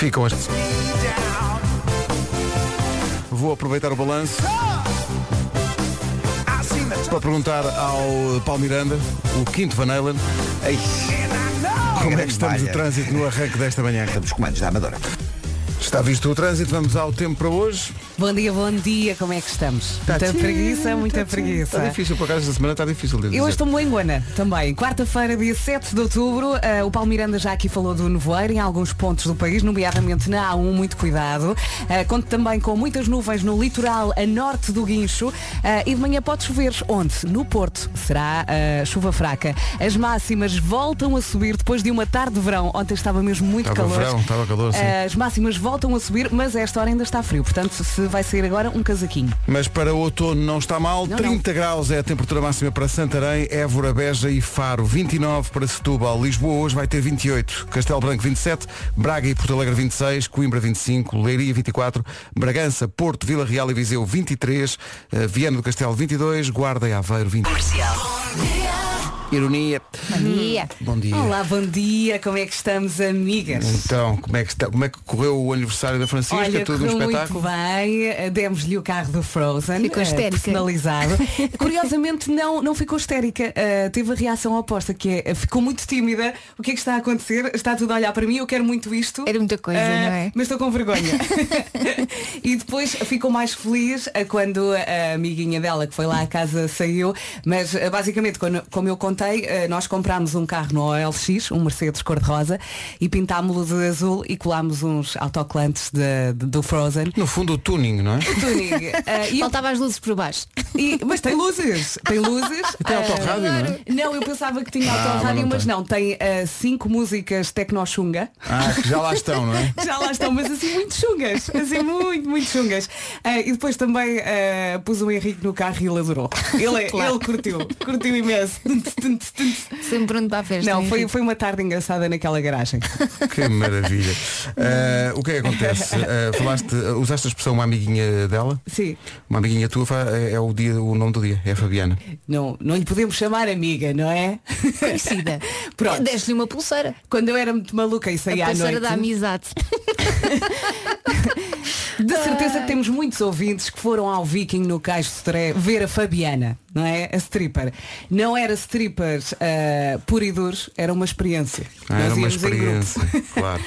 Ficam as... Vou aproveitar o balanço para perguntar ao Paulo Miranda, o quinto Van Halen, como é que estamos o trânsito no arranque desta manhã. Estamos comandos da Amadora. Está visto o trânsito, vamos ao tempo para hoje. Bom dia, bom dia, como é que estamos? Tá muita tchim, preguiça, muita tá preguiça. Está difícil, por acaso esta semana está difícil Eu dizer. hoje estou em Guana também. Quarta-feira, dia 7 de outubro. eh, o Paulo Miranda já aqui falou do nevoeiro em alguns pontos do país, nomeadamente na A1, muito cuidado. Eh, conto também com muitas nuvens no litoral a norte do Guincho. eh, e de manhã pode chover. Onde? No Porto. Será eh, chuva fraca. As máximas voltam a subir depois de uma tarde de verão. Ontem estava mesmo muito Estava calor. verão, estava calor, sim. As máximas voltam a subir, mas a esta hora ainda está frio. Portanto, se vai sair agora, um casaquinho. Mas para o outono não está mal. Não, 30 graus é a temperatura máxima para Santarém, Évora, Beja e Faro. 29 para Setúbal. Lisboa hoje vai ter 28. Castelo Branco 27. Braga e Porto Alegre 26. Coimbra 25. Leiria 24. Bragança, Porto, Vila Real e Viseu 23. eh, Viana do Castelo 22. Guarda e Aveiro 20. Ironia. Bom dia. Bom dia. Olá, bom dia, como é que estamos, amigas? Então, como é, que está, como é que correu o aniversário da Francisca? Olha, Tudo um correu muito espetáculo? bem, eh, demos-lhe o carro do Frozen, Ficou eh, histérica. personalizado. Curiosamente não, não ficou histérica, eh, teve a reação oposta, que é, eh, ficou muito tímida. O que é que está a acontecer? Está tudo a olhar para mim, eu quero muito isto. Era muita coisa, Eh, não é? Mas estou com vergonha. e depois ficou mais feliz eh, quando a amiguinha dela que foi lá à casa saiu. Mas eh, basicamente, quando- como eu contei, eh, nós comprámos um carro no OLX, um Mercedes cor-de-rosa, e pintámos-lo de azul e colámos uns autocolantes de- de- do Frozen. No fundo o tuning, não é? Tuning. Eh, e eu- Faltava as luzes por baixo. e- mas tem luzes, tem luzes. Tem Eh, autorrádio, não é? Não, eu pensava que tinha Ah, mas autorrádio, não mas tem. não, tem eh, cinco músicas tecno-chunga. Ah, que já lá estão, não é? Já lá estão, mas assim muito chungas, assim muito, muito chungas. Ah, e depois também pus o Henrique no carro e ele adorou. Ele, Claro. ele curtiu, curtiu imenso. Sempre pronto para a festa. Não, foi, foi uma tarde engraçada naquela garagem. Que maravilha. Ah, o que é que acontece? Ah, falaste, ah, usaste a expressão uma amiguinha dela? Sim, Uma amiguinha tua é, é o, dia, o nome do dia, é a Fabiana. não, não lhe podemos chamar amiga, não é? Conhecida. Pronto. Deste-lhe uma pulseira. Quando eu era muito maluca e A saía à pulseira noite. da amizade. De certeza que temos muitos ouvintes que foram ao Viking no Cais de Sodré ver a Fabiana, não é? A stripper. Não era stripper uh, pura e era uma experiência. Ah, Nós era uma íamos em grupo. experiência, claro.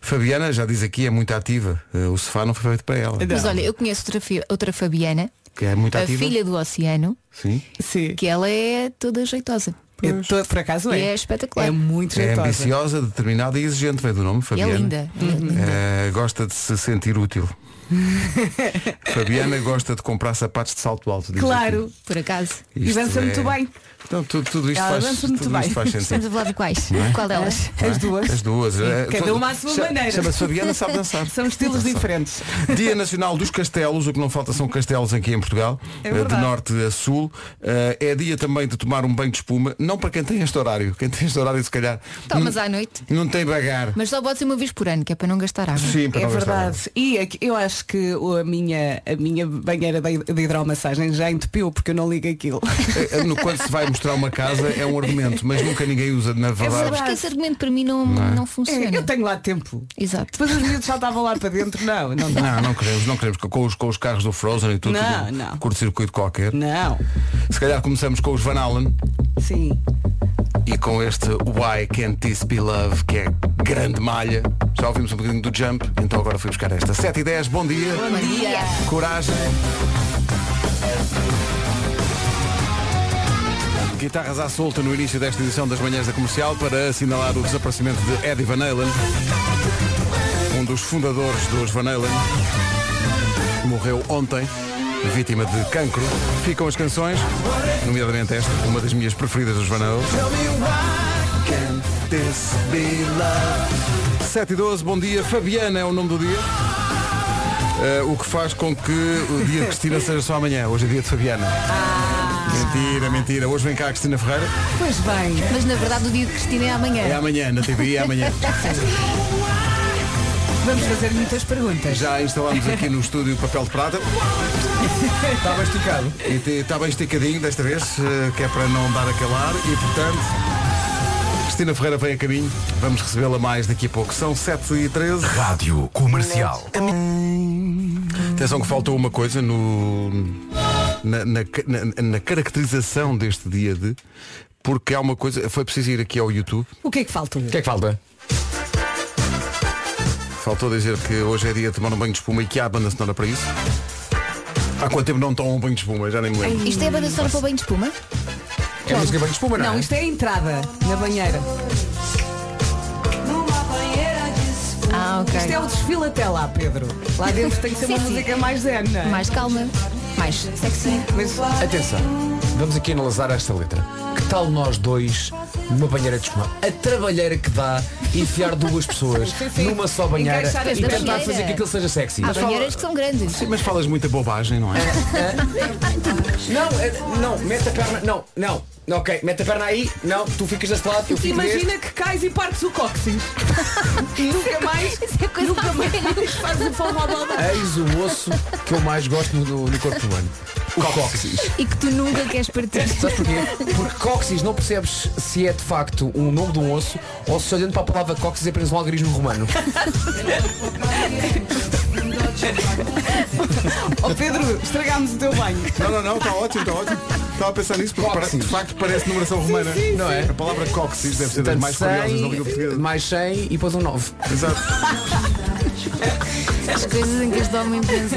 Fabiana, já diz aqui, é muito ativa. Ah, o sofá não foi feito para ela. Mas olha, eu conheço outra, outra Fabiana, Que é muito a ativa. filha do Oceano, Sim. Sim. que ela é toda jeitosa. É to- por acaso é. É espetacular. É muito É jeitosa. ambiciosa, determinada e exigente, vem do nome, E Fabiana. é linda. Ah, gosta de se sentir útil. Fabiana gosta de comprar sapatos de salto alto. diz Claro. aqui. Por acaso. E Isto dança é- muito bem. Então tudo, tudo isto Ela faz, dança muito tudo bem. isto faz Estamos sentido. a falar de quais? Qual delas? As duas. As duas. é, cada todo- uma à sua maneira. Chama-se Fabiana, sabe dançar. São estilos diferentes. Dia Nacional dos Castelos, o que não falta são castelos aqui em Portugal, É eh, de verdade. norte a sul. Eh, É dia também de tomar um banho de espuma, não para quem tem este horário. Quem tem este horário, se calhar, Tomas não, à noite. não tem bagar. Mas só pode ser uma vez por ano, que é para não gastar água. Sim, para É não gastar verdade. E aqui- eu acho que o- a minha, a minha banheira de, hidromassagem já entupiu porque eu não ligo aquilo. Eh, no- Quando se vai mostrar uma casa é um argumento, mas nunca ninguém usa, na verdade. Sabes que esse argumento para mim não, não, funciona. É, eu tenho lá tempo. Exato. Depois os miúdos já estavam lá para dentro. Não, não dá. Não, não queremos, não queremos. Com os, com os carros do Frozen e tudo, Não, tudo não. curto-circuito qualquer. Não. Se calhar começamos com os Van Allen Sim. E com este Why Can't This Be Love, que é grande malha. Já ouvimos um bocadinho do Jump, então agora fui buscar esta. 7 e 10, bom dia. Bom dia. Coragem. Guitarras à solta no início desta edição das manhãs da comercial para assinalar o desaparecimento de Eddie Van Halen, um dos fundadores dos Van Halen. Morreu ontem, vítima de cancro. Ficam as canções, nomeadamente esta, uma das minhas preferidas dos Van Halen. 7 e 12, bom dia. Fabiana é o nome do dia. Eh, o que faz com que o dia de Cristina seja só amanhã. Hoje é dia de Fabiana. Mentira, mentira. Hoje vem cá a Cristina Ferreira. Pois bem. Mas na verdade o dia de Cristina é amanhã. É amanhã, na TV é amanhã. Vamos fazer muitas perguntas. Já instalámos aqui no estúdio papel de prata. Está bem esticado. E está bem esticadinho desta vez, eh, que é para não dar aquele ar. E portanto, Cristina Ferreira vem a caminho. Vamos recebê-la mais daqui a pouco. São 7 e 13 Rádio Comercial. Atenção que faltou uma coisa no, na, na, na- na caracterização deste dia de. Porque há uma coisa. Foi preciso ir aqui ao YouTube. O que é que faltou? O que é que falta? Faltou dizer que hoje é dia de tomar um banho de espuma e que há banda sonora para isso. Há quanto tempo não tomam um banho de espuma? Já nem me lembro. Isto é a banda sonora para o banho de espuma? É música bem de espuma, não, Não, é? isto é a entrada na banheira. Ah, ok. Isto é o desfile até lá, Pedro. Lá dentro tem que ser uma Sim, sim. música mais zen, não é? Mais calma, mais sexy. Mas Atenção, vamos aqui analisar esta letra. Que tal nós dois numa banheira de espuma? A trabalheira que dá enfiar duas pessoas Sim, sim. numa só banheira Encaixar e esta tentar banheira. fazer que aquilo seja sexy. Há Mas banheiras que são grandes. Sim, mas falas muita bobagem, não é? Não, é- não, mete a perna. Não, não. Não, Ok, mete a perna aí. Não, tu ficas deste lado, eu fico deste. imagina que cais e partes o cóccix. e nunca mais, é coisa nunca mais faz o forró Eis o osso que eu mais gosto no, no corpo humano. O cóccix. E que tu nunca queres partir. Sabes porquê? Porque cóccix não percebes se é de facto um nome de um osso ou se olhando para a palavra cóccix apenas um algarismo romano. Ó Pedro, estragámos o teu banho. Não, não, não, está ótimo, está ótimo. Estava a pensar nisso porque de facto parece numeração romana. Não é? A palavra cóccix deve ser das mais curiosas da língua 100, portuguesa. mais 100 e depois um 9. Exato. As coisas em que este homem pensa.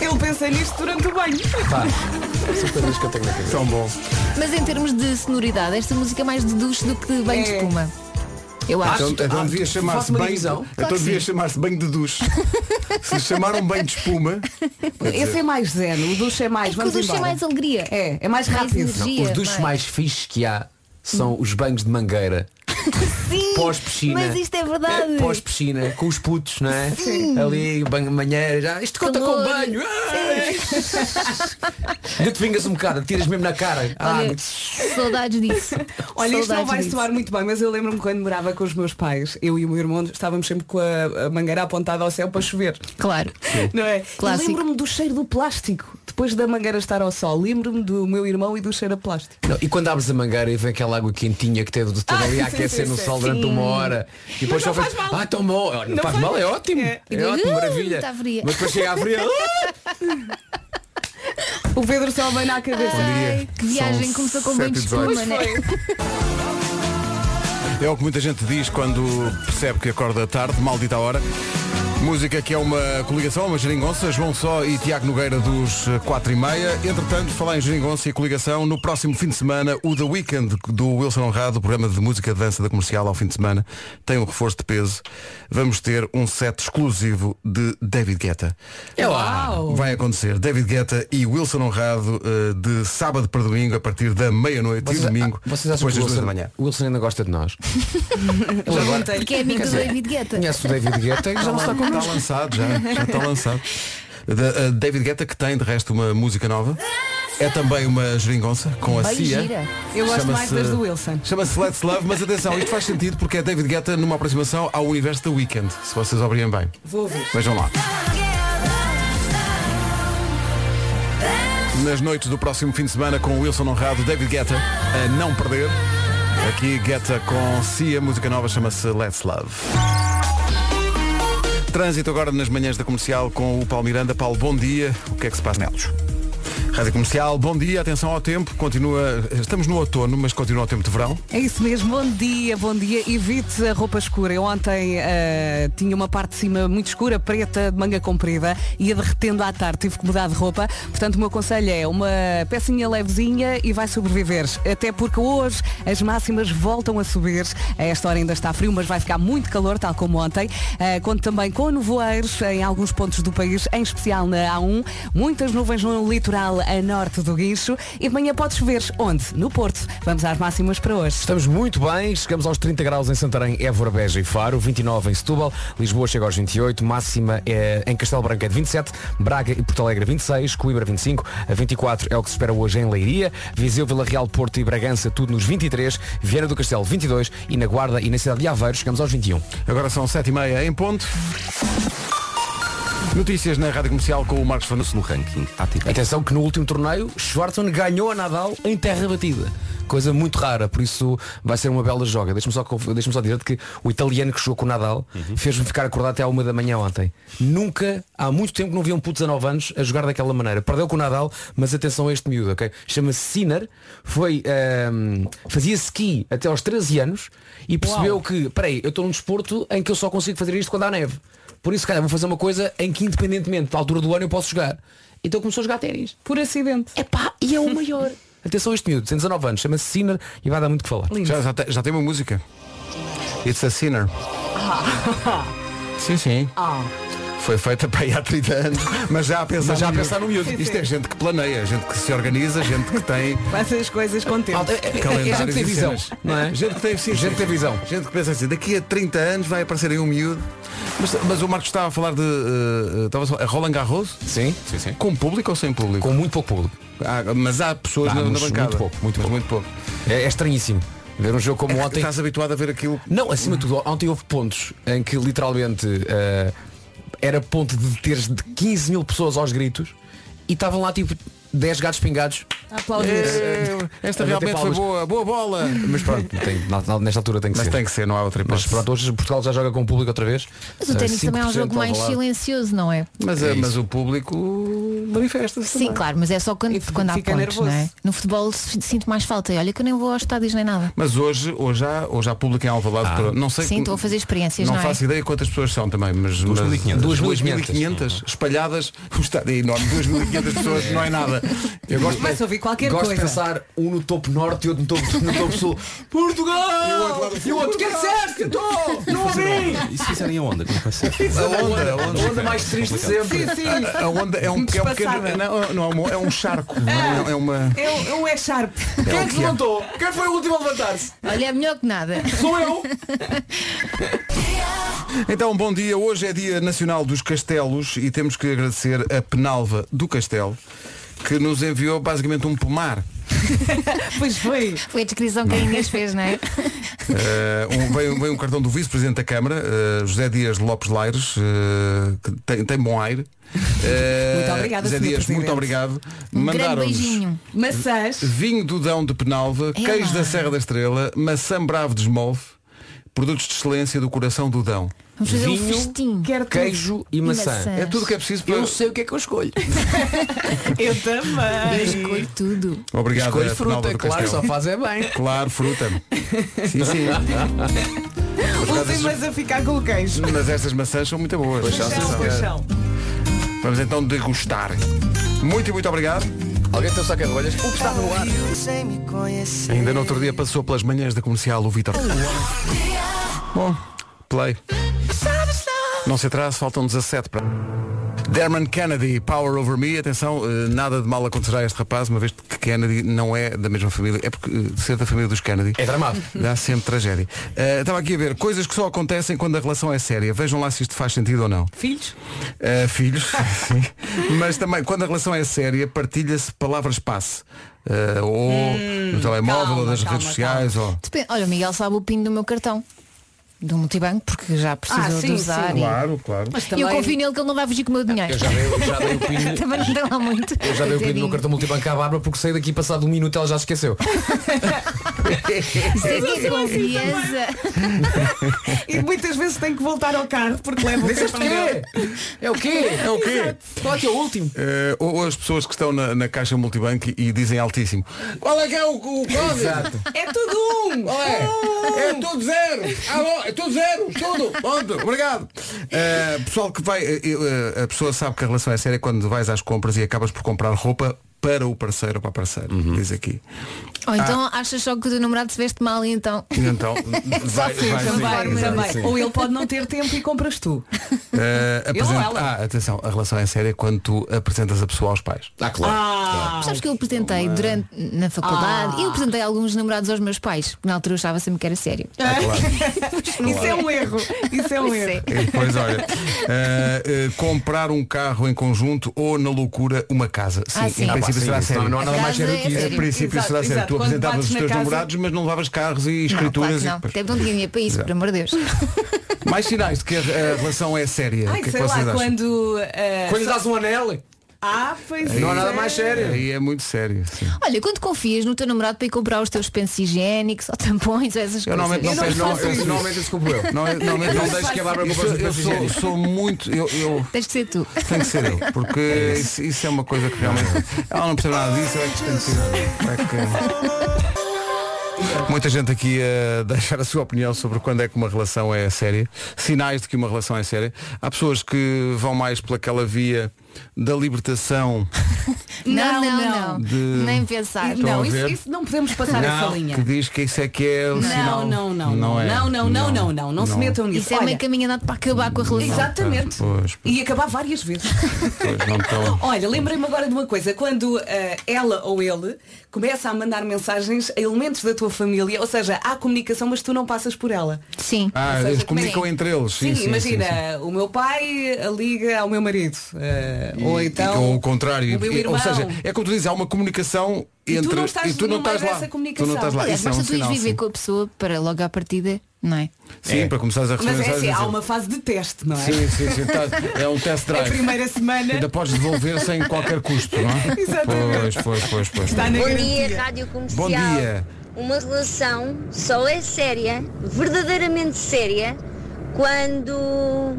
Ele pensa nisto durante o banho. Pá, são coisas que eu tenho na cabeça. Tão bom. Mas em termos de sonoridade, esta música é mais de duche do que de banho de É. espuma. Eu acho. Então, então devia chamar-se banho. Então Claro que devia chamar-se banho de duche. Se chamaram banho de espuma. Esse é mais zen, o duche é mais. É o duche é mais alegria. É, é mais Mais rápido. energia. Os duches não é? mais fixes que há são os banhos de mangueira. Sim, Pós-piscina. Mas isto é verdade. Pós-piscina, com os putos, não é? Ali, banho manhã, já. Isto conta Calor. com banho. Ai! Ainda te vingas um bocado, tiras mesmo na cara. Ah, Olha, saudades disso. Olha, isto não vai disso. soar muito bem, mas eu lembro-me quando morava com os meus pais, eu e o meu irmão estávamos sempre com a, mangueira apontada ao céu para chover. Claro. Não é? Clássico. Lembro-me do cheiro do plástico. Depois da mangueira estar ao sol, lembro-me do meu irmão e do cheiro a plástico. Não, e quando abres a mangueira e vem aquela água quentinha que teve do todo Ah, ali a sim, aquecer sim, no sim. sol durante uma hora. E depois só faz mal. ah, tão bom. Não, Não faz mal, é ótimo. É. É, ótimo, Uh, maravilha. fria. Mas depois chega a fria. O Pedro só vem na cabeça. Ai, que viagem São começou com banho de 7 e espuma, né? É o que muita gente diz quando percebe que acorda tarde, maldita hora. Música que é uma coligação, uma geringonça, João Só e Tiago Nogueira dos 4 e meia. Entretanto, falar em geringonça e coligação, no próximo fim de semana, o The Weekend do Wilson Honrado, o programa de música de dança da comercial ao fim de semana, tem um reforço de peso. Vamos ter um set exclusivo de David Guetta. É lá. Uau! Vai acontecer David Guetta e Wilson Honrado eh, de sábado para domingo a partir da meia-noite e domingo vocês acham depois das Wilson, da manhã. o Wilson ainda gosta de nós? Já montei. Porque é amigo do David Guetta. Conhece o David Guetta e já não está Está lançado já, já está lançado. Da- David Guetta que tem de resto uma música nova. É também uma geringonça com a Bem Cia. gira. Eu gosto mais das do Wilson. Chama-se Let's Love, mas atenção, isto faz sentido porque é David Guetta numa aproximação ao universo da Weekend, se vocês ouvirem bem. Vou ouvir. Vejam lá. Nas noites do próximo fim de semana com o Wilson Honrado, David Guetta, a não perder. Aqui Guetta com Cia, música nova chama-se Let's Love. Trânsito agora nas manhãs da comercial com o Paulo Miranda. Paulo, bom dia. O que é que se passa nelos? Rádio Comercial, bom dia, atenção ao tempo, continua, estamos no outono, mas continua o tempo de verão. É isso mesmo, bom dia, bom dia. Evite a roupa escura. Eu ontem eh, tinha uma parte de cima muito escura, preta, de manga comprida, ia derretendo à tarde, tive que mudar de roupa. Portanto, o meu conselho é uma pecinha levezinha e vai sobreviver. Até porque hoje as máximas voltam a subir. A esta hora ainda está frio, mas vai ficar muito calor, tal como ontem. Eh, conto também com nevoeiros em alguns pontos do país, em especial na A1. Muitas nuvens no litoral a norte do Guincho. E de manhã pode chover. Onde? No Porto. Vamos às máximas para hoje. Estamos muito bem, chegamos aos 30 graus em Santarém, Évora, Beja e Faro, 29 em Setúbal, Lisboa chega aos 28, máxima é, em Castelo Branco é de 27, Braga e Porto Alegre 26, Coimbra 25, a 24 é o que se espera hoje em Leiria, Viseu, Vila Real, Porto e Bragança tudo nos 23, Viana do Castelo 22 e na Guarda e na cidade de Aveiro chegamos aos 21. Agora são sete e meia em ponto. Notícias na Rádio Comercial com o Marcos Fernandes. no ranking ATP. Atenção que no último torneio Schwartzman ganhou a Nadal em terra batida. Coisa muito rara, por isso vai ser uma bela joga. Deixa-me só, deixa-me só dizer que o italiano que jogou com o Nadal fez-me ficar acordado até à uma da manhã ontem. Nunca, há muito tempo que não vi um puto de 19 anos a jogar daquela maneira. Perdeu com o Nadal, mas atenção a este miúdo, ok? Chama-se Sinner, foi, ahm, fazia ski até aos 13 anos e percebeu que, peraí, eu estou num desporto em que eu só consigo fazer isto quando há neve. Por isso, cara, vou fazer uma coisa em que independentemente da altura do ano eu posso jogar. Então começou a jogar ténis. Por acidente. Epá, e é o maior. Atenção a este miúdo, tem 19 anos, chama-se Sinner e vai dar muito que falar. Já, já, tem, já tem uma música. It's a Sinner. Sim, sim. Foi feita para aí há 30 anos, mas já a pensar, já a no pensar no miúdo. Isto é gente que planeia, gente que se organiza, gente que tem Faz as coisas com tempo. É, é- é gente calendários que tem visão, não é? Gente que tem, sim, Gente visão. Gente que pensa assim, daqui a 30 anos vai aparecer aí um miúdo. Mas, mas o Marcos estava a falar de. eh, estava a falar- a Roland Garros? Sim, sim, sim. Com público ou sem público? Com muito pouco público. Ah, mas há pessoas Ah, na, na bancada. muito pouco, muito pouco. muito pouco. É, é estranhíssimo. Ver um jogo como É que ontem. Estás habituado a ver aquilo. Não, acima de tudo, ontem houve pontos em que literalmente eh, era ponto de teres de 15 mil pessoas aos gritos e estavam lá tipo 10 gatos pingados. Aplaudir. É, esta realmente foi boa, boa bola. Mas pronto, tem- nesta altura tem que Mas ser. tem que ser, não há outra Mas hipótese. pronto, hoje Portugal já joga com o público outra vez. Mas o ténis também é um 5% jogo mais silencioso, não é? Mas, É eh, isso. mas o público manifesta-se. Sim, também. claro, mas é só quando, E quando há pontos, nervoso. não é? No futebol sinto mais falta. E olha que eu nem vou aos estádios nem nada. Mas hoje, hoje, há, hoje há público em Alvalade. para- não sei Sim, estou a fazer experiências, Não não, é? faço ideia quantas pessoas são também, mas 2.500. 2.500 espalhadas, o estádio é enorme, 2.500 pessoas não é nada. Eu gosto Vai-se ouvir qualquer Gosto coisa. de pensar um no topo norte e outro no topo, no topo sul. Portugal! E o outro, que é estou! Não ouvi! E se fizerem a onda, como é vai ser? A onda, a onda. A onda mais triste de sempre. Sim, sim. A onda é um, é um pequeno. Não, não, é um- é um charco. não é, é uma. É, um- é sharp. Quem é que se é. levantou? Quem foi o último a levantar-se? Olha, é melhor que nada. Sou eu! Então, bom dia. Hoje é Dia Nacional dos Castelos e temos que agradecer a Penalva do Castelo que nos enviou basicamente um pomar. Pois foi. Foi a descrição que a Inês fez, não é? Eh, um, veio, veio um cartão do Vice-Presidente da Câmara, eh, José Dias Lopes Laires, eh, que tem, tem bom aire. Muito obrigada, José. Dias, Presidente. muito obrigado. Um grande Mandaram-nos beijinho. Maçãs. vinho do Dão de Penalva, É queijo lá. da Serra da Estrela, maçã bravo de esmolve, produtos de excelência do coração do Dão. Vamos fazer um Vinho, festim. Quero tudo. Queijo e maçã. maçã. É tudo o que é preciso para. Eu sei o que é que eu escolho. Eu Eu também. escolho tudo. Obrigado, Escolho a fruta, do claro, Castelo. só faz é bem. Claro, fruta. Sim, sim. Últimas a ficar com o queijo. Mas estas maçãs são muito boas. Paixão, paixão. Vamos então degustar. Muito e muito obrigado. Alguém tem o saco de rolhas? O que está no ar? Ainda no outro dia passou pelas manhãs da comercial o Vitor. Bom, play. Não se atrase, faltam 17 para. Derman Kennedy, Power Over Me, atenção, eh, nada de mal acontecerá a este rapaz, uma vez que Kennedy não é da mesma família, é porque eh, ser da família dos Kennedy É tramado. dá sempre tragédia. Eh, Estava aqui a ver coisas que só acontecem quando a relação é séria. Vejam lá se isto faz sentido ou não. Filhos? Uh, filhos, sim. mas também quando a relação é séria, partilha-se palavras passe. Uh, ou no telemóvel calma, ou nas calma, redes sociais ou... Depende. Olha, o Miguel sabe o PIN do meu cartão. Do multibanco, porque já precisou Ah, sim, de usar. sim. e- Claro, claro. Mas E também... eu confio nele que ele não vai fugir com o meu dinheiro. Eu já dei, eu já dei o PIN. Também não lá muito. Eu já dei o PIN no meu cartão multibanco à Bárbara porque saí daqui passado um minuto e ela já se esqueceu. Isso é que é confiança. E muitas vezes tem que voltar ao carro porque leva o cartão quê? É o quê? É o quê? Qual é que é o último? Uh, ou, as pessoas que estão na, na caixa multibanco e, e dizem altíssimo Qual é que é o, o código? Exato. É tudo um! É? É tudo zero! Ah, é tudo zero! Tudo! Pronto, obrigado! Uh, pessoal que vai. uh, a pessoa sabe que a relação é séria quando vais às compras e acabas por comprar roupa para o parceiro ou para a parceira. Diz aqui. Ou então achas só que o teu namorado se veste mal e então. E então vai, vai, sim, Também, exato. também. Ou ele pode não ter tempo e compras tu. Uh, apresenta- ou ela? Ah, atenção, a relação é séria quando tu apresentas a pessoa aos pais. Ah, claro. Sabes que eu apresentei durante na faculdade e eu apresentei alguns namorados aos meus pais. Na altura eu achava sempre que era sério. Isso é um erro. Isso é um Pois erro. é. E depois, olha, uh, uh, comprar um carro em conjunto ou na loucura uma casa. Sim, Ah, sim. em Ah, princípio sim, será sério. não- não há nada A mais sério que é isso. Em princípio Exato, será sério. Tu apresentavas os teus casa- namorados, mas não levavas carros e Não, claro escrituras que não. e. Até não tinha dinheiro para isso, por amor de Deus. Mais sinais de que a, a relação é séria. Ai, que é que sei lá, vocês acham? quando. eh, Quando lhe dás um anel, Ah, pois não há é. nada mais sério. Aí é muito sério. sim. Olha, quando confias no teu namorado para ir comprar os teus pensos higiênicos ou tampões ou essas Eu coisas. normalmente não Eu não peço, não, faço eu, isso. Normalmente compro eu. não, eu- normalmente Não não deixes que a Bárbara compre os eu pensos sou, higiênicos. sou muito. Eu, eu Tens de ser tu. tem que ser eu, porque isso, isso é uma coisa que realmente. Ela não percebe nada disso, eu é que tenho que ser. eu É que... Muita gente aqui a deixar a sua opinião sobre quando é que uma relação é séria, sinais de que uma relação é séria. Há pessoas que vão mais pelaquela via da libertação Não, Não, não. De- Nem pensar. Estão Não, isso, ver? isso não podemos passar Não, essa linha. que diz que isso é que é o sinal. Não, não, não, não, é. não, não, não, não, não, não se metam nisso. Isso é Olha, meio caminho andado para acabar com a relação. Exatamente. Pois, pois. E acabar várias vezes. Pois, não estão. Olha, lembrei-me agora de uma coisa. Quando eh, ela ou ele começa a mandar mensagens a elementos da tua família, ou seja, há comunicação, mas tu não passas por ela. Sim. Ah, Ou seja, eles comunicam sim. entre eles. Sim, Sim, sim, imagina, sim, sim. o meu pai liga ao meu marido. eh, ou então. ou o contrário. o meu E- irmão. Ou seja, é como tu dizes, há uma comunicação E tu entre. não estás e tu não estás lá. Tu comunicação. não estás lá. Aliás, Isso é basta tu ires viver com a pessoa para logo à partida, não é? Sim, para começares a receber Mas é assim, há a uma fase de teste, não é? Sim, sim, sim. tá- é um test A drive. primeira semana Ainda podes devolver sem qualquer custo, não é? Exatamente. Pois, pois, pois, pois. está na Bom garantia. dia, Rádio Comercial. Bom dia. Uma relação só é séria, verdadeiramente séria, quando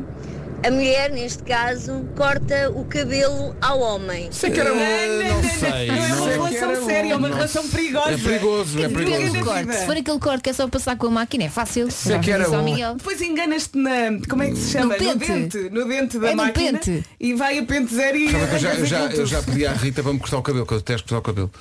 a mulher, neste caso, corta o cabelo ao homem. Isso é que era Não, bom. não, não, sei, não é não uma sei. relação séria, é uma relação perigosa. É perigoso, é perigoso. Se for aquele corte que é só passar com a máquina, é fácil. Já que era. Miguel. Depois enganas-te na. Como é que se chama? No pente. dente. No dente da É no máquina. pente. E vai a pente zero e. Eu já, eu, arrancas já, aquilo eu já tudo. pedi à Rita para me cortar o cabelo, que eu detesto cortar o cabelo.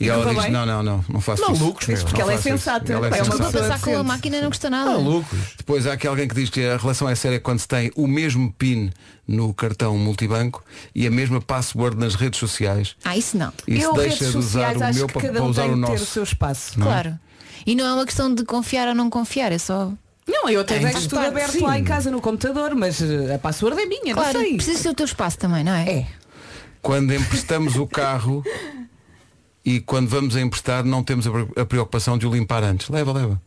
E, ela diz, bem? não, não, não, não faço Malucos, isso. meu. Porque ela é isso. sensata. Ela é É uma pessoa passar com a máquina não custa nada. Malucos. Depois há aqui alguém que diz que a relação é séria quando se tem o mesmo PIN no cartão multibanco e a mesma password nas redes sociais. Ah, isso não. E eu, deixa redes de usar sociais, o meu para, cada para um usar o que ter o nosso. seu espaço. Claro. E não é uma questão de confiar ou não confiar, é só. Não, eu até É, deixo tudo aberto sim. lá em casa no computador, mas eh, a password é minha, Claro, não sei. precisa ser o teu espaço também, não é? É. Quando emprestamos o carro e quando vamos a emprestar não temos a pre- a preocupação de o limpar antes. Leva, leva.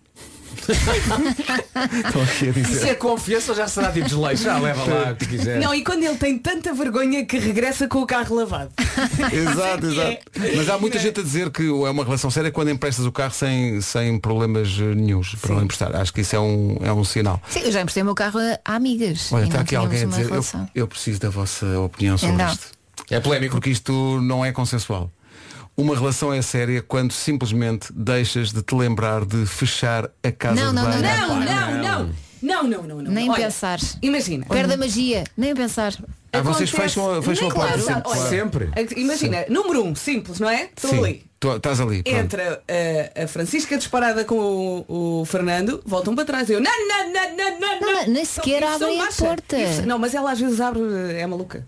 Estão aqui a Se é confiança já será tipo desleixo. Já leva lá o que quiser. Não, e quando ele tem tanta vergonha que regressa com o carro lavado. Exato, é. exato. Mas há muita gente a dizer que é uma relação séria quando emprestas o carro sem, sem problemas eh, nenhuns para não emprestar. Acho que isso é um, é um sinal. Sim, eu já emprestei o meu carro a, amigas. Olha, está não aqui alguém a dizer, eu, eu preciso da vossa opinião sobre Então. isto. É polémico. Porque isto não é consensual. Uma relação é séria quando simplesmente deixas de te lembrar de fechar a casa Não, de não, não, banho. Não, não, não. Não, não, não, não. Nem Olha, pensar. Imagina. Perde a magia, nem pensar. Ah, vocês fecham, a- fecham a porta sempre. olha, claro. Sempre. Imagina, número um, simples, não é? Estou ali. estás ali. pronto. Entra uh, a Francisca disparada com o, o Fernando, voltam para trás. Eu, não, não, não, não, não, Não, não. nem sequer de a porta. Inversão- Não, mas ela às vezes abre, é maluca.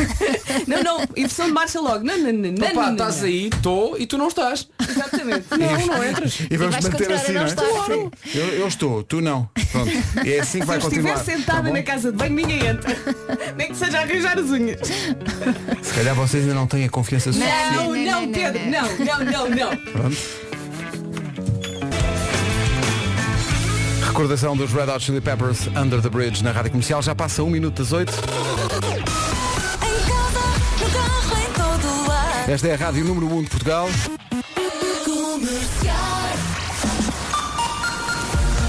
não, não, inversão de marcha logo. Não, não, não, não, Papá, não, estás não. aí, estou e tu não estás. Exatamente. Não, não entras. E vamos vais manter continuar assim, não não é? Claro. Eu, eu estou, tu não. Pronto. E é assim que Se vai eu estiver continuar. sentada Tá na casa de banho, ninguém entra. Nem que seja a arranjar as unhas. Se calhar vocês ainda não têm a confiança suficiente. Não, não, não, não, Pedro, não. não, não, não, não. Pronto. Recordação dos Red Hot Chili Peppers Under the Bridge na Rádio Comercial. Já passa um minuto das oito. Esta é a Rádio Número 1 de Portugal.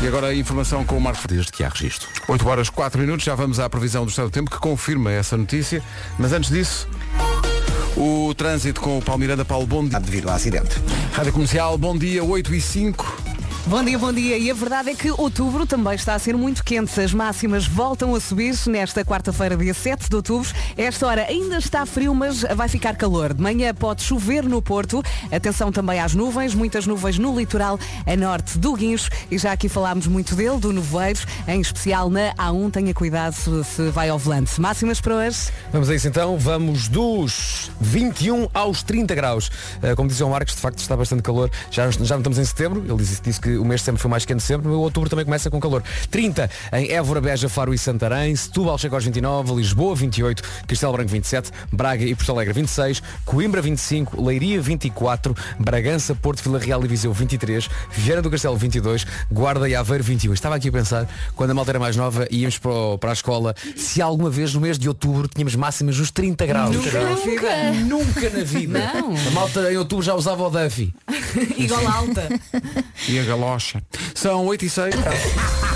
E agora a informação com o Marco Desde que há registro. 8 horas 4 minutos, já vamos à previsão do estado do tempo que confirma essa notícia. Mas antes disso, o trânsito com o Palmiranda Paulo, bom dia. devido ao acidente. Rádio Comercial, bom dia, 8 e 5. Bom dia, bom dia. E a verdade é que outubro também está a ser muito quente. As máximas voltam a subir nesta quarta-feira, dia 7 de outubro. Esta hora ainda está frio, mas vai ficar calor. De manhã pode chover no Porto. Atenção também às nuvens, muitas nuvens no litoral a norte do Guincho. E já aqui falámos muito dele, do Nevoeiro, em especial na A1. Tenha cuidado se, vai ao volante. Máximas para hoje. Vamos a isso então, vamos dos 21 aos 30 graus. Uh, como dizia o Marcos, de facto está bastante calor. Já, já não estamos em setembro, ele disse, disse que que o mês de sempre foi mais quente sempre, o outubro também começa com calor. 30 em Évora, Beja, Faro e Santarém, Setúbal chega aos 29, Lisboa 28, Castelo Branco 27, Braga e Porto Alegre 26, Coimbra 25, Leiria 24, Bragança, Porto, Vila Real e Viseu 23, Vieira do Castelo 22, Guarda e Aveiro 21. Estava aqui a pensar, quando a malta era mais nova e íamos para, o- para a escola, se alguma vez no mês de outubro tínhamos máximas dos 30 graus. Nunca na vida. Nunca na vida. Não. A malta em outubro já usava o Duffy. Igual alta. E a galocha. São 8 e 6.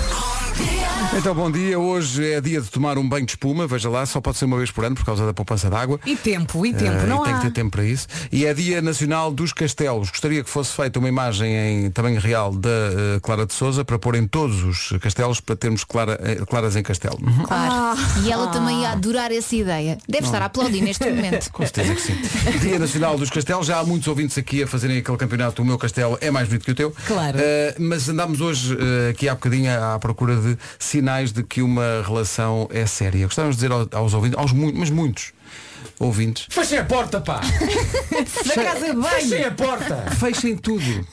Então, bom dia. Hoje é dia de tomar um banho de espuma. Veja lá, só pode ser uma vez por ano por causa da poupança de água. E tempo, e tempo. Eh, não e tem há. que ter tempo para isso. E é Dia Nacional dos Castelos. Gostaria que fosse feita uma imagem em tamanho real da eh, Clara de Souza para pôr em todos os castelos para termos Clara, eh, Claras em Castelo. Uhum. Claro. E ela também ia adorar essa ideia. Deve estar a aplaudir neste momento. Com certeza que sim. Dia Nacional dos Castelos. Já há muitos ouvintes aqui a fazerem aquele campeonato. O meu castelo é mais bonito que o teu. Claro. Eh, mas andámos hoje eh, aqui há bocadinho à procura de sinais de que uma relação é séria. Gostávamos de dizer ao- aos ouvintes, aos muitos, mas muitos ouvintes, Fechem a porta, pá! Da casa de Fechem banho. a porta! fechem tudo.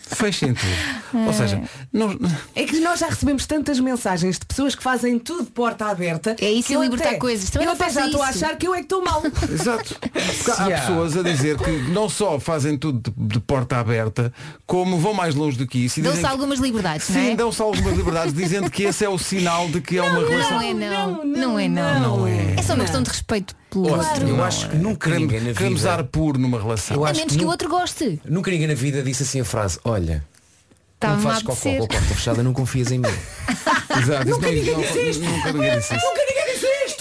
Fechem tudo. Ou seja, não, É que nós já recebemos tantas mensagens de pessoas que fazem tudo de porta aberta. É isso que eu libertar até- coisas. Também eu não até já estou a isso. achar que eu é que estou mal. Exato. Porque há Yeah. pessoas a dizer que não só fazem tudo de, de porta aberta, como vão mais longe do que isso. e Dão-se dizem que- algumas liberdades, não Sim, é? dão-se algumas liberdades, dizendo que esse é o sinal de que é uma relação. Não é não. Não, Não é não. não. É só uma questão de respeito pelo outro. eu acho que nunca ninguém Queremos, na queremos vida. ar puro numa relação. Eu A acho menos que que o nu- outro goste. Nunca ninguém na vida disse assim a frase, olha, Estava não fazes cocó com a porta fechada, não confias em mim. Exato, nunca ninguém disse isto. Nunca ninguém disse isto.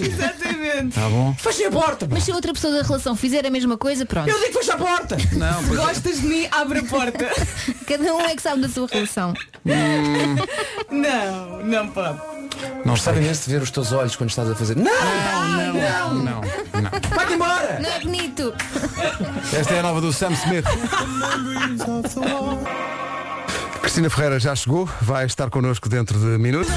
Exatamente. Tá bom? Fechem a porta, pá! Mas se a outra pessoa da relação fizer a mesma coisa, pronto. Eu digo fecha a porta! Não, porque Gostas de mim? Abre a porta. Cada um é que sabe da sua relação. Não, não pode. não Gostava sei. imenso de ver os teus olhos quando estás a fazer. Não! Não, não, não, não. Vai-te embora! Não é bonito. Esta é a nova do Sam Smith. Cristina Ferreira já chegou, vai estar connosco dentro de minutos.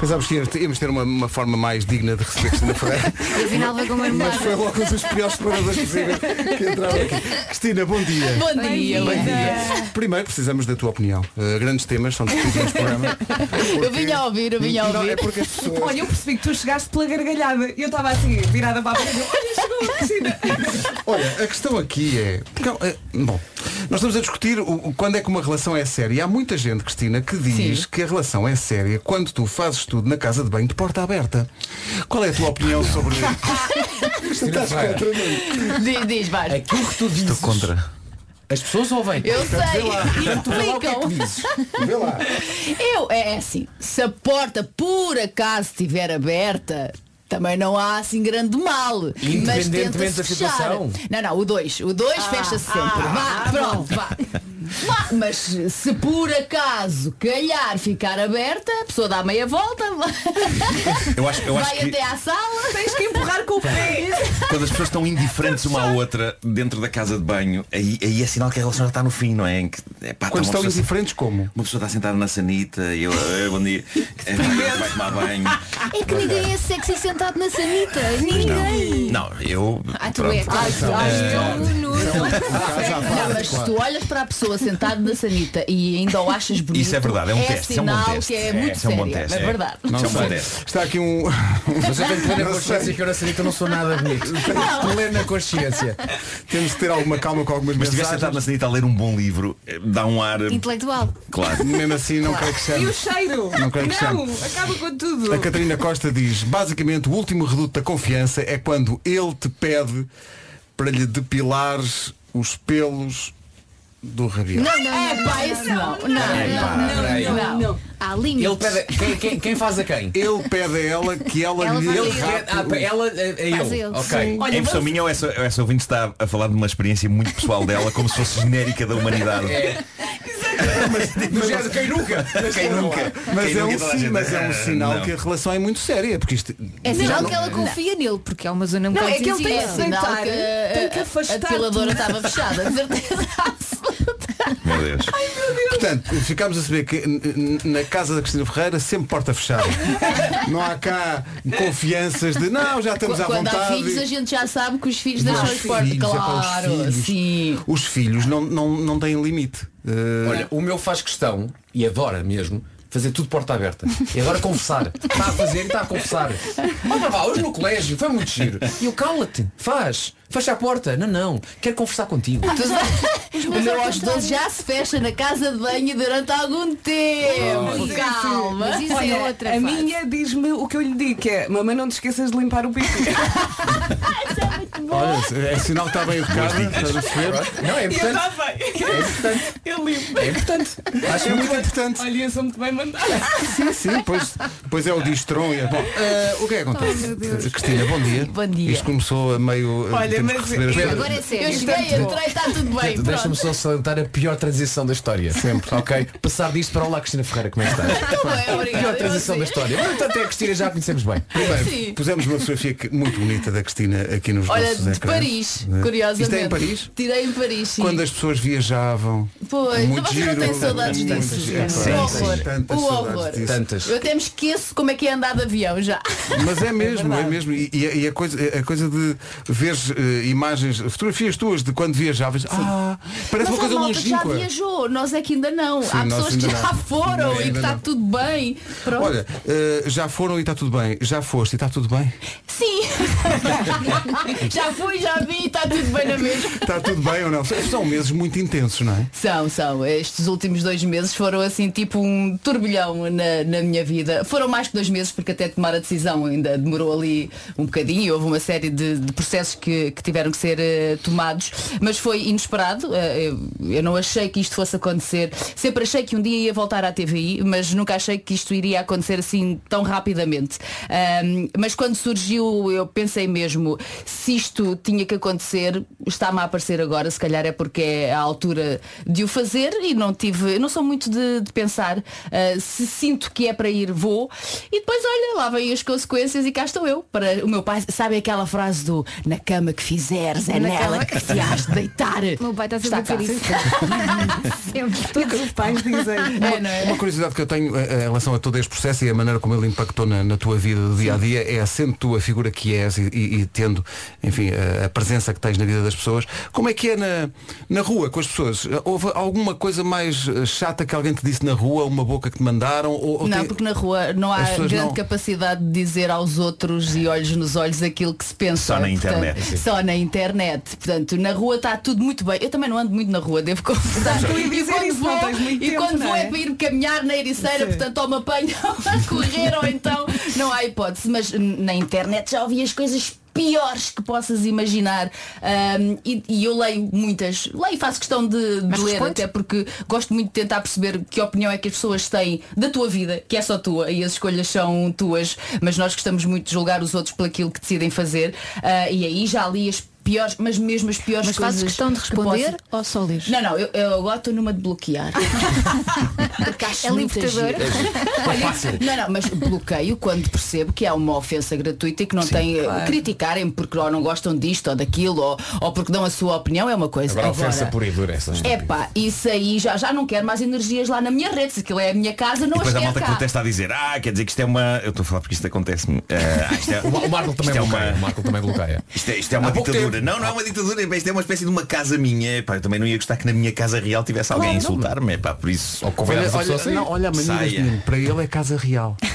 Pensámos que íamos ter- uma, uma forma mais digna de receber Cristina Ferreira, afinal vai com uma mas foi logo um dos piores separadores possíveis que entraram aqui. Cristina, bom dia. Bom dia. Bem-vinda. Primeiro precisamos da tua opinião. Uh, grandes temas são discutidos neste programa. Eu vinha a ouvir, eu vinha a Não, ouvir. é porque as pessoas. Olha, eu percebi que tu chegaste pela gargalhada. Eu estava assim, virada para a parede. Olha, chegou a Cristina. Olha, a questão aqui é. porque, é, Bom, nós estamos a discutir o- quando é que uma relação é séria. E há muita gente, Cristina, que diz Sim. que a relação é séria quando tu fazes tudo na casa de banho de porta aberta. Qual é a tua opinião sobre. Estás contra mim? Diz, diz, vai. Aquilo que tu dizes. Contra. As pessoas ouvem. Eu sei. Tu vê lá o que é que dizes. Vê lá. Eu, é assim, se a porta por acaso estiver aberta, também não há assim grande mal. Mas Independentemente tenta-se da situação. Não, não, o 2. O 2 fecha-se sempre. vá, pronto, vá. Mas se por acaso calhar ficar aberta, a pessoa dá meia volta, Eu acho, eu acho vai que até à sala. Tens que empurrar com o pé. quando as pessoas estão indiferentes uma à outra dentro da casa de banho, aí, aí é sinal que a relação já está no fim, não é? Em que, é pá, Quando está estão indiferentes, como? uma pessoa está sentada na sanita e eu, "Eh, bom dia, Eh, vai, vai tomar banho. É que ninguém é sexy sentado na sanita. Ninguém. Não, eu. Ah, tu pronto. é. Ai, tu és um nuno. Não, mas se tu olhas para a pessoa sentada na sanita e ainda o achas bonito, Isso é verdade, é um teste, isso é um bom teste. que é É, muito é um bom teste, é é. verdade. Isso é um bom teste. Está aqui um. Mas eu tenho plena Não consciência sei. que eu na sanita não sou nada bonito. Tenho plena consciência. Temos de ter alguma calma com algumas Mas se estiver sentado na sanita a ler um bom livro, eh, dá um ar. Intelectual. Claro. Mesmo assim, não quero que E chame. o cheiro? Não quero que chame. acaba com tudo. A Catarina Costa diz, basicamente o último reduto da confiança é quando ele te pede para lhe depilares os pelos do rabelo. Não, não, É não. pá, isso não. Não, não, não, não, não. Há limites. Ele pede. Quem, quem, quem faz a quem? Ele pede a ela que ela, Ela lhe Ele pede. Ah, ela é, é Faz ele. ele, Ok. sim. Olha, É impressão minha ou essa, essa ouvinte está a falar de uma experiência muito pessoal dela, como se fosse genérica da humanidade? É. Mas é quem nunca? Quem nunca? Mas, Quem é um, nunca toda a sim, gente- mas é um Ah, sinal não. que a relação é muito séria, porque isto É sinal não- que ela confia nele, porque é uma zona um Não, é que ele tem que Sinal Deitar, que a- tem que a- afastar a depiladora estava fechada, de certeza. Meu Deus. Portanto, Portanto, ficámos a saber que n- n- na casa da Cristina Ferreira sempre porta fechada. Não há cá confianças de não, já estamos à Quando há vontade. filhos a gente já sabe que os filhos Não, deixam os as portas. filhos, é para os Claro, filhos. sim. Os filhos não, não, não têm limite. Eh, Olha, o meu faz questão, e adora mesmo, fazer tudo porta aberta. E agora confessar. Está a fazer e está a confessar. Olha vá, hoje no colégio, foi muito giro. E eu cala-te, faz, fecha a porta. Não, não, quero conversar contigo. O meu 12 já se fecha na casa de banho durante algum tempo. Calma. Mas isso Olha, é outra a fase. minha diz-me o que eu lhe digo, que é mamãe não te esqueças de limpar o pipi. Olha, é sinal que está bem educado. Estás a perceber? Não, é importante. bem. Eu limpo. É importante. Acho muito importante. Olha, eu sou muito bem mandada. Sim, sim, pois, pois é o distron. e é- Bom, eh, o que é que acontece? Cristina, bom dia. Bom dia. Isto começou a meio. eh, Olha, temos que receber as eu-. Agora é Eu sério. cheguei, entrei, está tudo bem. Deixa-me só salientar a pior transição da história. Sempre. Ok? Passar disto para Olá Cristina Ferreira, como é que está? Tudo bem, Pior obrigada. transição Eu da história. No entanto, é a Cristina já a conhecemos bem. Primeiro, pusemos uma fotografia muito bonita da Cristina aqui nos Olha, nossos de ecrãs. Paris, Eh, curiosamente. Isto é em Paris? Tirei em Paris, sim. Quando as pessoas viajavam. Pois, Muito vocês não têm saudades disso. é, o horror. tantas o saudades horror. disso. Tantas. Eu até me esqueço como é que é andar de avião já. Mas é mesmo, é, mesmo. E, e a- e a, coisa, a coisa de ver eh, imagens, fotografias tuas de quando viajavas. Ah, parece Mas uma a coisa malta já longínqua. viajou, nós é que ainda não. Sim, Há pessoas que já não. foram Ainda e que está não. tudo bem. Pronto. Olha, eh, já foram e está tudo bem. Já foste e está tudo bem. Sim. já fui, já vi, está tudo bem na mesma. Está tudo bem ou não? São meses muito intensos, não é? São, são. Estes últimos dois meses foram assim tipo um turbilhão na, na minha vida. Foram mais que dois meses porque até tomar a decisão ainda demorou ali um bocadinho. Houve uma série de, de processos que, que tiveram que ser eh, tomados, mas foi inesperado. Eh, eu, eu não achei que isto fosse acontecer. Sempre achei que um dia ia voltar à TVI, mas nunca achei que isto iria acontecer assim tão rapidamente. Mas quando surgiu, eu pensei mesmo, se isto tinha que acontecer, está-me a aparecer agora, se calhar é porque é a altura de o fazer e não tive, não sou muito de, de pensar. Ah, se sinto que é para ir, vou. E depois, olha, lá vêm as consequências e cá estou eu. Para o meu pai, sabe aquela frase do na cama que fizeres, é Na nela cama que te has de deitar. Meu pai está a dizer cá. isso. Sempre. Todos os pais dizem. É, não é? Uma curiosidade que eu tenho eh, em relação a todo este processo e a maneira como ele impactou na, na tua vida do dia a dia é sendo tu a figura que és e, e- e tendo, enfim, a, a presença que tens na vida das pessoas. Como é que é na, na rua com as pessoas? Houve alguma coisa mais eh, chata que alguém te disse na rua, uma boca que te mandaram? Ou, ou Não, tem- porque na rua não há As pessoas grande não- capacidade de dizer aos outros e olhos nos olhos aquilo que se pensa. Só na internet, sim. Só na internet. Portanto, na rua está tudo muito bem. Eu também não ando muito na rua, devo confessar. E quando vou, e tempo, quando não vou é? é para ir caminhar na ericeira, portanto ou me apanham a correr ou então não há hipótese. Mas na internet já ouvi as coisas piores que possas imaginar. Ahm, e, e eu leio muitas. Leio e faço questão de, de ler até porque gosto muito de tentar perceber que opinião é que as pessoas têm da tua vida, que é só tua e as escolhas são tuas, mas nós gostamos muito de julgar os outros por aquilo que decidem fazer. Ah, e aí já li as piores, mas mesmo as piores Mas coisas fazes questão de que responder possam- ou só lês? Não, não, eu, eu agora estou numa de bloquear. Porque acho É libertador. Olha, não, não, mas bloqueio quando percebo que há uma ofensa gratuita e que não tem eh, criticarem porque ou não gostam disto ou daquilo ou, ou porque dão a sua opinião é uma coisa. Agora a ofensa pura e dura essas. É pá, isso aí já, já não quero mais energias lá na minha rede. Se aquilo é a minha casa, não E depois as a quero malta que cá. protesta a dizer, ah, quer dizer que isto é uma. Eu estou a falar porque isto acontece-me. Ah, isto é- O Ma- o Marco também é bloqueia. uma- O Marco também bloqueia. Isto é, isto é uma pouco ditadura. Não, não é uma ditadura. pá, Isto é uma espécie de uma casa minha. Pá, eu também não ia gostar que na minha casa real tivesse alguém a insultar-me. Pá, por isso. Ou Olha, olha, não, olha a mania Saia. deste menino. Para ele é casa real.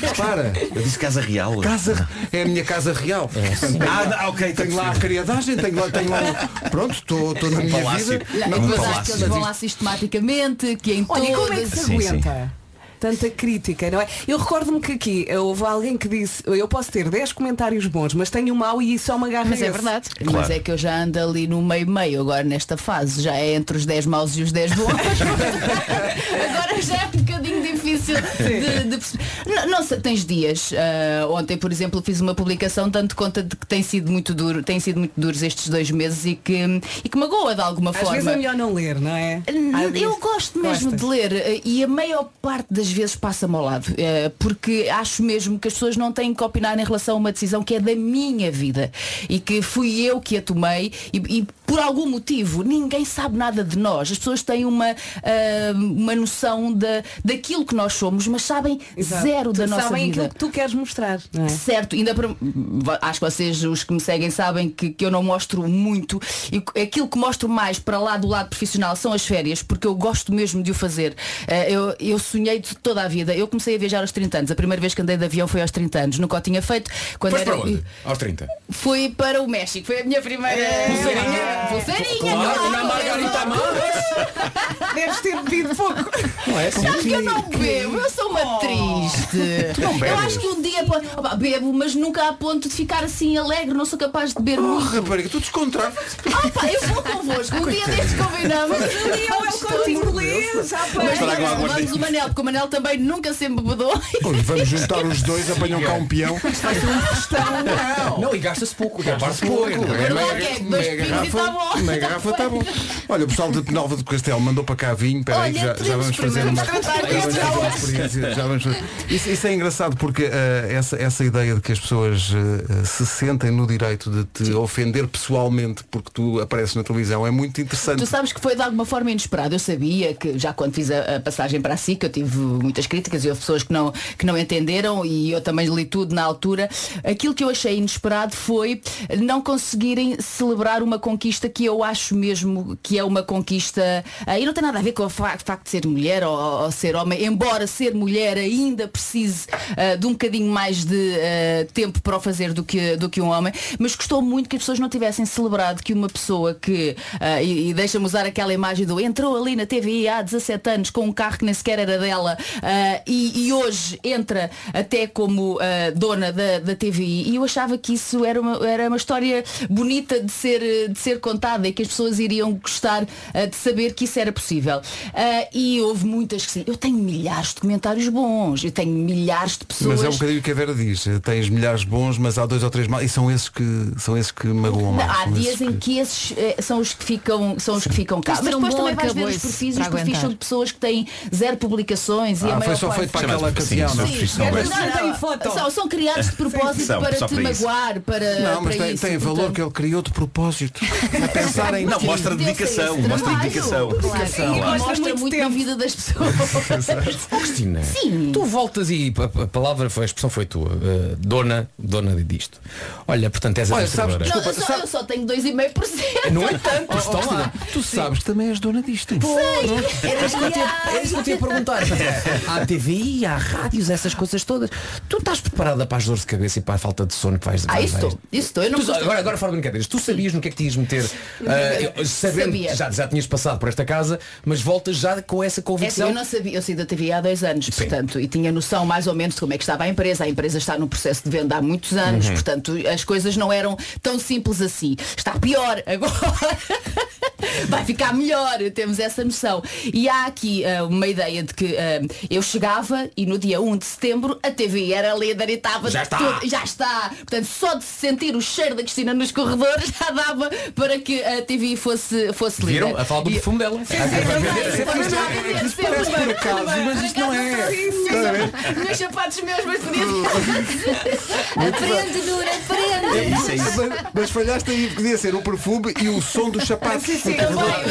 Repara, Eu disse casa real. casa é a minha casa real. Portanto, Ah, ah, ok, Tenho lá a criadagem, tenho lá, tenho lá um- Pronto, estou estou na Um minha palácio. vida. Lá- Não, depois acho palácio. que eles vão lá sistematicamente, que em Olha, e como é que todas. se Sim, sim. aguenta? Tanta crítica, não é? Eu recordo-me que aqui houve alguém que disse eu posso ter 10 comentários bons, mas tenho um mau e só me agarra Mas é esse." verdade. Mas Claro. é que eu já ando ali no meio-meio agora nesta fase. Já é entre os 10 maus e os 10 bons. agora já é um bocadinho difícil de, de perceber. Não, não sei, tens dias. ah, ontem, por exemplo, fiz uma publicação dando conta de que tem sido muito duro, tem sido muito duros estes dois meses e que, e que magoa de alguma Às forma. vezes é melhor não ler, não é? Às Eu gosto mesmo Gostas? de ler eh, e a maior parte das vezes passa-me ao lado eh, porque acho mesmo que as pessoas não têm que opinar em relação a uma decisão que é da minha vida e que fui eu que a tomei e, e por algum motivo, ninguém sabe nada de nós. As pessoas têm uma, ah, uma noção da, daquilo que nós somos, mas sabem Exato. zero da nossa Sabem vida. aquilo que tu queres mostrar. é? Certo, ainda para, acho que vocês, os que me seguem, sabem que, que eu não mostro muito e aquilo que mostro mais para lá do lado profissional são as férias, porque eu gosto mesmo de o fazer. Eh, eu, eu sonhei de toda a vida. Eu comecei a viajar aos 30 anos. A primeira vez que andei de avião foi aos 30 anos. Nunca o tinha feito. Quando Foste era, para onde? Aos 30. Fui para o México. Foi a minha primeira pulseirinha. Pulseirinha, Claro, claro. na Margarita Amores. Deves ter bebido pouco. Não é assim? Sabe que eu não bebo, eu sou uma triste. eu acho que um dia pode- Opa, bebo, mas nunca a ponto de ficar assim alegre, não sou capaz de beber Oh, muito. rapariga, tu descontraste. Ah, pá, eu vou convosco. Um dia destes combinamos. Um dia é o corte inglês, já Mas parece. Trago vamos, água vamos o Manel, porque o Manel também nunca sempre bebedou. Olha, Vamos juntar os dois, apanham cá um peão. Não, e gasta-se pouco. Gasta-se pouco. É dois meia e está bom. meia garrafa está bom. Olha, o pessoal de Penalva do Castelo mandou para cá vinho. Espera aí, já, já vamos fazer uma, experiência. Já vamos fazer. Isso, isso é engraçado porque eh, essa, essa ideia de que as pessoas eh, se sentem no direito de te ofender pessoalmente porque tu apareces na televisão é muito interessante. Tu sabes que foi de alguma forma inesperado. Eu sabia que já quando fiz a, a passagem para a SIC eu tive muitas críticas e houve pessoas que não, que não entenderam e eu também li tudo na altura. Aquilo que eu achei inesperado foi não conseguirem celebrar uma conquista que eu acho mesmo que é uma conquista ah, e não tem nada a ver com o fa- facto de ser mulher ou, ou ser homem, embora ser mulher ainda precise ah, de um bocadinho mais de ah, tempo para o fazer do que, do que um homem, mas gostou muito que as pessoas não tivessem celebrado que uma pessoa que, e, e deixa-me usar aquela imagem do entrou ali na TVI há 17 anos com um carro que nem sequer era dela ah, e, e hoje entra até como ah, dona da, da TVI e eu achava que isso era uma, era uma história bonita de ser, de ser contada e que as pessoas iriam gostar ah, de saber que isso era possível. E houve muitas que sim. Eu tenho milhares de comentários bons, eu tenho milhares de pessoas. Mas é um bocadinho o que a Vera diz. Tens milhares bons, mas há dois ou três mal. E são esses que, são esses que magoam mais. Há dias em que- que esses eh, são os que ficam, são os que ficam cá. Mas depois também vais ver os perfis, os perfis são de pessoas que têm zero publicações e a Ah, maior foi só parte- feito para aquela sim, ocasião. são não? não. foto. São, são criados de propósito São, para te para magoar, para, Não, mas para tem, isso. tem valor portanto- que ele criou de propósito. A pensar em Não, mostra dedicação, mostra dedicação. Claro, e mostra Muito na vida das pessoas. Oh, Cristina, Sim. tu voltas e a, a palavra foi, a expressão foi tua, eh, dona, dona disto. Olha, portanto és Olha, sabes-. Não, eu, só, eu só tenho 2,5%. Não é tanto, estão lá. Tu sabes que também és dona disto. Tinha, era isso que eu tinha a perguntar. Há TVI, há rádios, essas coisas todas. Tu estás preparada para as dores de cabeça e para a falta de sono que vais Ah, isso vais- estou. Isso estou. Eu não Tu- agora, agora fora de brincadeiras, tu sabias no que é que te ias meter eu- sabendo Sabia. já, já tinhas passado por esta casa, mas voltas já com essa É assim, convicção. eu não sabia, eu saí da TV há dois anos, portanto, e tinha noção mais ou menos de como é que estava a empresa. A empresa está no processo de venda há muitos anos, portanto, as coisas não eram tão simples assim. Está pior agora. Vai ficar melhor, temos essa noção. E há aqui ah, uma ideia de que ah, eu chegava e no dia 1 de setembro a TV era líder e estava Já está. tudo- já está. Portanto, só de se sentir o cheiro da Cristina nos corredores já dava para que a TV fosse, fosse líder. Viram? A falar do perfume dela. Mas isto não é. Meus sapatos meus, mas podia Aprende, Dura, aprende. É isso, é isso. Mas, mas falhaste aí, podia ser o perfume e o som dos sapatos. Também,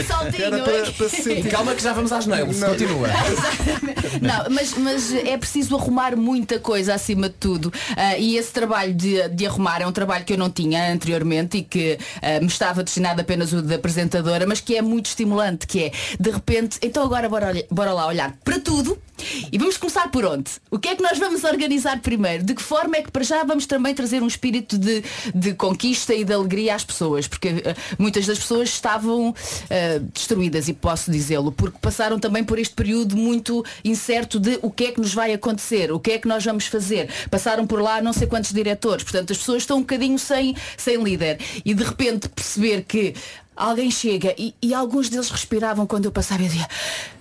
o saltinho. Era para, para se sentir. calma que já vamos às nails. Continua. Não, mas, mas é preciso arrumar muita coisa acima de tudo. Ah, e esse trabalho de, de arrumar é um trabalho que eu não tinha anteriormente e que ah, me estava destinado apenas o da apresentadora, mas que é muito estimulante, que é, de repente, então agora bora, bora lá olhar para tudo e vamos começar por onde? O que é que nós vamos organizar primeiro? De que forma é que para já vamos também trazer um espírito de, de conquista e de alegria às pessoas? Porque ah, muitas das pessoas estavam ah, destruídas, e posso dizê-lo, porque passaram também por este período muito incerto de o que é que nos vai acontecer, o que é que nós vamos fazer. Passaram por lá não sei quantos diretores, portanto as pessoas estão um bocadinho sem, sem líder. E de repente perceber que alguém chega e, e alguns deles respiravam quando eu passava e dizia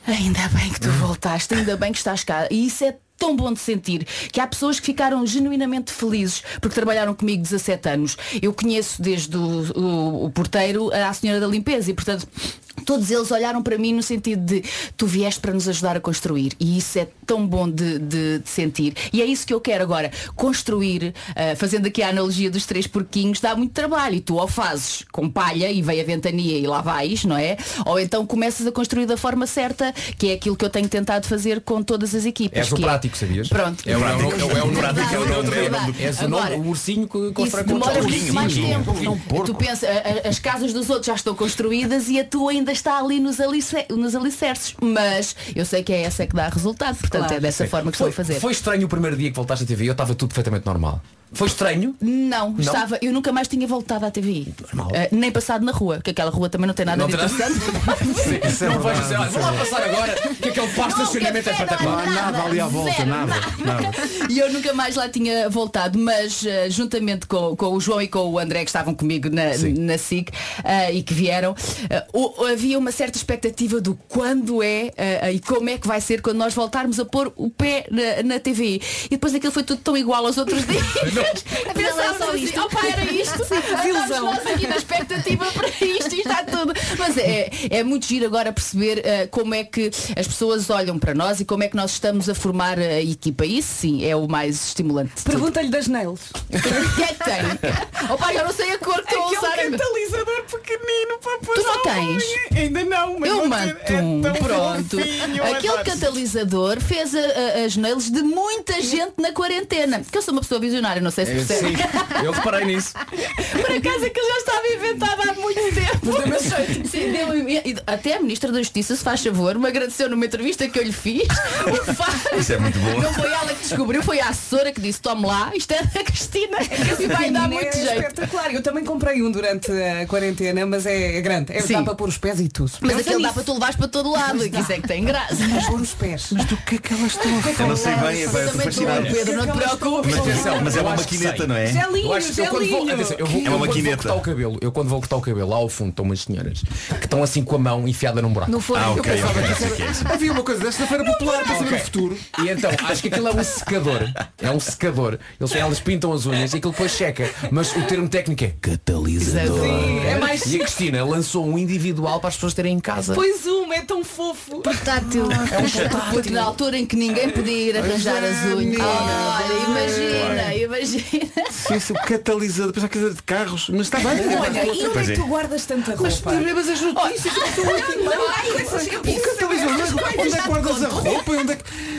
ainda bem que tu voltaste, ainda bem que estás cá. E isso é tão bom de sentir que há pessoas que ficaram genuinamente felizes porque trabalharam comigo 17 anos. Eu conheço desde o, o- o porteiro à senhora da limpeza e portanto Todos eles olharam para mim no sentido de tu vieste para nos ajudar a construir. E isso é tão bom de, de- de sentir. E é isso que eu quero agora. Construir ah, fazendo aqui a analogia dos três porquinhos dá muito trabalho. E tu ou fazes com palha e vem a ventania e lá vais não é? Ou então começas a construir da forma certa que é aquilo que eu tenho tentado fazer com todas as equipas És o é- prático, sabias? pronto. É o, é o, é o, é Prático é o nome, é nome ursinho que constrói com o mais tempo. Tu pensa, a- a- as casas dos outros já estão construídas e a tua ainda está ali nos, alice, nos alicerces. Mas eu sei que é essa que dá resultado. Portanto, Claro. é dessa forma que estou a fazer. Foi estranho o primeiro dia que voltaste à TV, eu estava tudo perfeitamente normal. Foi estranho? Não, estava, eu nunca mais tinha voltado à TVI. Normal. Eh, nem passado na rua, que aquela rua também não tem nada Não de nada- interessante. Isso é não vais dizer, vou lá passar agora que aquele pasto de Não, estacionamento é café, espetacular. Não há nada ali à volta, Zero, nada. nada. E eu nunca mais lá tinha voltado, mas eh, juntamente com, com o João e com o André que estavam comigo na, Sim. na SIC eh, e que vieram, o- havia uma certa expectativa do quando é e como é que vai ser quando nós voltarmos a pôr o pé na, na TV. E depois aquilo foi tudo tão igual aos outros dias. Afinal, era só Pensávamos isto. assim, "Opa, era isto. Estamos nós aqui na expectativa para isto e está tudo. Mas é, é muito giro agora perceber eh, como é que as pessoas olham para nós e como é que nós estamos a formar a equipa. Isso sim é o mais estimulante. Pergunta-lhe das nails. O que é que tem? Opa, já não sei a cor que estou a usar. catalisador pequenino para pôr Tu não tens? Ainda não, mas Eu mando é um, tão pronto. fofinho, Aquele catalisador fez a- a- as nails de muita gente na quarentena. Que eu sou uma pessoa visionária, não sei se percebe. Sim, eu reparei nisso. Por acaso aquilo já estava inventado há muito tempo. Sim, deu- até a Ministra da Justiça, se faz favor, me agradeceu numa entrevista que eu lhe fiz. O Isso é muito bom. Não foi ela que descobriu, foi a assessora que disse, tome lá, isto é da Cristina e vai dar Pequenino muito é jeito. espetacular. Eu também comprei um durante a quarentena, mas é grande. É Sim. dá para pôr os pés e tudo. Mas aquilo dá nisso. para tu levares para todo lado, que isso é que tem graça. Mas pôr os pés. Mas do que é que elas estão a Eu não sei bem, é, eu Também estou. Pedro, não te preocupes. Mas atenção, mas é Eu uma maquineta, não é? Gelinho, Eu acho que eu quando vou, gelinho. atenção, eu vou, É uma eu quando vou maquineta. cortar o cabelo, eu quando vou cortar o cabelo, lá ao fundo estão umas senhoras que estão assim com a mão enfiada num buraco. No forno. Ah, Eu ok, pensava ok, que é era- isso. Havia uma coisa desta feira popular para saber o futuro. E então, acho que aquilo é um secador. É um secador. Eles, elas pintam as unhas e aquilo depois checa. Mas o termo técnico é catalisador. É mais E a Cristina lançou um individual para as pessoas terem em casa. Pois uma, é tão fofo. Portátil. É um portátil. Na altura em que ninguém podia ir arranjar Pois é, as unhas. Olha, imagina, imagina. Sim, sim, o catalisador, pensava que era de carros, mas está bem. Olha, e onde é que tu guardas tanta roupa? Mas as notícias O catalisador, onde é que guardas a roupa? e Onde é que... Oh, valha-me Deus, não, não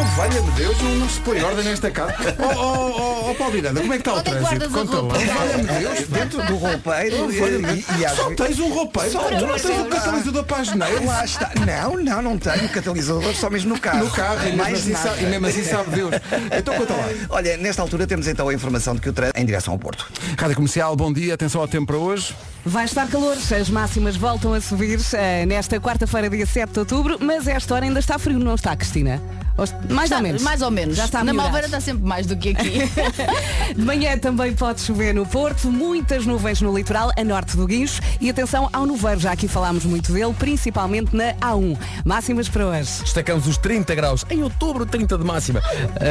se põe ordem nesta casa. Oh, oh, oh, oh Paulo Miranda, como é que está o Onde é que trânsito? guardas a Conta lá. roupa? Valha-me Deus. Dentro do roupeiro valha-me. e, e às Só vezes- tens um roupeiro, Só tu não tens um catalisador para as neiras. Lá está. Não, não, não tenho catalisador, só mesmo no carro. No carro, e mesmo, Mais assim nada. sabe, e mesmo assim sabe Deus. Então conta lá. Olha, nesta altura temos então a informação de que o trânsito é em direção ao Porto. Rádio Comercial, bom dia, atenção ao tempo para hoje. Vai estar calor, as máximas voltam a subir eh, nesta quarta-feira, dia 7 de outubro, mas esta hora ainda está frio, não está, Cristina? Mais Está- ou menos. Mais ou menos. Já está Na. Malveira está sempre mais do que aqui. De manhã também pode chover no Porto, muitas nuvens no litoral, a norte do Guincho e atenção ao nevoeiro, já aqui falámos muito dele, principalmente na A1. Máximas para hoje. Destacamos os 30 graus em outubro, 30 de máxima.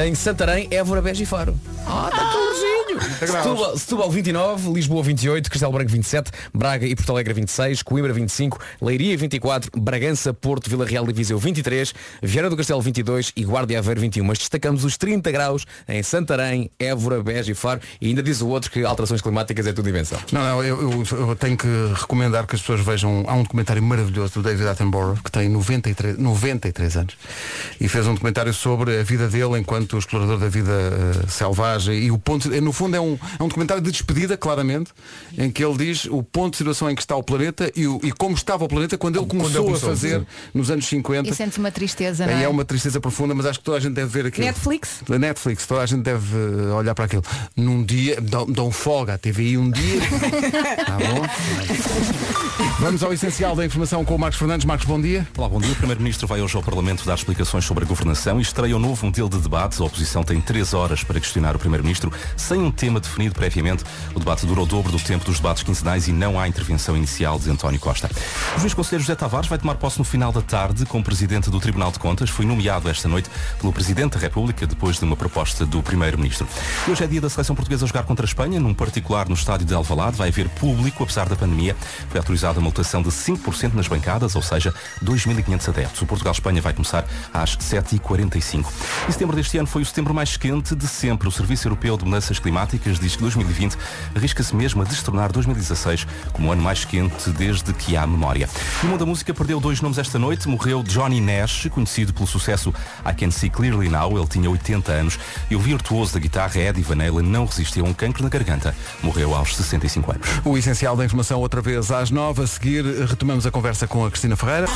Em Santarém, Évora, Beja e Faro. Ah, está calorzinho. Setúbal, Setúbal 29, Lisboa 28, Castelo Branco 27, Braga e Porto Alegre 26, Coimbra 25, Leiria 24, Bragança, Porto, Vila Real e Viseu 23, Vieira do Castelo 22 e Guarda e Aveiro 21. Mas destacamos os 30 graus em Santarém, Évora, Beja e Faro. E ainda diz o outro que alterações climáticas é tudo invenção. Não, não, eu, eu- eu tenho que recomendar que as pessoas vejam. Há um documentário maravilhoso do David Attenborough, que tem 93, 93 anos, e fez um documentário sobre a vida dele enquanto explorador da vida eh, selvagem. E o ponto, eh, no fundo, é um, é um documentário de despedida, claramente, em que ele diz o ponto de situação em que está o planeta e, o- e como estava o planeta quando ele Quando ele começou, começou, a fazer sim. nos anos 50. E sente-se uma tristeza, é? é uma tristeza profunda, mas acho que toda a gente deve ver aquilo. Netflix? Da Netflix, toda a gente deve eh, olhar para aquilo. Num dia, dão, dão folga à TVI um dia. tá bom? Vamos ao essencial da informação com o Marcos Fernandes. Marcos, bom dia. Olá, bom dia. O Primeiro-Ministro vai hoje ao Parlamento dar explicações sobre a governação e estreia um novo modelo de debate. A oposição tem três horas para questionar o Primeiro-Ministro sem um tema definido previamente. O debate durou o dobro do tempo dos debates quinzenais e não há intervenção inicial de António Costa. O juiz conselheiro José Tavares vai tomar posse no final da tarde como presidente do Tribunal de Contas. Foi nomeado esta noite pelo Presidente da República depois de uma proposta do Primeiro-Ministro. Hoje é dia da seleção portuguesa jogar contra a Espanha, num particular no estádio de Alvalade. Vai haver público, apesar da pandemia. Foi autorizada a multação de 5% nas bancadas, ou seja, 2.500 adeptos. O Portugal-Espanha vai começar às 7h45. E setembro deste ano foi o setembro mais quente de sempre. O Serviço Europeu de Mudanças Climáticas diz que 2020 arrisca-se mesmo a destornar 2016 como o ano mais quente desde que há memória. O mundo da música perdeu dois nomes esta noite. Morreu Johnny Nash, conhecido pelo sucesso I Can See Clearly Now. Ele tinha 80 anos. E o virtuoso da guitarra Eddie Van Halen não resistiu a um cancro na garganta. Morreu aos 65 anos. O essencial da informação outra vez às nove. A seguir retomamos a conversa com a Cristina Ferreira.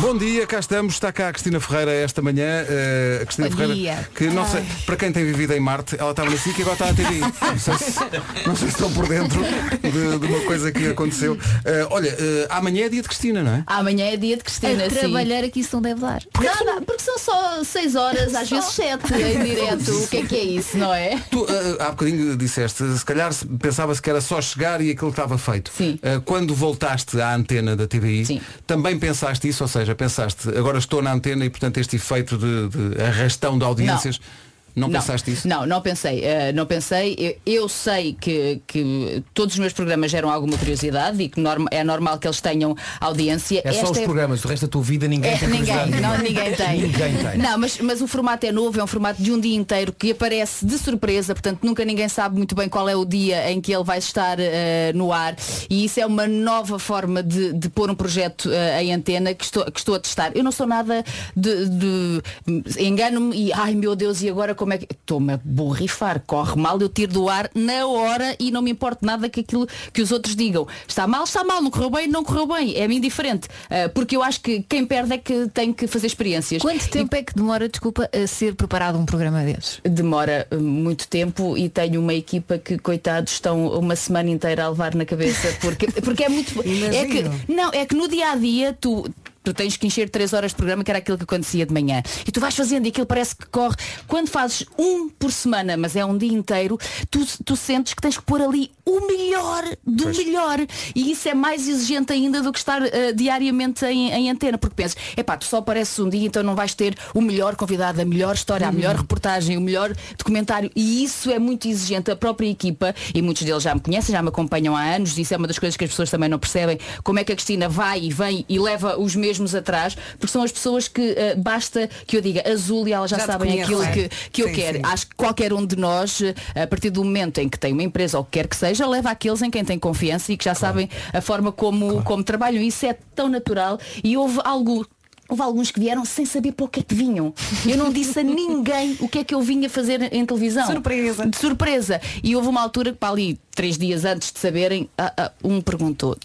Bom dia, cá estamos. Está cá a Cristina Ferreira esta manhã. Eh, a Cristina Bom Ferreira, dia. que não sei, para quem tem vivido em Marte, ela estava na SIC e agora está a TV. Não sei se, não sei se estão por dentro de, de uma coisa que aconteceu. Eh, olha, eh, amanhã é dia de Cristina, não é? Amanhã é dia de Cristina, A sim. trabalhar que isso não deve dar. Nada, porque são só 6 horas, às vezes 7 em direto. O que é que é isso, não é? Tu eh, há bocadinho disseste, se calhar se- pensava-se que era só chegar e aquilo estava feito. Sim. Eh, quando voltaste à antena da TVI, Sim. também pensaste isso, ou seja, pensaste, agora estou na antena e portanto este efeito de, de arrastão de audiências, não, pensaste isso? Não, não pensei. eh, não pensei. Eu, eu sei que, que todos os meus programas geram alguma curiosidade e que norma- é normal que eles tenham audiência. É só Esta os programas, o resto da tua vida ninguém É, tem ninguém, não, ninguém tem. Ninguém tem. Não, mas, mas o formato é novo, é um formato de um dia inteiro que aparece de surpresa, portanto nunca ninguém sabe muito bem qual é o dia em que ele vai estar eh, no ar e isso é uma nova forma de, de pôr um projeto eh, em antena que estou, que estou a testar. Eu não sou nada de, de- engano-me e ai meu Deus, e agora como é que. Estou-me a borrifar, corre mal, eu tiro do ar na hora e não me importa nada que aquilo que os outros digam. Está mal, está mal, não correu bem, não correu bem. É-me indiferente. Eh, porque eu acho que quem perde é que tem que fazer experiências. Quanto tempo é que demora, desculpa, a ser preparado um programa desses? Demora uh, muito tempo e tenho uma equipa que, coitados, estão uma semana inteira a levar na cabeça porque, porque é muito. é que, não, é que no dia a dia tu. Tu tens que encher 3 horas de programa, que era aquilo que acontecia de manhã. E tu vais fazendo e aquilo parece que corre. Quando fazes um por semana, mas é um dia inteiro, tu, tu sentes que tens que pôr ali o melhor do melhor. E isso é mais exigente ainda do que estar uh, diariamente em, em antena. Porque pensas, epá, tu só apareces um dia, então não vais ter o melhor convidado, a melhor história, a melhor reportagem, o melhor documentário. E isso é muito exigente. A própria equipa, e muitos deles já me conhecem, já me acompanham há anos, isso é uma das coisas que as pessoas também não percebem, como é que a Cristina vai e vem e leva os mesmos atrás, porque são as pessoas que uh, basta que eu diga azul e elas já, Já sabem conhecem. aquilo que, que eu Sim, quero. sim. Acho que qualquer um de nós, eh, a partir do momento em que tem uma empresa ou o que quer que seja, leva aqueles em quem tem confiança e que já sabem a forma como, como trabalham. Isso é tão natural e houve algo. Houve alguns que vieram sem saber para o que é que vinham. Eu não disse a ninguém o que é que eu vinha fazer em televisão. Surpresa. De surpresa. E houve uma altura que para ali, três dias antes de saberem, um perguntou.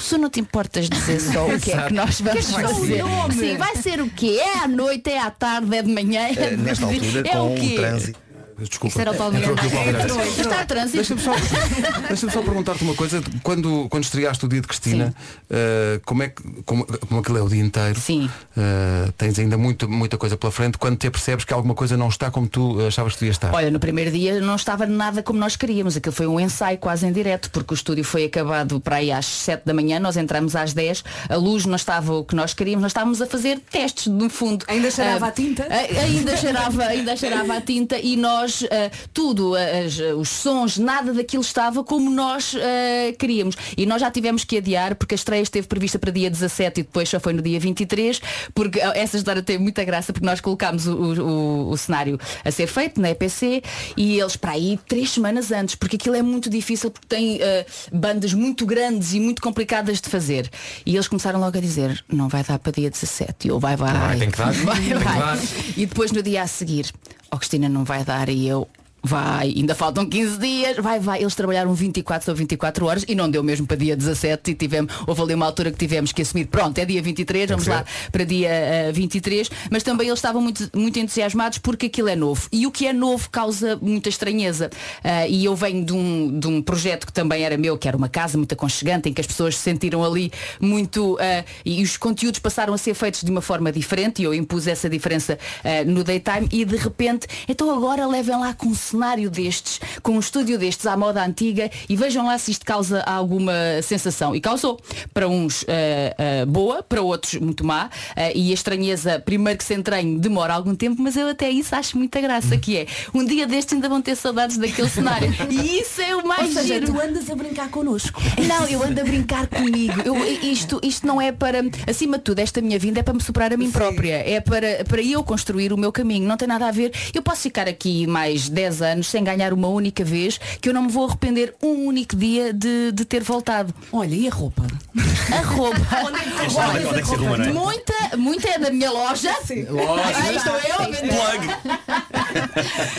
Se não te importas dizer só o que é que nós vamos o fazer. Sim, vai ser o quê? É à noite, é à tarde, é de manhã. é de- Nesta altura, é com o quê? o trânsito. Desculpa. Isso era o Paulo Entrou Miranda. aqui o Paulo Miranda. Está a trânsito. Deixa-me só, deixa só perguntar-te uma coisa. Quando, quando estreaste o dia de Cristina, eh, como é que como, como aquilo é o dia inteiro? Sim. eh, tens ainda muita, muita coisa pela frente. Quando te apercebes que alguma coisa não está como tu achavas que devia estar? Olha, no primeiro dia não estava nada como nós queríamos. Aquilo foi um ensaio quase em direto, porque o estúdio foi acabado para aí às 7 da manhã, nós entramos às 10, a luz não estava o que nós queríamos, nós estávamos a fazer testes, no fundo. Ainda cheirava Ah, a tinta? ah, ainda cheirava, ainda cheirava a tinta e nós, ah, tudo, as- os sons, nada daquilo estava como nós ah, queríamos. E nós já tivemos que adiar, porque a estreia esteve prevista para dia 17 e depois só foi no dia 23, porque essa história tem muita graça, porque nós colocámos o, o- o cenário a ser feito na EPC e eles para aí três semanas antes, porque aquilo é muito difícil, porque tem ah, bandas muito grandes e muito complicadas de fazer. E eles começaram logo a dizer, não vai dar para dia 17. E eu, vai, vai. Vai, Vai, tem que vai. dar. E depois no dia a seguir, ó Cristina não vai dar e eu. Vai, ainda faltam 15 dias, vai, vai. Eles trabalharam 24 ou 24 horas e não deu mesmo para dia 17 e tivemos, houve ali uma altura que tivemos que assumir, pronto, é dia 23, vamos lá para dia eh, 23, mas também eles estavam muito, muito entusiasmados porque aquilo é novo. E o que é novo causa muita estranheza. Ah, e eu venho de um, de um projeto que também era meu, que era uma casa muito aconchegante, em que as pessoas se sentiram ali muito. ah, e os conteúdos passaram a ser feitos de uma forma diferente e eu impus essa diferença no daytime e de repente, então agora levem lá com cenário destes, com um estúdio destes à moda antiga e vejam lá se isto causa alguma sensação. E causou. Para uns eh, eh, boa, para outros muito má. Eh, e a estranheza, primeiro que se entranhe, demora algum tempo, mas eu até isso acho muita graça, que é um dia destes ainda vão ter saudades daquele cenário. E isso é o mais Ou seja, giro. tu andas a brincar connosco. Não, eu ando a brincar comigo. Eu- isto, isto não é para, acima de tudo, esta minha vinda é para me superar a mim própria. É para, para eu construir o meu caminho. Não tem nada a ver. Eu posso ficar aqui mais 10 anos sem ganhar uma única vez, que eu não me vou arrepender um único dia de, de ter voltado. Olha, e a roupa? A roupa. É é é? Muita, muita é da minha loja. Loja. Aí estou eu a vender. Plug.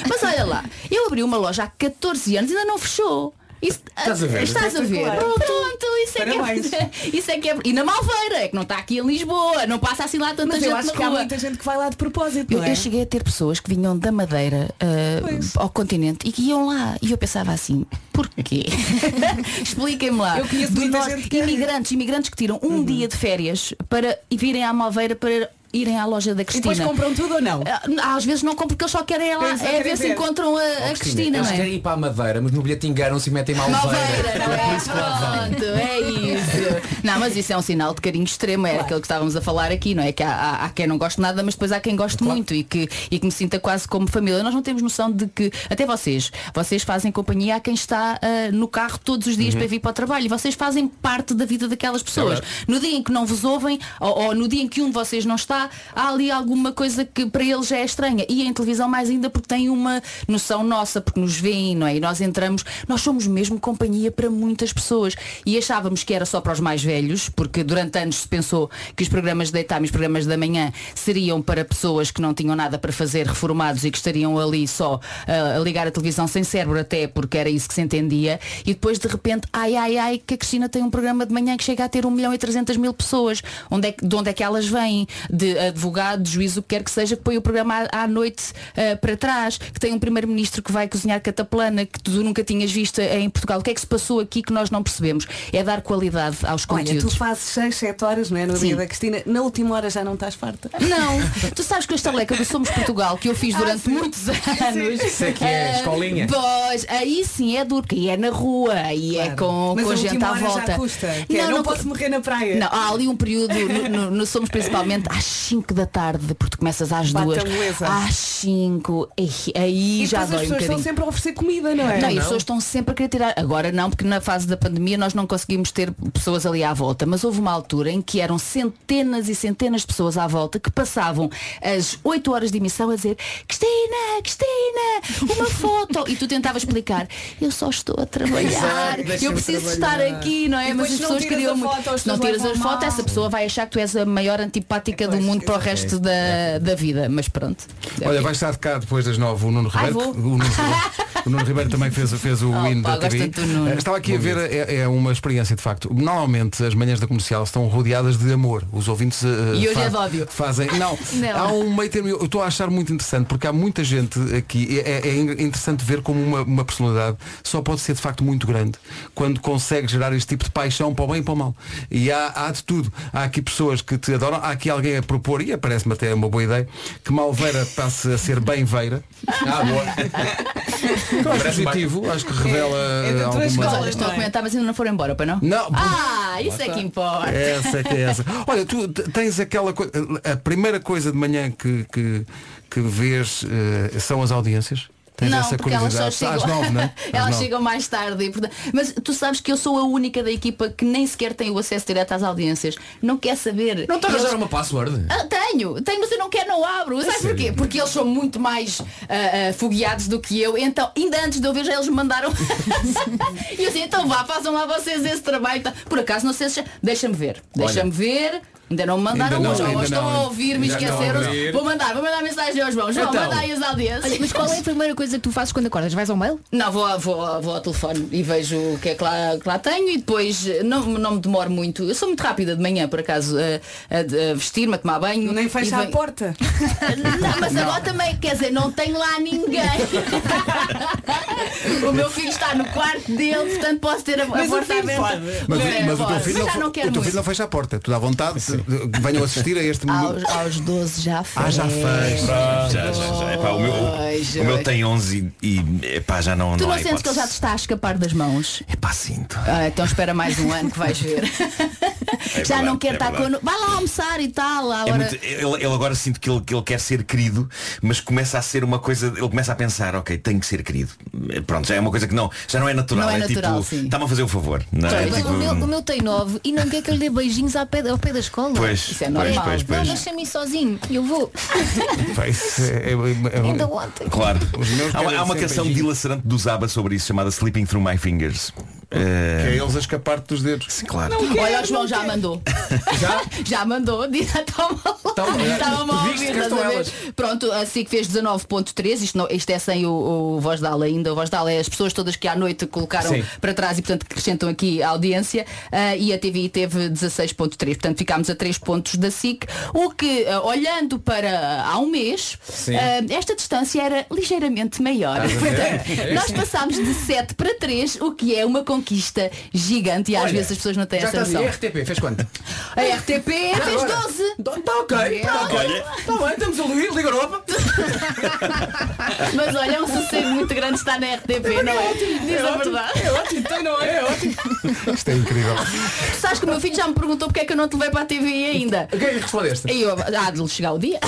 Mas olha lá, eu abri uma loja há 14 anos e ainda não fechou. Isso- Estás a ver? Estás a ver? Pronto, isso é, que é, isso é que é. E na Malveira, é que não está aqui em Lisboa, não passa assim lá tanta Mas gente eu acho na que há rua. muita gente que vai lá de propósito, Eu, é? eu cheguei a ter pessoas que vinham da Madeira ah, Pois. ao continente e que iam lá. E eu pensava assim, porquê? Expliquem-me lá. Eu conheço Do muita gente que é. imigrantes, imigrantes que tiram um dia de férias para virem à Malveira para irem à loja da E Cristina. depois compram tudo ou não? Ah, Às vezes não compram porque eles só querem ir lá, Eles só é querem ver se ver. encontram a, a Cristina, eles não é? querem ir para a Madeira, mas no bilhete enganam-se e metem Malveira. Malveira, não É é? Pronto, é isso. Não, mas isso é um sinal de carinho extremo, era aquilo que estávamos a falar aqui, não é? Que há, há- há quem não goste nada, mas depois há quem goste muito e que, e que me sinta quase como família. Nós não temos noção de que, até vocês, vocês fazem companhia a quem está ah, no carro todos os dias para vir para o trabalho e vocês fazem parte da vida daquelas pessoas. No dia em que não vos ouvem, ou, ou no dia em que um de vocês não está, há ali alguma coisa que para eles já é estranha. E em televisão mais ainda porque tem uma noção nossa, porque nos veem, não é? E nós entramos, nós somos mesmo companhia para muitas pessoas. E achávamos que era só para os mais velhos, porque durante anos se pensou que os programas de daytime e os programas da manhã seriam para pessoas que não tinham nada para fazer, reformados e que estariam ali só ah, a ligar a televisão sem cérebro até, porque era isso que se entendia. E depois de repente, ai ai ai, que a Cristina tem um programa de manhã que chega a ter 1 milhão e 300 mil pessoas. Onde é, de onde é que elas vêm? De advogado, de juiz, o que quer que seja, que põe o programa à, à noite ah, para trás, que tem um primeiro-ministro que vai cozinhar cataplana, que tu nunca tinhas visto em Portugal. O que é que se passou aqui que nós não percebemos? É dar qualidade aos Olha, tu conteúdos. fazes 6, 7 horas, não é? No Sim. dia da Cristina. Na última hora já não estás farta. Não, tu sabes que a estaleca do Somos Portugal, que eu fiz durante muitos anos. Isso é que é ah, escolinha. Pois, aí sim é duro, aí é na rua, aí é com, Mas com a gente à volta. já custa. Que é, não, posso morrer na praia. Não, há ali um período, no, no- no Somos principalmente às 5 da tarde, porque tu começas às Bate duas. a beleza. Às 5, aí E já depois as dói um pessoas estão sempre a oferecer comida, não é? Não, e as pessoas estão sempre a querer tirar. Agora não, porque na fase da pandemia nós não conseguimos ter pessoas ali à volta. Mas houve uma altura em que eram centenas e centenas de pessoas à volta que passavam as 8 horas de emissão a dizer Cristina, Cristina, uma foto. E tu tentavas explicar, eu só estou a trabalhar, Exato, eu preciso trabalhar." estar aqui, não é? E Mas as não pessoas queriam muito. foto, Se não pessoas tiras a foto, essa pessoa vai achar que tu és a maior antipática do Pois, mundo para o resto da, da vida. Mas pronto. Olha, vai estar de cá depois das nove o Nuno Ai, Ribeiro. vou. o, Nuno Ribeiro o Nuno Ribeiro também fez, fez o Oh, hino da TV. Eh, Estava aqui a ver, é, é uma experiência de facto. Normalmente as manhãs da comercial estão rodeadas de amor. Os ouvintes eh, E hoje faz- é de ódio. fazem. Não, Não. há um meio termo. Eu estou a achar muito interessante porque há muita gente aqui. É, é interessante ver como uma, uma personalidade só pode ser de facto muito grande quando consegue gerar este tipo de paixão para o bem e para o mal. E há, há de tudo. Há aqui pessoas que te adoram. Há aqui alguém a propor, e parece-me até uma boa ideia, que Malveira passe a ser bem-veira. Ah, boa. Eu acho positivo, acho que revela É da tua alguma... escola. Olha, estão a é? comentar, mas ainda não foram embora, para não? Não, Ah, isso é que importa. essa é que é essa. Olha, tu tens aquela coisa. A primeira coisa de manhã que, que, que vês eh, são as audiências? Tens não, essa porque elas só chegam, Às nove, não é? Às elas nove. chegam mais tarde. e, portanto- Mas tu sabes que eu sou a única da equipa que nem sequer tem o acesso direto às audiências. Não quer saber. Não está a arranjar uma password? Ah, tenho, tenho, mas eu não quero, não abro. Sabe porquê? Porque eles são muito mais ah, ah, fogueados do que eu. Então, ainda antes de eu ver, já eles me mandaram. e eu assim, então vá, façam lá vocês esse trabalho. Por acaso, não sei se. Deixa-me ver. Deixa-me ver. Ainda não me mandaram Ainda não, hoje. estão não. a ouvir, me não esqueceram. Vou mandar, vou mandar mensagem ao João. João, Então. manda aí as audiências. Mas qual é a primeira coisa que tu fazes quando acordas? Vais ao mail? Não, vou, vou, vou ao telefone e vejo o que é que lá, que lá tenho e depois eh, não, não me demoro muito. Eu sou muito rápida de manhã, por acaso, a, a- a vestir-me, a tomar banho. Nem fecha a porta. Não, mas agora também, quer dizer, não tem lá ninguém. o meu filho está no quarto dele, portanto posso ter a, a Mas o porta filho aberta. Mas, É, mas o teu filho, Mas não, não o teu filho não fecha a porta. Tu dá vontade, venham assistir a este Aos, aos 12 já fez. Ah, já fez. Já, já, já. Epá, o, meu, Pois, o meu tem 11 e, e epá, já não, Tu não não sentes que ele já te está a escapar das mãos? Epá, sinto. Ah, então espera mais um ano que vais ver. É já verdade, não quer é estar com. Vai lá almoçar e tal. É hora- muito- ele, ele agora sinto que ele, que ele quer ser querido, mas começa a ser uma coisa, ele começa a pensar, ok, tenho que ser querido. Pronto, já é uma coisa que não, já não é natural. Não é natural, tipo, sim. está-me a fazer o favor. Não é? Tipo, o, meu, o meu tem nove e não quer que eu lhe dê beijinhos ao pé, ao pé da escola. Pois, Isso é pois, normal. pois, pois. Não, deixa-me ir sozinho. Eu vou. É- é- é- Ainda ontem. Claro. Há há uma canção beijinhos. dilacerante do Zaba sobre isso, chamada Sleeping Through My Fingers. Eh, Que é eles a escapar dos dedos. Sim, claro. Olha, o João já mandou. Já? já mandou. Diz- Estava Estava-me a ouvir, que estás a ver? elas? Pronto, a SIC fez 19.3, isto, não- isto é sem o, o Voz Dal ainda. O Voz Dal é as pessoas todas que à noite colocaram Sim. para trás e portanto acrescentam aqui a audiência ah, e a TVI teve 16.3, portanto ficámos a 3 pontos da SIC, o que ah, olhando para há um mês, ah, esta distância era ligeiramente maior. A? Portanto, É nós passámos de 7 para 3, o que é uma conquista gigante e às Olha, vezes as pessoas não têm já essa noção. em RTP, fez quanto? A RTP Já fez agora. 12. Está ok, está ok. Está bem, estamos a Luís, Liga Europa. Mas olha, é um sossego muito grande estar na RTP, não é? Diz a verdade. É ótimo, tem, não é? É ótimo. Isto é incrível. Sabes que o meu filho já me perguntou porque é que eu não te levei para a TV ainda. O que é que respondeste? E eu, há de lhe chegar o dia.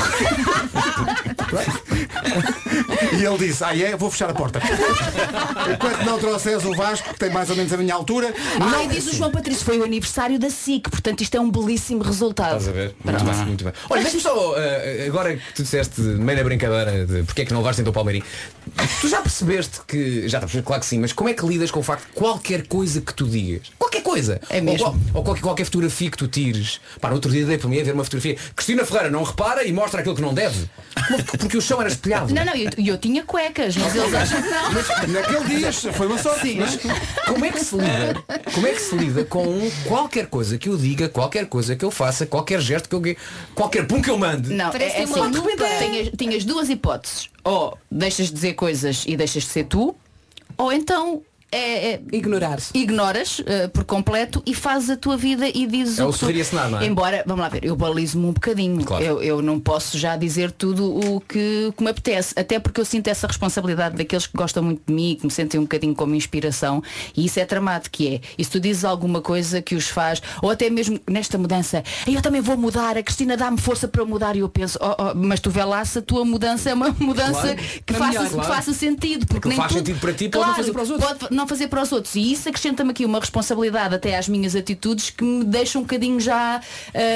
E ele disse, ah é, vou fechar a porta. Enquanto não trouxeres o Vasco, que tem mais ou menos a minha altura, Ai, diz o João Patrício, foi o aniversário da SIC, portanto isto é um belíssimo resultado. Estás a ver? Muito bem, muito bem. Olha, deixa-me só, eh, agora que tu disseste meio na brincadeira de porque é que não levaste então o Palmeirim, tu já percebeste que, já está, claro que sim, mas como é que lidas com o facto de qualquer coisa que tu digas, coisa, É mesmo. ou, ou qualquer, qualquer fotografia que tu tires, pá, no outro dia dei para mim a ver uma fotografia, Cristina Ferreira não repara e mostra aquilo que não deve, porque o chão era espelhado. Não, não, e eu, eu tinha cuecas, mas eles acham que não. naquele dia foi uma sorte. Sim. mas- Como é que se lida? Como é que se lida com qualquer coisa que eu diga, qualquer coisa que eu faça, qualquer gesto que eu qualquer pum que eu mande? Não, Parece é, é uma assim, tinhas, tinhas duas hipóteses. Ou deixas de dizer coisas e deixas de ser tu, ou então é, é- Ignorar-se. ignoras eh, por completo e fazes a tua vida e dizes É o o que tu- assinar, não é? Embora, vamos lá ver, eu balizo-me um bocadinho. Claro. Eu, eu não posso já dizer tudo o que, que me apetece. Até porque eu sinto essa responsabilidade daqueles que gostam muito de mim, que me sentem um bocadinho como inspiração. E isso é tramado, que é. E se tu dizes alguma coisa que os faz, ou até mesmo nesta mudança, "Ei, eu também vou mudar, a Cristina dá-me força para mudar e eu penso, "Oh, oh, mas tu vê lá se a tua mudança é uma mudança Claro. que, faça, melhor, que claro. faça sentido. Porque Aquilo nem faz tudo- sentido para ti, pode não fazer para os outros. pode não fazer para os outros. E isso acrescenta-me aqui uma responsabilidade até às minhas atitudes que me deixa um bocadinho já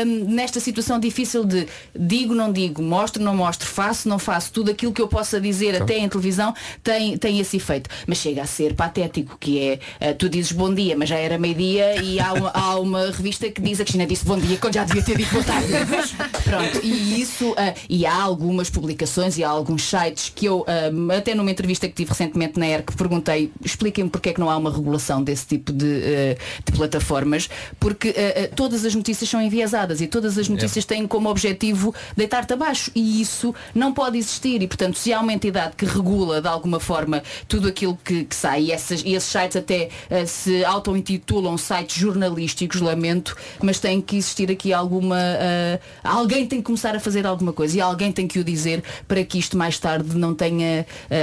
hum, nesta situação difícil de digo, não digo, mostro, não mostro, faço, não faço. Tudo aquilo que eu possa dizer até em televisão tem, tem esse efeito. Mas chega a ser patético, que é eh, tu dizes bom dia, mas já era meio-dia e há uma, há uma revista que diz a Cristina disse bom dia quando já devia ter dito boa tarde. Pronto, e isso, ah, e há algumas publicações e há alguns sites que eu, ah, até numa entrevista que tive recentemente na ERC, perguntei, expliquem-me porque é que não há uma regulação desse tipo de, ah, de plataformas, porque ah, ah, todas as notícias são enviesadas e todas as notícias têm como objetivo deitar-te abaixo. E isso não pode existir. E portanto se há uma entidade que regula de alguma forma tudo aquilo que, que sai e, essas- e esses sites até ah, se auto-intitulam sites jornalísticos, lamento, mas tem que existir aqui alguma ah, alguém tem que começar a fazer alguma coisa e alguém tem que o dizer para que isto mais tarde não tenha ah,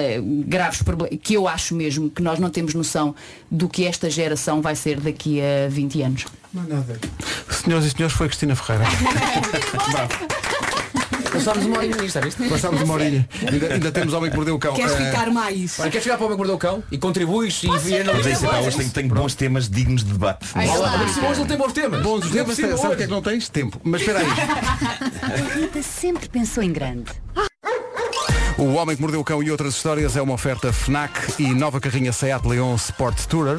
graves problemas que eu acho mesmo que nós não temos noção do que esta geração vai ser daqui a 20 anos Não nada. Senhoras e senhores, foi Cristina Ferreira. Passámos uma horinha nisto, viste? Passámos uma horinha. Ainda, ainda temos homem que mordeu o cão. Queres Eh, ficar mais? Olha, queres chegar para o Homem que Mordeu o Cão e contribuis e Mas é isso, pá, hoje tenho, tenho bons temas dignos de debate. Ai, Olha, lá. mas hoje ele tem bons temas. Bons temas, sabe o que é hoje. que não tens? Tempo. Mas espera aí. A Rita sempre pensou em grande. O Homem que Mordeu o Cão e outras histórias é uma oferta FNAC e nova carrinha Seat Leon Sport Tourer.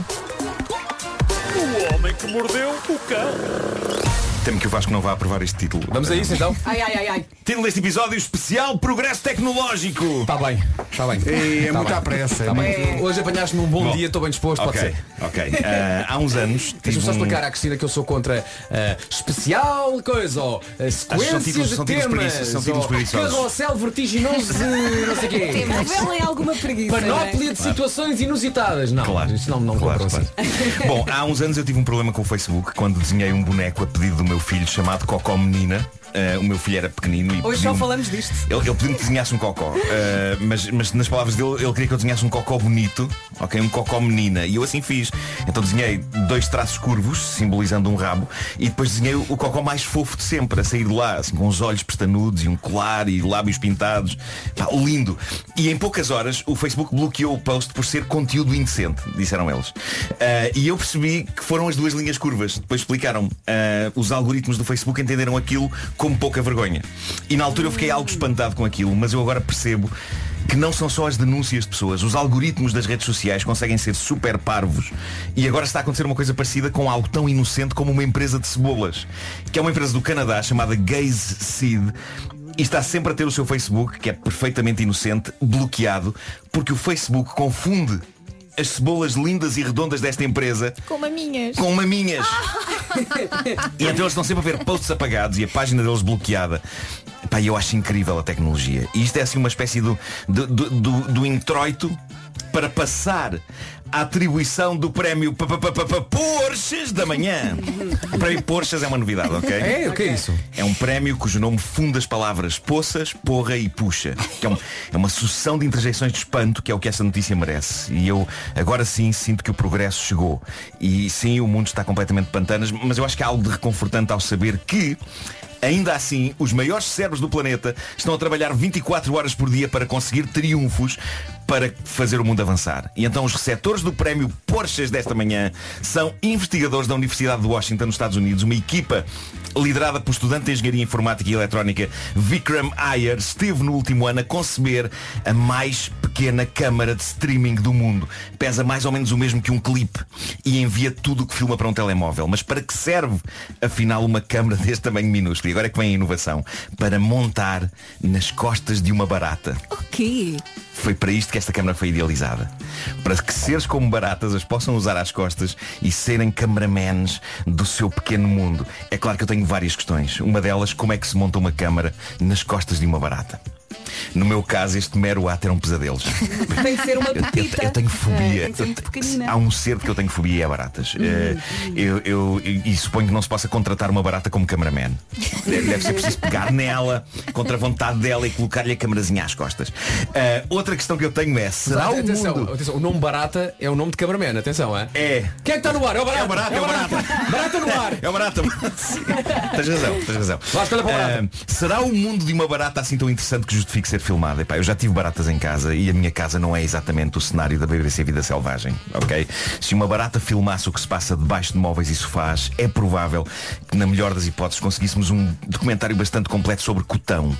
Temo que o Vasco não vá aprovar este título. Vamos a isso então? Ai, ai, ai, ai. Título deste episódio especial Progresso Tecnológico. Está bem, está bem. E é Tá muita bem. pressa. Tá bem. Hoje apanhaste-me um bom, Bom. dia, estou bem disposto, pode Ok, ser. ok. Ah, há uns anos Deixa-me só explicar à Cristina que eu sou contra ah, especial coisa, ou ah, sequência títulos- de são títulos temas, preguiçosos, são títulos ou preguiçosos. carrossel vertiginoso de não sei o quê. Revelem alguma preguiça. é? Panóplia de situações inusitadas. Não, Claro. isso não, não Claro, compram assim. claro. Bom, há uns anos eu tive um problema com o Facebook quando desenhei um boneco a pedido do meu meu filho chamado Cocó Menina. Eh, o meu filho era pequenino e Hoje só falamos disto. ele, ele pediu-me que desenhasse um cocó. Eh, mas, mas nas palavras dele ele queria que eu desenhasse um cocó bonito Ok, um cocó menina. E eu assim fiz. Então desenhei dois traços curvos Simbolizando um rabo E depois desenhei o cocó mais fofo de sempre A sair de lá, assim com os olhos pestanudos E um colar e lábios pintados. Pá, lindo. E em poucas horas o Facebook bloqueou o post Por ser conteúdo indecente Disseram eles. Eh, E eu percebi que foram as duas linhas curvas. Depois explicaram eh, Os algoritmos do Facebook entenderam aquilo como pouca vergonha. E na altura eu fiquei algo espantado com aquilo Mas eu agora percebo que não são só as denúncias de pessoas. Os algoritmos das redes sociais conseguem ser super parvos. E agora está a acontecer uma coisa parecida com algo tão inocente como uma empresa de cebolas Que é uma empresa do Canadá chamada Gaze Seed e está sempre a ter o seu Facebook, que é perfeitamente inocente, bloqueado, porque o Facebook confunde as cebolas lindas e redondas desta empresa Com maminhas. com maminhas. E então eles estão sempre a ver posts apagados e a página deles bloqueada. Pá, eu acho incrível a tecnologia. E isto é assim uma espécie do, do, do, do- do introito para passar a atribuição do prémio Porsches da manhã. O prémio Porsches é uma novidade, ok? É, o que é isso? É um prémio cujo nome funde as palavras poças, porra e puxa. Que é, um- é uma sucessão de interjeições de espanto que é o que esta notícia merece. E eu agora sim sinto que o progresso chegou. E sim, o mundo está completamente de pantanas, mas eu acho que há algo de reconfortante ao saber que Ainda assim, os maiores cérebros do planeta estão a trabalhar 24 horas por dia para conseguir triunfos para fazer o mundo avançar. E então os receptores do prémio Porsches desta manhã são investigadores da Universidade de Washington, nos Estados Unidos, uma equipa liderada por estudante de Engenharia Informática e Eletrónica Vikram Iyer, esteve no último ano a conceber a mais pequena câmara de streaming do mundo. Pesa mais ou menos o mesmo que um clipe e envia tudo o que filma para um telemóvel. Mas para que serve, afinal, uma câmara deste tamanho minúsculo? E agora é que vem a inovação. Para montar nas costas de uma barata. O quê? Foi para isto que esta câmara foi idealizada. Para que seres como baratas as possam usar às costas e serem cameramans do seu pequeno mundo. É claro que eu tenho várias questões. Uma delas, como é que se monta uma câmara nas costas de uma barata? No meu caso, este mero ato eram pesadelos. Tem que ser uma Eu, eu- eu tenho fobia. É, tem Eu- há um ser de que eu tenho fobia e é baratas. Eh, eu, eu- e suponho que não se possa contratar uma barata como cameraman. Deve, ser preciso pegar nela, contra a vontade dela e colocar-lhe a camarazinha às costas. Eh, outra questão que eu tenho é, será o atenção, mundo... atenção, o nome barata é o nome de cameraman, atenção, é? É. Quem é que está no ar? É o barata. É o barata, é o barata. Barata no ar. É o barata. tens razão, tens razão. Lá, barata. Ah, será o mundo de uma barata assim tão interessante que justifique ser filmada? Epá, eu já tive baratas em casa e a minha casa não é exatamente o cenário da BBC Vida Selvagem, ok? Se uma barata filmasse o que se passa debaixo de móveis e sofás, é provável que na melhor das hipóteses conseguíssemos um documentário bastante completo sobre cotão.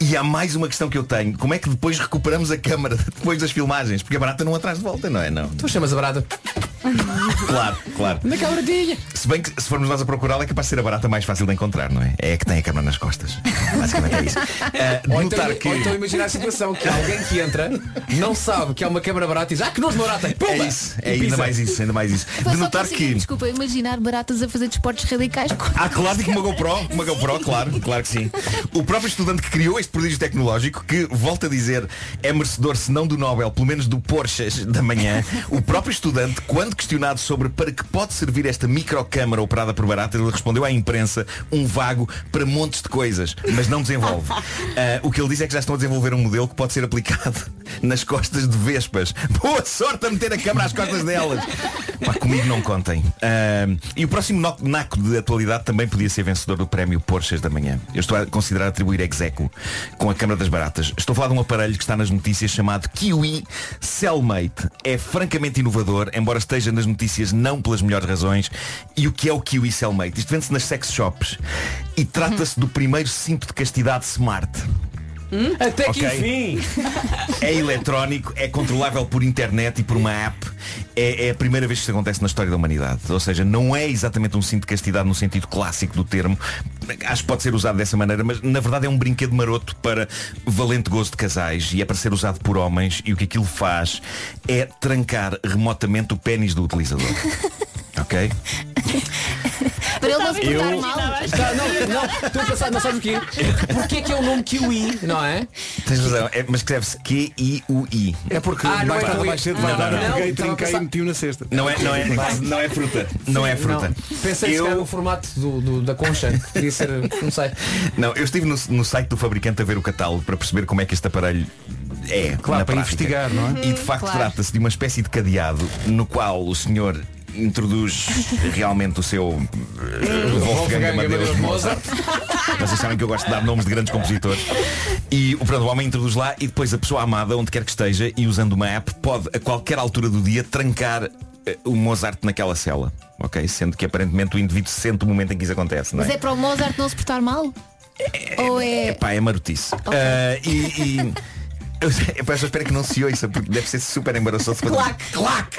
E há mais uma questão que eu tenho. Como é que depois recuperamos a câmara depois das filmagens? Porque a barata não atrás de volta, não é? Não. Tu chamas a barata. Claro, claro. Na cabradinha. Se bem que se formos nós a procurá-la é capaz de ser a barata mais fácil de encontrar, não é? É a que tem a câmara nas costas. Basicamente é isso. Ah, Ou então, notar que... ou então imaginar a situação que há alguém que entra, não sabe que há uma câmara barata e diz, ah, que de barata. Pumba! É isso, é ainda pisa. mais isso, ainda mais isso. Só De notar consigo, que. Desculpa, imaginar baratas a fazer desportos radicais. Ah, claro que uma GoPro, uma GoPro, claro, claro que sim. O próprio estudante que criou este prodígio tecnológico, que, volta a dizer, é merecedor, se não do Nobel, pelo menos do Porsche da manhã, o próprio estudante, quando questionado sobre para que pode servir esta microcâmara operada por barata, ele respondeu à imprensa um vago para montes de coisas, mas não desenvolve. Ah, o que ele diz é que já estão a desenvolver um modelo que pode ser aplicado nas costas de vespas. Boa sorte a meter a câmara às costas delas. Pá, comigo não contem. Ah, e o próximo naco de atualidade também podia ser vencedor do prémio Porsches da manhã. Eu estou a considerar atribuir execo com a Câmara das Baratas. Estou a falar de um aparelho que está nas notícias chamado Kiwi Cellmate. É francamente inovador, embora esteja nas notícias não pelas melhores razões. E o que é o Kiwi Cellmate? Isto vende-se nas sex shops e trata-se do primeiro cinto de castidade smart. Até que Ok. enfim. É eletrónico, é controlável por internet e por uma app. É, é a primeira vez que isto acontece na história da humanidade. Ou seja, não é exatamente um cinto de castidade no sentido clássico do termo. Acho que pode ser usado dessa maneira, mas na verdade é um brinquedo maroto para valente gozo de casais e é para ser usado por homens e o que aquilo faz é trancar remotamente o pênis do utilizador. Ok? Para ele não se portar Eu- mal. Tá, não, não, estou a pensar, não sabes o quê? Porquê que é o nome Kiwi, não é? Tens razão, é- mas escreve-se Q-I-U-I. É porque Ah, não mais é tarde cedo Não, vai não, dar. não, Peguei, estava a trinquei e meti-o na cesta. Não é, não é, não é fruta. Não é fruta. Não. Pensei calhar no formato do, do- da concha. que Podia ser, não sei. Não, eu estive no, no site do fabricante a ver o catálogo para perceber como é que este aparelho é. Claro, na para prática. investigar, não é? E de facto claro. trata-se de uma espécie de cadeado no qual o senhor introduz realmente o seu eh, Wolfgang Amadeus Mozart. Vocês sabem que eu gosto de dar nomes de grandes compositores. E o, pronto, o homem introduz lá e depois a pessoa amada, onde quer que esteja, e usando uma app, pode a qualquer altura do dia trancar eh, o Mozart naquela cela. Ok? Sendo que aparentemente o indivíduo sente o momento em que isso acontece. Não Mas é para o Mozart não se portar mal? Ou é. Pá, é marotice. Ah, e, e eu, eu só espero que não se ouça, porque deve ser super embaraçoso. Clac. Clac!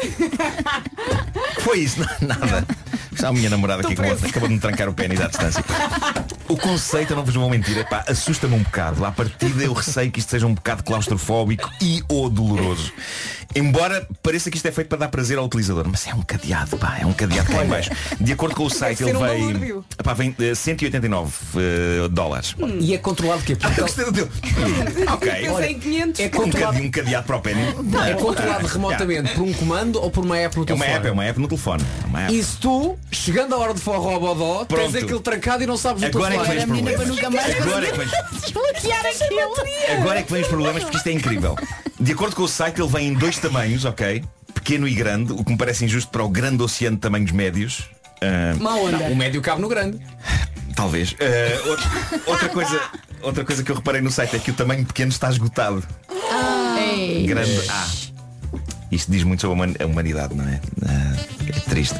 Foi isso, não- nada. Está a minha namorada aqui que acabou de me trancar o pênis à distância. O conceito, eu não vos vou mentir, pá, assusta-me um bocado. À partida eu receio que isto seja um bocado claustrofóbico e ou doloroso. Embora pareça que isto é feito para dar prazer ao utilizador, mas é um cadeado, pá, é um cadeado cá em baixo. De acordo com o site, ele um vem, balúrdio. pá, vem eh, 189 eh, dólares. E é controlado que Eu gostei do teu. Ok. 500. É Um controlado, cadeado, um cadeado para o pênis. é controlado remotamente por um comando ou por uma app no É uma telefone? app, é uma app no telefone. É. E se tu, chegando à hora de forró ao bodó, tens Pronto. aquilo trancado e não sabes o Agora é que vem telefone. os problemas. nunca mais Agora é que vem-. Agora é que vem os problemas porque isto é incrível. De acordo com o site, ele vem em dois tamanhos, ok? Pequeno e grande, o que me parece injusto para o grande oceano de tamanhos médios. Ah, Uma onda. O médio cabe no grande. talvez. Ah, outra, outra coisa, outra coisa que eu reparei no site é que o tamanho pequeno está esgotado. Ei. Grande A. Isto diz muito sobre a human- a humanidade, não é? Ah, é triste.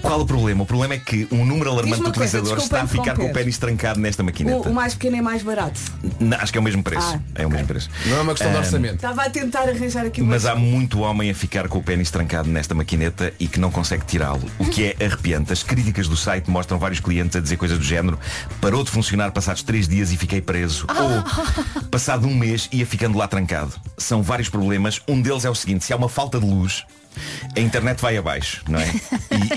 Qual o problema? O problema é que um número alarmante de coisa, utilizadores está a ficar com o pênis trancado nesta O, maquineta. o mais pequeno é mais barato. Não, acho que é o mesmo preço. Ah, é o mesmo preço. Não é uma questão de Ah, orçamento. Estava a tentar arranjar aqui Mas há muito homem a ficar com o pênis trancado nesta maquineta e que não consegue tirá-lo. O que é arrepiante. As críticas do site mostram vários clientes a dizer coisas do género. Parou de funcionar passados três dias e fiquei preso. Ou passado um mês ia ficando lá trancado. São vários problemas. Um deles é o seguinte, se há uma falta de luz, a internet vai abaixo, não é?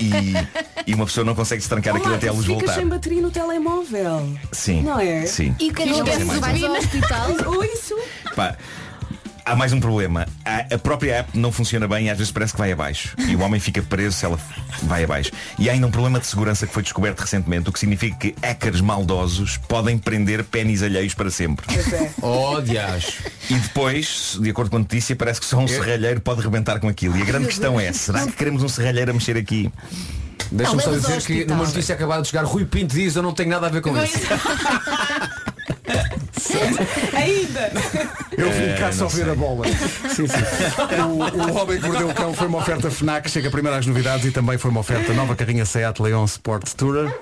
E, e- e uma pessoa não consegue se trancar aquilo Olá, até a luz ficas voltar. sem bateria no telemóvel. Sim. Não é? Sim. E o que acontece? Vais ao hospital? Ou isso. Pá, há mais um problema. A, a própria app não funciona bem e às vezes parece que vai abaixo. E o homem fica preso se ela vai abaixo. E há ainda um problema de segurança que foi descoberto recentemente, o que significa que hackers maldosos podem prender pênis alheios para sempre. É. Oh, dias. E depois, de acordo com a notícia, parece que só um serralheiro pode rebentar com aquilo. E a grande questão é, será que queremos um serralheiro a mexer aqui? Deixa-me só dizer que numa notícia acabada de chegar, Rui Pinto diz eu não tenho nada a ver com isso. Ainda. Eu vim cá É, só não ver a bola. Sim, sim. O, o Homem que Mordeu o Cão foi uma oferta FNAC, chega primeiro às novidades e também foi uma oferta nova carrinha Seat Leon Sport Tourer.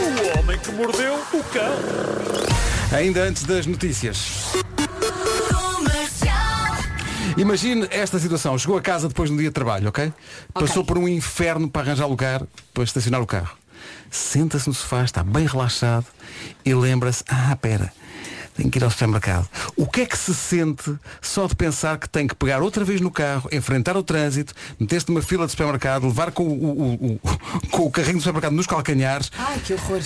O homem que mordeu o cão. Ainda antes das notícias. Imagine esta situação. Chegou a casa depois de um dia de trabalho, ok? Passou por um inferno para arranjar lugar para estacionar o carro. Senta-se no sofá, está bem relaxado e lembra-se, ah, pera, tenho que ir ao supermercado. O que é que se sente só de pensar que tem que pegar outra vez no carro, enfrentar o trânsito, meter-se numa fila de supermercado, levar com o, o- o- com o carrinho do supermercado nos calcanhares, Ai, que horror.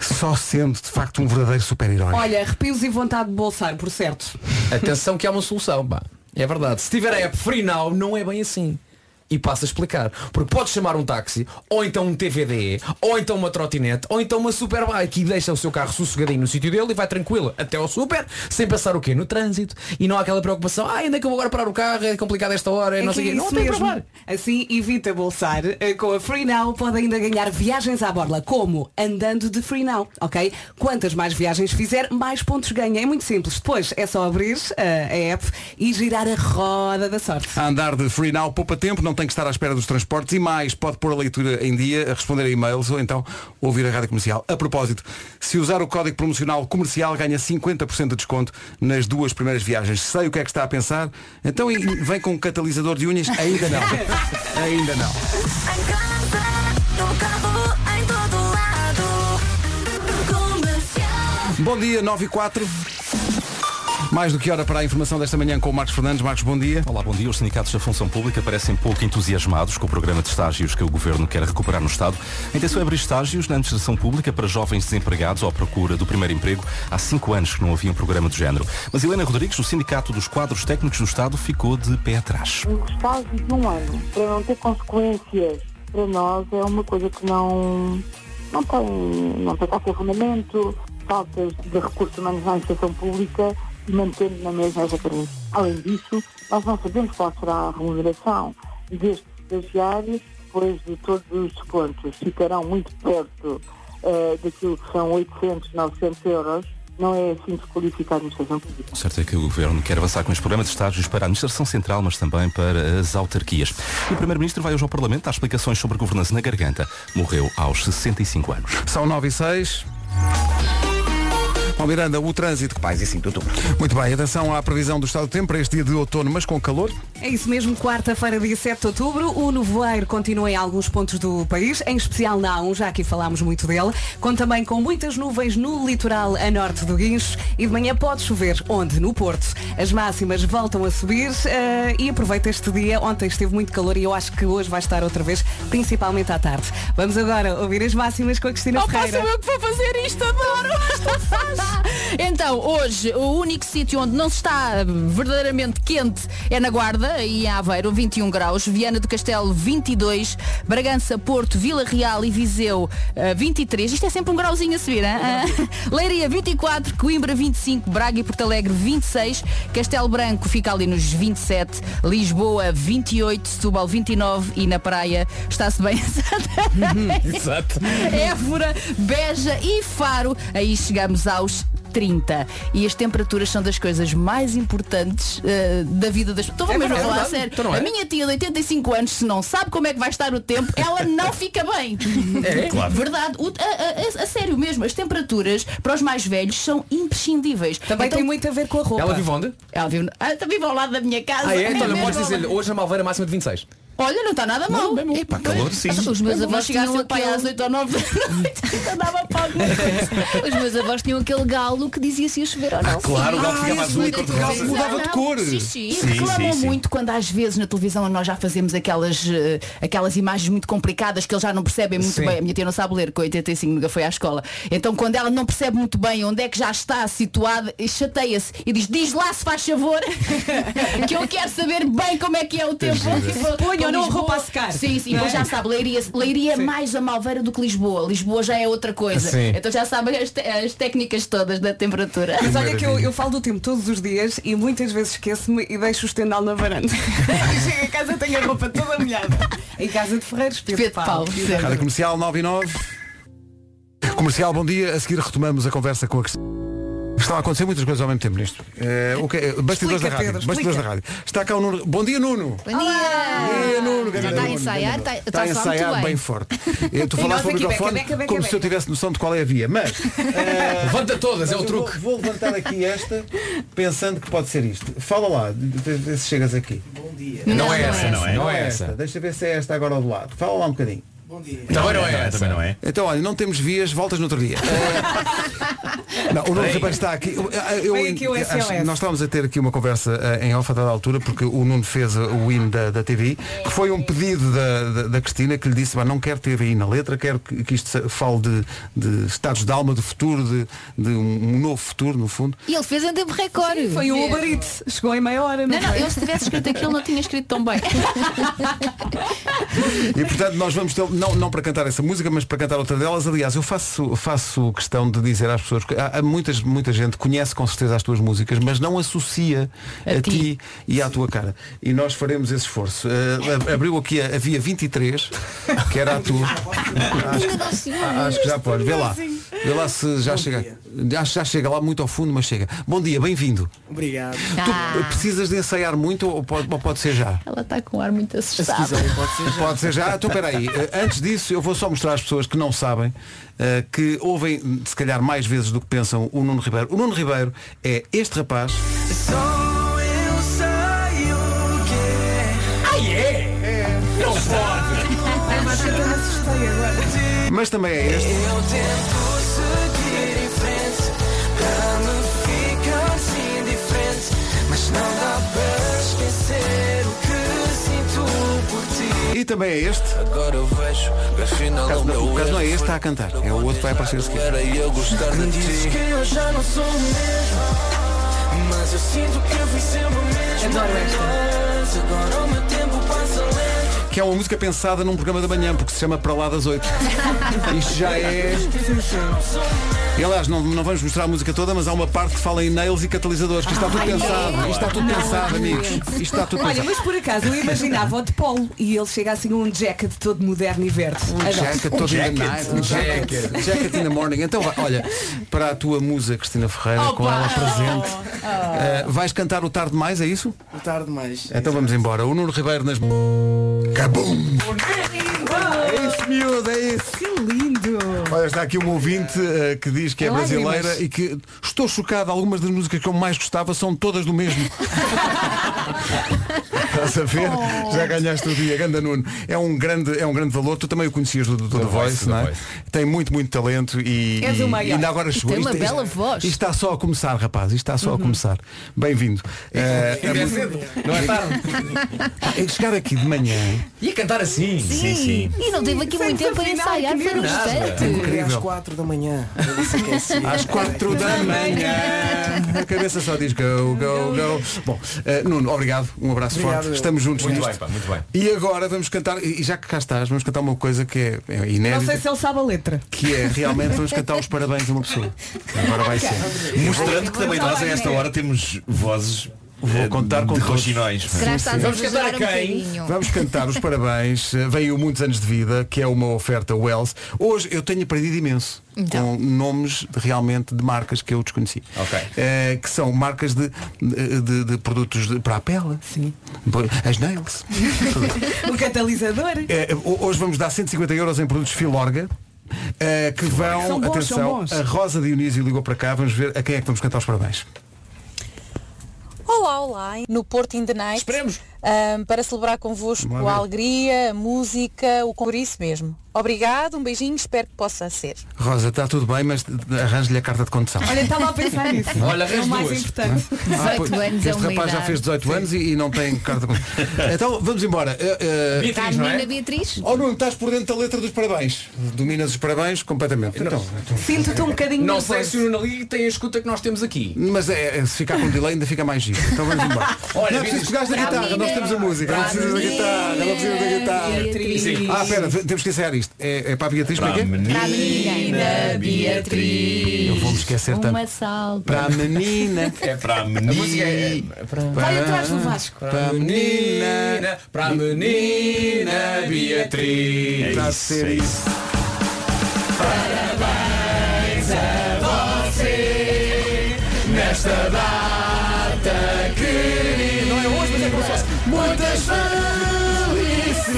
só sendo de facto um verdadeiro super-herói. Olha, arrepios e vontade de bolsar, por certo. Atenção que há uma solução, pá. É verdade. Se tiver a app Free Now, não é bem assim. E passo a explicar. Porque podes chamar um táxi, ou então um TVDE, ou então uma trotinete, ou então uma superbike e deixa o seu carro sossegadinho no sítio dele e vai tranquilo até ao super, sem pensar o quê? No trânsito. E não há aquela preocupação, ah, ainda que eu vou agora parar o carro, é complicado esta hora, É não sei o é quê. Não tem mesmo. provar. Assim evita bolsar. Eh, Com a Free Now pode ainda ganhar viagens à borla, como andando de Free Now, ok? Quantas mais viagens fizer, mais pontos ganha. É muito simples. Depois é só abrir eh, a app e girar a roda da sorte. A andar de Free Now poupa tempo, não tem que estar à espera dos transportes e mais, pode pôr a leitura em dia, a responder a e-mails ou então ouvir a rádio comercial. A propósito, se usar o código promocional comercial ganha 50% de desconto nas duas primeiras viagens. Sei o que é que está a pensar, então vem com um catalisador de unhas? Ainda não. Ainda não. Bom dia, 9 e 4. Mais do que hora para a informação desta manhã com o Marcos Fernandes. Marcos, bom dia. Olá, bom dia. Os sindicatos da função pública parecem pouco entusiasmados com o programa de estágios que o Governo quer recuperar no Estado. A intenção é abrir estágios na administração pública para jovens desempregados ou à procura do primeiro emprego. Há cinco anos que não havia um programa do género. Mas Helena Rodrigues, do Sindicato dos Quadros Técnicos do Estado, ficou de pé atrás. Um estágio de um ano, para não ter consequências para nós, é uma coisa que não, não tem, não tem qualquer fundamento, faltas de recursos humanos na administração pública mantendo na mesma essa carência. Além disso, nós não sabemos qual será a remuneração destes estagiários, depois de todos os descontos ficarão muito perto eh, daquilo que são 800, 900 euros. Não é assim que se qualifica a administração pública. Certo é que o Governo quer avançar com este programa de estágios para a Administração Central, mas também para as autarquias. E o Primeiro-Ministro vai hoje ao Parlamento dar explicações sobre governança na garganta. Morreu aos 65 anos. São 9 e 6. Bom, Miranda, o trânsito. Paz e 5 de outubro. Muito bem, atenção à previsão do estado do tempo para este dia de outono, mas com calor. É isso mesmo, quarta-feira, dia 7 de outubro. O nevoeiro continua em alguns pontos do país, em especial na A1, já aqui falámos muito dele. Com também com muitas nuvens no litoral a norte do Guincho e de manhã pode chover. Onde? No Porto. As máximas voltam a subir eh, e aproveita este dia. Ontem esteve muito calor e eu acho que hoje vai estar outra vez, principalmente à tarde. Vamos agora ouvir as máximas com a Cristina Não Ferreira. faço eu que vou fazer isto, adoro! então, hoje, o único sítio onde não se está verdadeiramente quente é na Guarda e em Aveiro, 21 graus, Viana do Castelo, 22, Bragança, Porto, Vila Real e Viseu, eh, 23. Isto é sempre um grauzinho a subir, hein? Leiria, 24, Coimbra, 25, Braga e Porto Alegre, 26, Castelo Branco fica ali nos 27, Lisboa, 28, Setúbal, 29 e na praia está-se bem Exato. Évora, Beja e Faro. Aí chegamos aos 30. E as temperaturas são das coisas mais importantes eh, da vida das pessoas. Estou É mesmo a falar é a sério. Então é? A minha tia de 85 anos, se não sabe como é que vai estar o tempo, ela não fica bem. É? Claro. Verdade. O- a, a- a- a sério mesmo, as temperaturas para os mais velhos são imprescindíveis. Também Então, tem muito a ver com a roupa. Ela vive onde? Ela vive, ah, vive ao lado da minha casa. Ah, é? Então mesmo não podes ao dizer hoje a Malveira máxima de 26. Olha, não está nada mal. Epá, calor sim. Os meus avós chegasse tinham o pai às aquele... 8 ou 9 da noite, para alguma coisa. Os meus avós tinham aquele galo que dizia se ia chover ou não. Claro, o galo ficava azul e mito de mudava de cor. Sim, sim. E Sim, reclamam sim, sim. muito quando às vezes na televisão nós já fazemos aquelas, eh, aquelas imagens muito complicadas que eles já não percebem muito Sim. bem. A minha tia não sabe ler, com 85 nunca foi à escola. Então quando ela não percebe muito bem onde é que já está situada, chateia-se e diz, diz lá se faz favor, que eu quero saber bem como é que é o tempo. Ponham Não Lisboa- roupa a secar. Sim, sim, é? já sabe, Leiria, Leiria é mais a Malveira do que Lisboa. Lisboa já é outra coisa. Sim. Então já sabe as, te- as técnicas todas da temperatura. Mas olha que eu, eu falo do tempo todos os dias e muitas vezes esqueço-me e deixo o estendal na varanda. e chego a casa e tenho a roupa toda molhada. Em casa de Ferreiros, Pedro, Pedro Paulo. Paulo. Rádio Comercial 9 e 9. Comercial, bom dia. A seguir retomamos a conversa com a Cristina. Estão a acontecer muitas coisas ao mesmo tempo nisto. Eh, o que é? Bastidores da rádio. Pedro, Bastidores da rádio. Está cá o Nuno. Bom dia, Nuno. Bom dia! Bom dia, Nuno. Está a ensaiar, está, Está a está a ensaiar muito bem bem. forte. Eh, Tu falaste para o microfone beca, beca, como beca, se eu tivesse noção de qual é a via. Mas eh, Levanta todas, é o eu truque. Vou, vou levantar aqui esta pensando que pode ser isto. Fala lá, vê se chegas aqui. Não, é essa, não é. Não é essa. Deixa ver se é esta agora ao do lado. Fala lá um bocadinho. Também não é essa. Também não é. Então, olha, não temos vias, voltas no outro dia. Não, o Nuno Ribeiro está aqui. Eu- eu- aqui o acho- nós estávamos a ter aqui uma conversa eh, em off a dada altura, porque o Nuno fez o win da, da TVI, que foi um pedido da, da, da Cristina, que lhe disse, "Bah, não quero TVI na letra, quero que, que isto fale de, de estados de alma, de futuro, de, de um, novo futuro, no fundo. E ele fez em tempo recorde. Foi um Uber Eats. Chegou em meia hora, não, Não, não, eu se tivesse escrito aquilo não tinha escrito tão bem. E portanto nós vamos ter, não, não para cantar essa música, mas para cantar outra delas. Aliás, eu faço, faço questão de dizer às pessoas que há, há muitas, muita gente conhece com certeza as tuas músicas, mas não associa a, A ti. ti. e à tua cara. E nós faremos esse esforço. Eh, abriu aqui a, a via 23, que era a tua. Acho, acho que já pode. Vê lá. Vê lá se já chega. Acho que já chega lá muito ao fundo, mas chega. Bom dia, bem-vindo. Obrigado. Ah. Tu precisas de ensaiar muito ou pode, ou pode ser já? Ela está com um ar muito Se assustada. quiserem, pode ser já. Pode ser já. Então, peraí. Eh, Antes disso, eu vou só mostrar às pessoas que não sabem, eh, que ouvem, se calhar, mais vezes do que pensam o Nuno Ribeiro. O Nuno Ribeiro é este rapaz. Mas eu até me assustei agora. Mas também é este. Também é este. Agora eu vejo que afinal O caso, não, o caso não é este está a cantar, é o outro que vai aparecer a seguir. Era eu gostar de ti que eu já não sou o mesmo Mas eu sinto que eu fui sempre o mesmo Adoro esta. Agora o meu tempo passa lento Que é uma música pensada num programa da manhã, porque se chama Para lá das 8. Isto já é. E aliás, não, não vamos mostrar a música toda, mas há uma parte que fala em nails e catalisadores, que isto está tudo Ai, pensado. é? Isto está tudo Não, pensado, amigos. amigos. Isto está tudo Olha, pensado. mas por acaso eu imaginava o de polo e ele chega assim um jacket todo moderno e verde. Adoro. Jacket todo in the night. Um jacket. Jacket in the morning. Então, vai, olha, para a tua musa Cristina Ferreira, com ela presente, eh, vais cantar o Tarde Mais, é isso? Tarde mais Então vamos embora. O Nuno Ribeiro nas. Cabum! É isso, miúdo, é isso. Que lindo! Olha, está aqui um ouvinte eh, que diz que é brasileira e que estou chocado. Algumas das músicas que eu mais gostava são todas do mesmo. Estás a ver? Já ganhaste o dia, Ganda Nuno. É um grande, é um grande valor. Tu também o conhecias do, do, do The Voice, The não é? Voice. Tem muito, muito talento e, e- e ainda agora E chegou. tem uma Isto- bela isto- voz. Isto está só a começar, rapaz. Isto está só a começar. Bem-vindo. A É cedo, não é tarde. é chegar aqui de manhã. Ia cantar assim. Sim, sim. E não teve aqui muito tempo a ensaiar, foi instante. Incrível. Às 4 da manhã é assim. Às quatro da manhã. A cabeça só diz go, go, go. Bom, eh, Nuno, obrigado. Um abraço Obrigado, forte. Eu. Estamos juntos Muito nisto. bem, pá, muito bem. E agora vamos cantar, e já que cá estás, vamos cantar uma coisa que é, é Não inédita. sei se ele sabe a letra. Que é realmente vamos cantar os parabéns a uma pessoa. Agora vai ser. Mostrando que também nós a esta hora temos vozes Vou eh, contar com de todos. roxinóis. Se calhar estás a Vamos cantar exagerar um a quem? bocadinho. Vamos cantar os parabéns. Eh, Veio muitos anos de vida, que é uma oferta Wells. Hoje eu tenho aprendido imenso. Então. Com nomes de, realmente de marcas que eu desconheci. Ok. Eh, que são marcas de, de, de produtos de- para a pele. Sim. As nails. O catalisador. Eh, ho- hoje vamos dar 150 euros em produtos Filorga. eh, que vão, São bons, atenção, bons. a Rosa Dionísio ligou para cá, vamos ver a quem é que vamos cantar os parabéns. Olá, olá, no Porto in the Night. Esperemos. Ahm, para celebrar convosco lá a alegria, a música, o por isso mesmo. Obrigado, um beijinho, espero que possa ser. Rosa, está tudo bem, mas arranje-lhe a carta de condução. Olha, estava a pensar nisso. Olha, é o mais duas. importante. Ah, pois, 18 anos é este uma rapaz já idade. fez 18 anos e, e não tem carta de condução. então vamos embora. Está a Beatriz, não menina é? Beatriz? Oh estás por dentro da letra dos parabéns. Dominas os parabéns completamente. Então, então, Sinto-te um bocadinho Não sei se o Nuno ali tem a escuta que nós temos aqui. mas é, é, se ficar com delay ainda fica mais giro. Então vamos embora. Olha, não é preciso da guitarra, nós menina. temos a música. Não precisas da guitarra, não precisas da guitarra. Sim. Ah, espera, temos que ensaiar isto. É, é para a Beatriz, para Para a quê? Para a menina. menina Beatriz. Eu vou-me esquecer tanto. Uma salva. Para a menina. É para a A música é menina. para, Vai atrás do Vasco. Para a menina. para a menina Beatriz. Está a ser É isso. Nesta felicidades,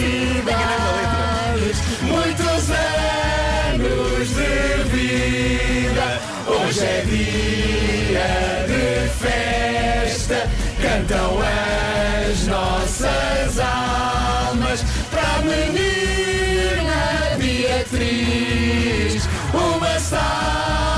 muitos anos de vida. Hoje é dia de festa, cantam as nossas almas para a menina Beatriz. Uma salva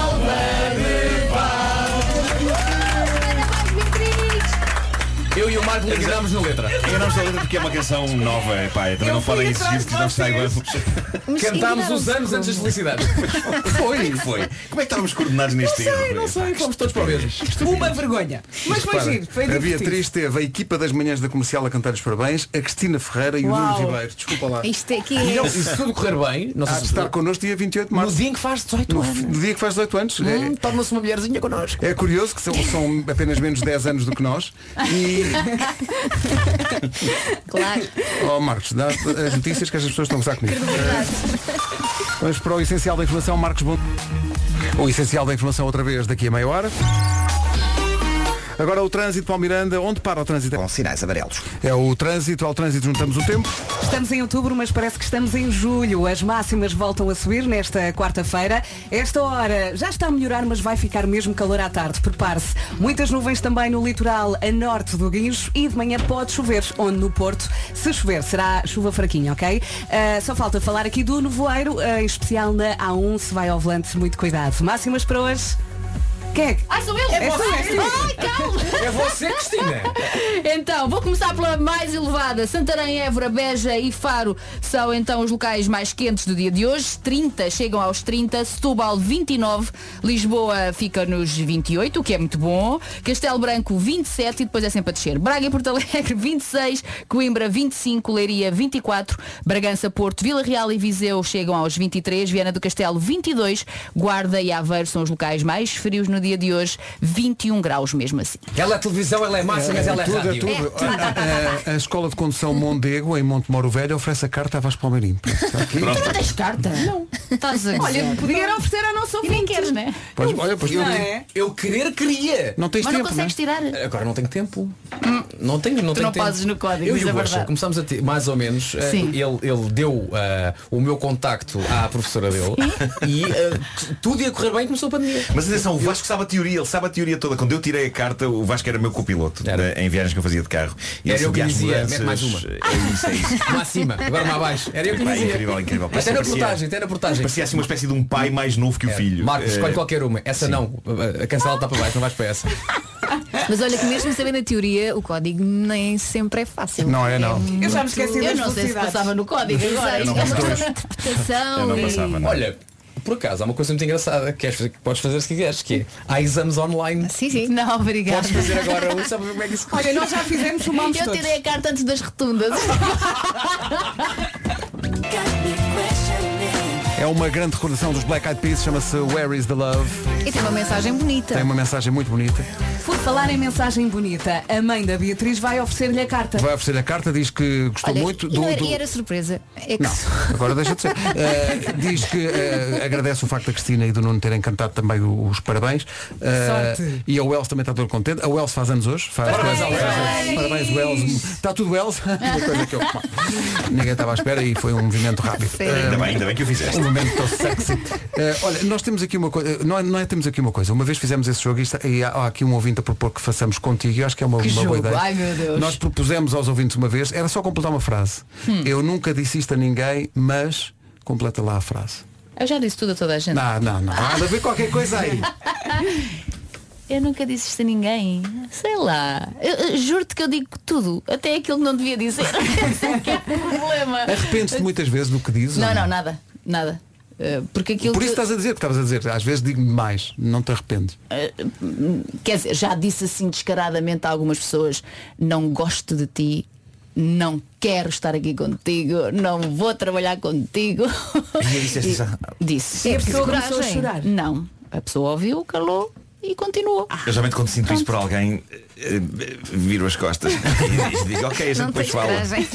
Eu e o Marco ligámos na letra. Eu não sei a letra porque é uma canção nova, pá, também não podem exigir que nós saibamos. Cantámos os anos antes das felicidades. Foi, foi. Como é que estávamos coordenados neste erro? Não sei, fomos todos para o mesmo. Uma vergonha. Mas foi giro, foi a. Beatriz teve a equipa das manhãs da comercial a cantar os parabéns, a Cristina Ferreira e o Nuno. Ribeiro. Desculpa lá. Isto aqui E, é. não, e se tudo correr bem, não Há sei de se estar connosco dia 28 de no março. dia em que faz 18 No, anos. no dia que faz 18 anos. Hum, Torna-se uma mulherzinha connosco. É, é curioso que são, são apenas menos 10 anos do que nós. E, Claro. oh Marcos, dá as notícias que as pessoas estão a gozar comigo. Vamos para o essencial da informação, Marcos Bom. O essencial da informação outra vez daqui a meia hora. Agora o trânsito para o Miranda. Onde para o trânsito? Com sinais amarelos. É o trânsito, ao trânsito juntamos o tempo. Estamos em outubro, mas parece que estamos em julho. As máximas voltam a subir nesta quarta-feira. Esta hora já está a melhorar, mas vai ficar mesmo calor à tarde. Prepare-se. Muitas nuvens também no litoral a norte do Guincho e de manhã pode chover, onde no Porto, se chover, será chuva fraquinha, ok? Ah, só falta falar aqui do nevoeiro, ah, em especial na A1, se vai ao volante, muito cuidado. Máximas para hoje. Quem é? que- Ah, sou eu? É você. Ai, calma! É você, Cristina. Então, vou começar pela mais elevada. Santarém, Évora, Beja e Faro são então os locais mais quentes do dia de hoje. 30 chegam aos 30, Setúbal 29, Lisboa fica nos 28, o que é muito bom. Castelo Branco 27 e depois é sempre a descer. Braga e Porto Alegre 26, Coimbra 25, Leiria 24, Bragança, Porto, Vila Real e Viseu chegam aos 23, Viana do Castelo 22, Guarda e Aveiro são os locais mais frios no dia de hoje, 21 graus mesmo assim. Ela é televisão, ela é massa, mas ela é tudo, rádio. tudo. A, a- a Escola de Condução Mondego, em Montemoro Velho, oferece a carta a Vasco Palmeirim. Está. Tu não tens carta? Não. Estás a Olha, podia oferecer ao nosso E nem ouvinte. queres, né? Pois, olha, pois Eu, Não é? eu querer queria. não tens Mas não tempo, não é? consegues tirar. Agora não tenho tempo. Não tenho, não Tu tenho não tempo. no código, Eu e a o Gosta verdade. começamos a ter, mais ou menos, eh, Sim. ele, ele deu eh, o meu contacto à professora dele e eh, tudo ia correr bem começou a pandemia. Mas atenção, o Vasco sabe a teoria, ele sabe a teoria toda. Quando eu tirei a carta, o Vasco era meu copiloto Era. eh, em viagens que eu fazia de carro. E Era eu que dizia, mete mais uma. É isso, é isso. Uma acima, agora uma abaixo. Era eu que dizia. incrível, incrível. Até na portagem, até na portagem. Parecia assim uma espécie de um pai mais novo que o filho. Marcos, Eh, escolhe qualquer uma. Essa não. A cancelada está para baixo, não vais para essa. Mas olha que mesmo sabendo a teoria, o código nem sempre é fácil. Não é, não. Eu já me esqueci Eu não sei se passava no código agora. É uma passava. questão de interpretação. E-. Olha, por acaso, há uma coisa muito engraçada que, queres fazer, que podes fazer se quiseres, que é há exames online. Sim, sim. Não, obrigada. Podes fazer agora um, só para ver como é que isso Olha, nós já fizemos, filmámos Eu todos. tirei a carta antes das rotundas. É uma grande recordação dos Black Eyed Peas, chama-se Where is the Love. E tem uma mensagem bonita. Tem uma mensagem muito bonita. Por falar em mensagem bonita, a mãe da Beatriz vai oferecer-lhe a carta. Vai oferecer a carta, diz que gostou Olha, muito e, do. não era, do- e era surpresa. É que Não, agora deixa de ser. Eh, diz que eh, agradece o facto da Cristina e do Nuno terem cantado também os parabéns. Sorte. e a Wells também está todo contente. A Wells faz anos hoje. Faz Parabéns ao Wells. Parabéns, Wells. Está tudo Wells. Uma coisa que eu, pá, ninguém estava à espera e foi um movimento rápido. Eh, Ainda bem, ainda bem que o fizeste. um momento tão sexy. Olha, nós temos aqui uma coisa, não é, não é temos aqui uma coisa. Uma vez fizemos esse jogo e, está- e há, há aqui um ouvinte a propor que façamos contigo. Eu acho que é uma, Que uma boa ideia. Ai, meu Deus. Nós propusemos aos ouvintes uma vez, era só completar uma frase. Hum. Eu nunca disse isto a ninguém, mas completa lá a frase. Eu já disse tudo a toda a gente. Não, não, não. Há de haver qualquer coisa aí. Eu nunca disse isto a ninguém. Sei lá. Juro-te que eu digo tudo. Até aquilo que não devia dizer. Que é problema. Arrependes-te muitas vezes do que dizes? Não, ou não, nada. Nada. Uh, porque aquilo Por isso que- estás a dizer que estavas a dizer. Às vezes digo mais, não te arrependes. Quer dizer, já disse assim descaradamente a algumas pessoas, não gosto de ti, não quero estar aqui contigo, não vou trabalhar contigo. E disseste isso a- Disse. E a pessoa começou a chorar? Não. A pessoa ouviu, calou e continuou. Eu geralmente quando sinto isso por alguém, eh, eh, viro as costas e digo, ok, a gente não depois fala. coragem.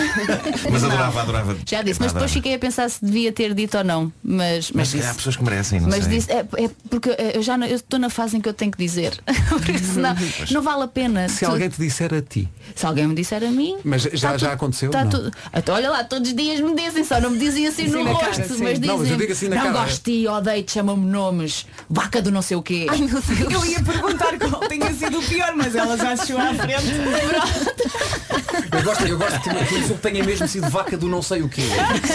Mas adorava, adorava. Já disse, mas depois fiquei a pensar se devia ter dito ou não. Mas, Mas mas se calhar há disse. pessoas que merecem, não Mas sei. disse, é, é porque eu já não- estou na fase em que eu tenho que dizer. porque senão não vale a pena. Se Tu- alguém te disser a ti, se alguém me disser a mim. Mas já- tá já tudo- aconteceu? tá Não. tudo- Então, olha lá, todos os dias me dizem, só não me dizem assim Assim no rosto, cara, sim. mas dizem. Não, mas eu digo assim na não cara. gosto de ti, odeio-te, chamam-me nomes, vaca do não sei o quê. Ai meu Deus. Eu ia perguntar qual tinha sido o pior, mas ela já chegou à frente. Eu gosto, eu gosto que, que o insulto tenha mesmo sido vaca do não sei o quê.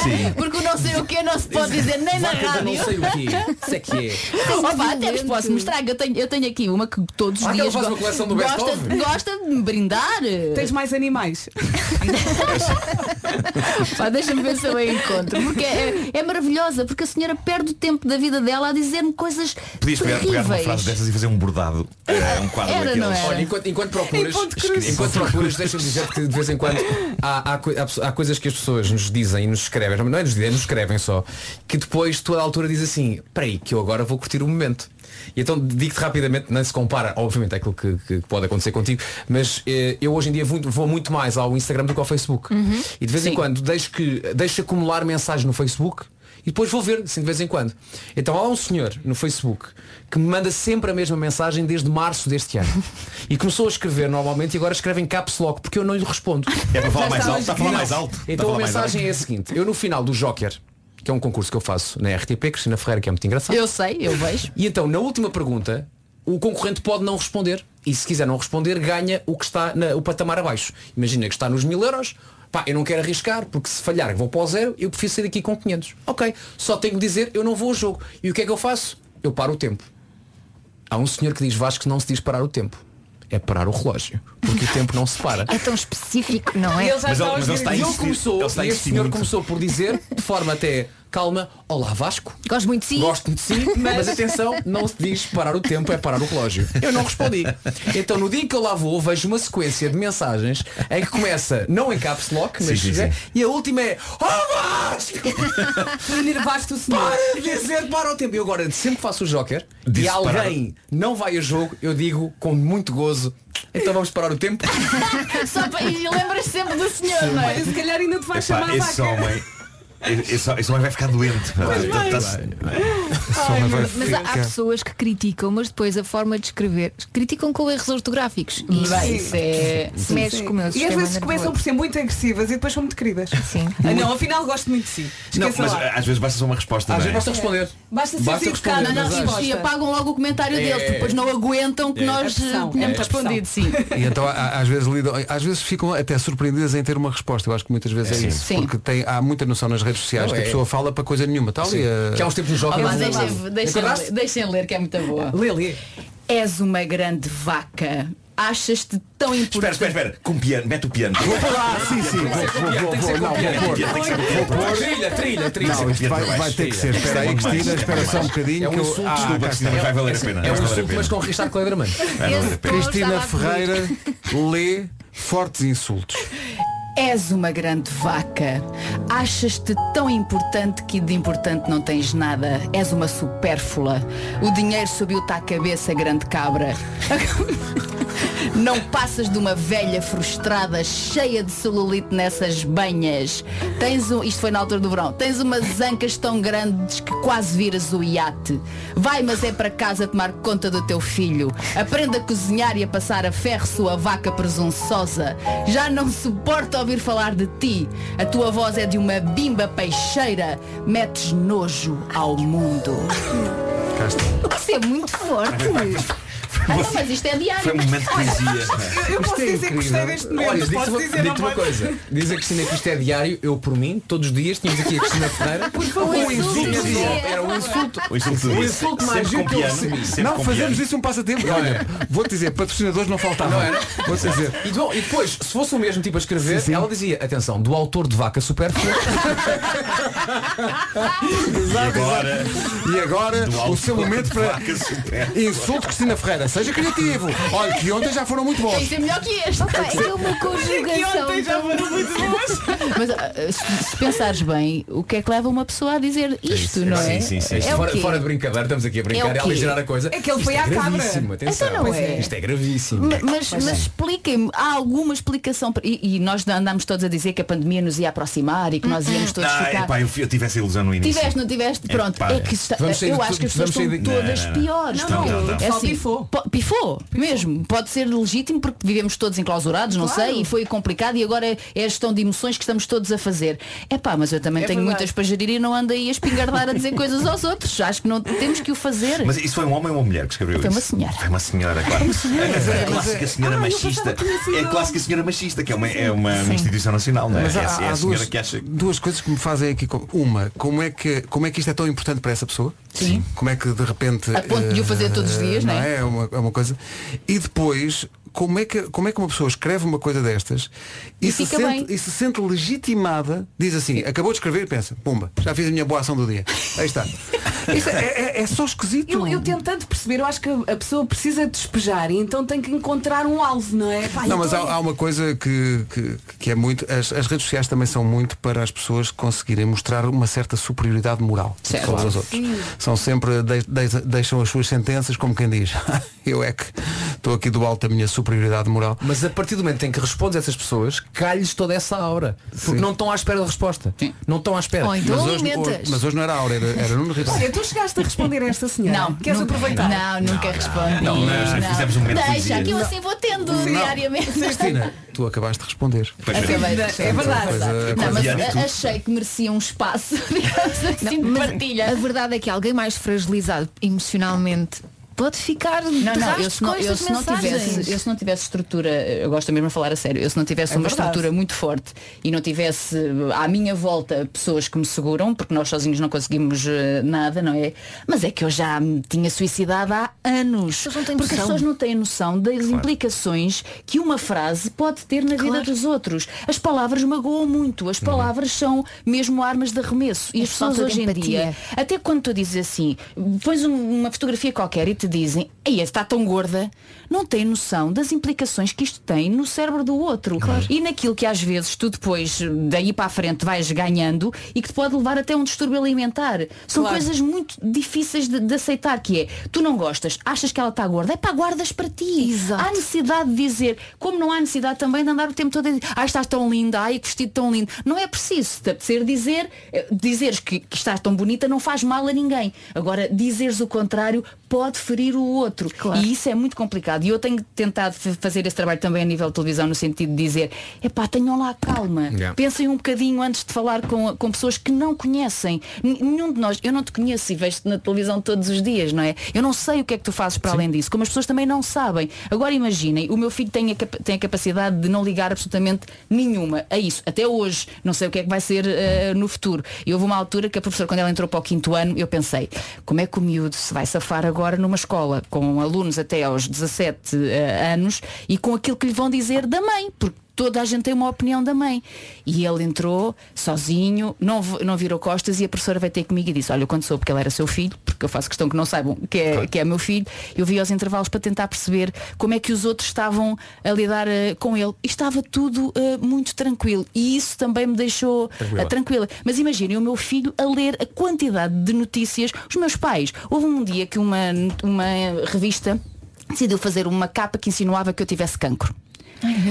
Sim. Porque o não sei o quê não se pode dizer nem na Vaca do não rádio. sei o quê. Isso é que é. Opa, até vos posso mostrar que eu tenho, eu tenho aqui uma que todos os Ah, que ela dias faz go- uma coleção do best gosta, of? gosta de me brindar. Tens mais animais. Pá, Deixa-me ver se eu a encontro. Porque é, é maravilhosa, porque a senhora perde o tempo da vida dela a dizer-me coisas Podias pegar, pegar uma terríveis. frase dessas e fazer um bordado. eh, um quadro Era, não daqueles. era? Olha, enquanto, enquanto procuras, Em enquanto procuras, deixa-me dizer que de vez em quando há, há, há, há coisas que as pessoas nos dizem e nos escrevem, não é nos dizem, nos escrevem só, que depois tu à altura diz assim, peraí, que eu agora vou curtir o momento. E então digo-te rapidamente, não se compara, obviamente, àquilo que, que pode acontecer contigo, mas eh, eu hoje em dia vou, vou muito mais ao Instagram do que ao Facebook. E de vez em Sim. quando deixo, que, deixo acumular mensagens no Facebook e depois vou ver, assim, de vez em quando. Então há um senhor no Facebook que me manda sempre a mesma mensagem desde março deste ano. E começou a escrever normalmente e agora escreve em caps lock porque eu não lhe respondo. É para falar mais alto. Está a falar mais alto. Então a mensagem alto. é a seguinte, eu no final do Joker, que é um concurso que eu faço na RTP, Cristina Ferreira, que é muito engraçado. Eu sei, eu vejo. E então, na última pergunta, o concorrente pode não responder. E se quiser não responder, ganha o que está na, o patamar abaixo. Imagina que está nos mil euros. Pá, eu não quero arriscar, porque se falhar vou para o zero, eu prefiro sair daqui com 500. Ok, só tenho que dizer, eu não vou ao jogo. E o que é que eu faço? Eu paro o tempo. Há um senhor que diz Vasco que não se diz parar o tempo. É parar o relógio. Porque o tempo não se para. É tão específico, não é? Ele já Mas está ele- mas ele está a E insistir- começou, ele está a e este senhor muito. começou por dizer, de forma até calma, olá Vasco, Gosto muito de si. gosto de si, mas... atenção, não se diz parar o tempo, é parar o relógio. Eu não respondi. Então no dia em que eu lá vou, vejo uma sequência de mensagens em que começa, não em caps lock, mas Sim, sim, sim. e a última é Oh Vasco! Enervaste o senhor. Para de dizer para o tempo. Eu agora sempre que faço o Joker Diz e parar. alguém não vai a jogo, eu digo com muito gozo, então vamos parar o tempo. Só para... E lembras sempre do senhor, não é? Se calhar ainda te vais Epá, chamar a vaca. homem. Esse, esse homem vai ficar doente. Tá- tá- Mas há, pessoas que criticam, mas depois a forma de escrever criticam com erros ortográficos. E isso, é... isso mexe com o meu E às vezes começam por ser muito agressivas e depois são muito queridas. Sim. Ah, não, afinal gosto muito de si. Não, mas lá. às vezes basta só uma resposta. Às não é? vezes basta responder. Basta ser responder, na resposta. E apagam logo o comentário deles, É. porque depois não aguentam que nós pressão, eh, tenhamos é respondido, sim. E então às vezes lidam, às vezes ficam até surpreendidas em ter uma resposta. Eu acho que muitas vezes é, Sim. isso. Sim. Porque tem, há muita noção nas redes sociais Não, que a é. pessoa fala para coisa nenhuma. Tal Sim. e a... Que há uns tempos Oh, Joker. mas não- deixem, deixem, deixem ler que é muito boa. Lê, lê. És uma grande vaca. Achas-te tão Espera, importante. espera, espera. Com piano, mete o piano. Ah, sim, sim. Vou, vou, vou, Tem que ser vou, não, com piano. vou pôr. Trilha, trilha, trilha. Não, isto vai, vai ter que ser. Espera aí, Cristina, espera só um bocadinho. É um insulto. Ah, Desculpa, Cristina, vai valer a pena. É um a insulto, mas com a pena. tom Cristina a. Ferreira lê fortes insultos. És uma grande vaca. Achas-te tão importante que de importante não tens nada. És uma supérflua. O dinheiro subiu-te à cabeça, grande cabra. Não passas de uma velha frustrada, cheia de celulite nessas banhas. Tens um, isto foi na altura do verão. Tens umas ancas tão grandes que quase viras o iate. Vai, mas é para casa tomar conta do teu filho. Aprenda a cozinhar e a passar a ferro sua vaca presunçosa. Já não suporto ouvir falar de ti. A tua voz é de uma bimba peixeira. Metes nojo ao mundo. Isso é muito forte. Ah, não, mas isto é diário. Foi um momento de poesia. Eu posso é dizer que gostei deste momento. Olha, posso uma, dizer, não uma posso? coisa. Diz a Cristina que isto é diário, eu por mim, todos os dias tínhamos aqui a Cristina Ferreira. Por favor. um insulto. Era um insulto. O insulto O insulto mais Sempre giro com que eu piano. recebi. Sempre Não, com fazemos isso um passatempo. Olha, vou-te dizer, patrocinadores não faltavam. Não era? Vou-te dizer. E, bom, e depois, se fosse o mesmo tipo a escrever, Sim, sim. ela dizia, atenção, do autor de Vaca Superflua. E agora, E agora, o seu momento para insulto Cristina Ferreira. Seja criativo. Olha, que ontem já foram muito Tem que bons. ser melhor que este. Pá, é uma Que conjugação. ontem já foram muito bons. Mas ah, se, se pensares bem, o que é que leva uma pessoa a dizer isto, não é? Sim, sim, sim. É o fora, quê? fora de brincadeira, estamos aqui a É brincar o e a quê? aligerar a coisa. É que ele Isto foi é à cabra. gravíssimo, atenção. Então não é. Isto é gravíssimo. Ma- Mas, mas expliquem-me, há alguma explicação para- e, e nós andámos todos a dizer que a pandemia nos ia aproximar e que nós íamos todos Ah, ficar. epá, eu, eu tive essa ilusão no início. Tiveste, não tiveste? Pronto, Epá, é que está- Vamos sair eu de acho que as pessoas vamos estão de- todas Não, não, não. piores. Estão, não, não. É Só assim, pifou. Pifou, mesmo. Pode ser legítimo porque vivemos todos enclausurados, não Claro. sei, e foi complicado e agora é, é a gestão de emoções que estamos todos a fazer. É pá, mas eu também É tenho verdade. muitas para gerir e não ando aí a espingardar a dizer coisas aos outros. Acho que não temos que o fazer. Mas isso foi um homem ou uma mulher que escreveu Foi isso? uma senhora. Foi uma senhora, claro. É a clássica senhora machista. É a clássica senhora machista, que é uma, é uma instituição nacional, não é? Mas é, há, é há a senhora duas, que acha. duas coisas que me fazem aqui. Uma, como é, que, como é que isto é tão importante para essa pessoa? Sim. Como é que de repente. A ponto de o fazer todos os eh, dias, não é? É uma, é uma coisa. E depois. Como é, que, como é que uma pessoa escreve uma coisa destas e, E se, sente, e se sente legitimada, diz assim, acabou de escrever e pensa, pumba, já fiz a minha boa ação do dia. Aí está. Isto é, é- é só esquisito. Eu, eu tento tanto perceber, eu acho que a pessoa precisa despejar e então tem que encontrar um alvo, não é? Pá, Não, mas tô- há, há uma coisa que, que, que é muito. As, as redes sociais também são muito para as pessoas conseguirem mostrar uma certa superioridade moral Certo. sobre os outros. São sempre, de- de- deixam as suas sentenças como quem diz, eu é que estou aqui do alto da minha superioridade moral. Mas a partir do momento em que respondes a essas pessoas, calhes toda essa aura. Porque Sim. não estão à espera da resposta. Não estão à espera. Ou então Mas hoje, alimentas. mas hoje não era a Aura, era, era Nuno Ribeiro. Olha, tu chegaste a responder a esta senhora. Não, Queres nunca- aproveitar? Não, nunca respondi. Não, nós fizemos um momento de Deixa, que eu assim vou tendo diariamente. Cristina, tu acabaste de responder. Pois é. Acabei de É verdade. Coisa- Não, coisa- mas achei que merecia um espaço, digamos assim, de partilha. A verdade é que alguém mais fragilizado emocionalmente pode ficar Não, não, eu se não, eu se não tivesse, eu se não tivesse estrutura, eu gosto mesmo de falar a sério, eu se não tivesse É uma verdade. estrutura muito forte e não tivesse eh, à minha volta pessoas que me seguram, porque nós sozinhos não conseguimos eh, nada, não é? Mas é que eu já me tinha suicidado há anos. pessoas não têm porque as noção. pessoas não têm noção das implicações que uma frase pode ter na vida dos outros. As palavras magoam muito, as palavras são mesmo armas de arremesso. E É as pessoas hoje em dia até quando tu dizes assim, pões um- uma fotografia qualquer e te dizem, ei, está tão gorda, não têm noção das implicações que isto tem no cérebro do outro. E naquilo que às vezes tu depois, daí para a frente, vais ganhando e que te pode levar até um distúrbio alimentar. São Claro. coisas muito difíceis de, de aceitar, que é, tu não gostas, achas que ela está gorda, é para guardas para ti. Exato. Há necessidade de dizer, como não há necessidade também de andar o tempo todo a dizer, ai estás tão linda, ai que vestido tão lindo. Não é preciso, se te apetecer dizer, eh, dizeres que, que estás tão bonita não faz mal a ninguém. Agora, dizeres o contrário pode ferir o outro. E isso é muito complicado. E eu tenho tentado fa- fazer esse trabalho também a nível de televisão, no sentido de dizer, epá, tenham lá calma. Yeah. Pensem um bocadinho antes de falar com, com pessoas que não conhecem. Nenhum de nós, eu não te conheço e vejo-te na televisão todos os dias, não é? Eu não sei o que é que tu fazes para além disso, como as pessoas também não sabem. Agora imaginem, o meu filho tem a, tem a capacidade de não ligar absolutamente nenhuma a isso. Até hoje, não sei o que é que vai ser eh, no futuro. E houve uma altura que a professora, quando ela entrou para o quinto ano, eu pensei, como é que o miúdo se vai safar agora numa escola com alunos até aos 17 eh, anos e com aquilo que lhe vão dizer da mãe, porque toda a gente tem uma opinião da mãe. E ele entrou sozinho, não, não virou costas e a professora veio ter comigo e disse, olha, quando soube que ele era seu filho, porque eu faço questão que não saibam que é, que é meu filho, eu vi aos intervalos para tentar perceber como é que os outros estavam a lidar eh, com ele. E estava tudo eh, muito tranquilo. E isso também me deixou Tranquila. eh, tranquila. Mas imaginem o meu filho a ler a quantidade de notícias. Os meus pais, houve um dia que uma, uma revista decidiu fazer uma capa que insinuava que eu tivesse cancro.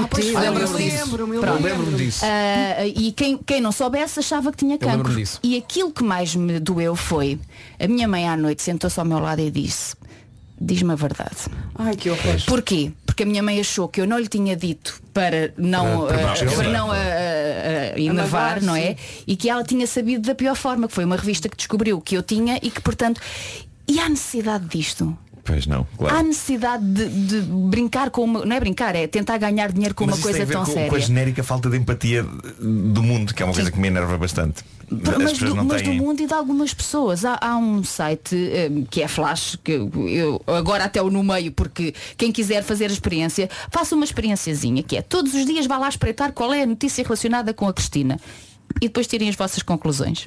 Ah, pois foi, Lembro-me disso. lembro-me, lembro-me disso. Ah, e quem, quem não soubesse achava que tinha cancro. E aquilo que mais me doeu foi a minha mãe à noite sentou-se ao meu lado e disse diz-me a verdade. Ai, que horror. Porquê? Porque a minha mãe achou que eu não lhe tinha dito para não, Para- para ah, não para não ah, ah, enervar, não é? E que ela tinha sabido da pior forma, que foi uma revista que descobriu que eu tinha e que, portanto, e há necessidade disto? Pois não, Há claro. necessidade de, de brincar com uma. Não é brincar, é tentar ganhar dinheiro com Mas uma isso tem coisa a ver tão com, séria. com a genérica falta de empatia do mundo, que é uma coisa que me enerva bastante. As mas, do, mas do têm. mundo e de algumas pessoas. Há, há um site eh, que é Flash, que eu, agora até o no meio, porque quem quiser fazer a experiência, faça uma experiênciazinha, que é todos os dias vá lá espreitar qual é a notícia relacionada com a Cristina. E depois tirem as vossas conclusões.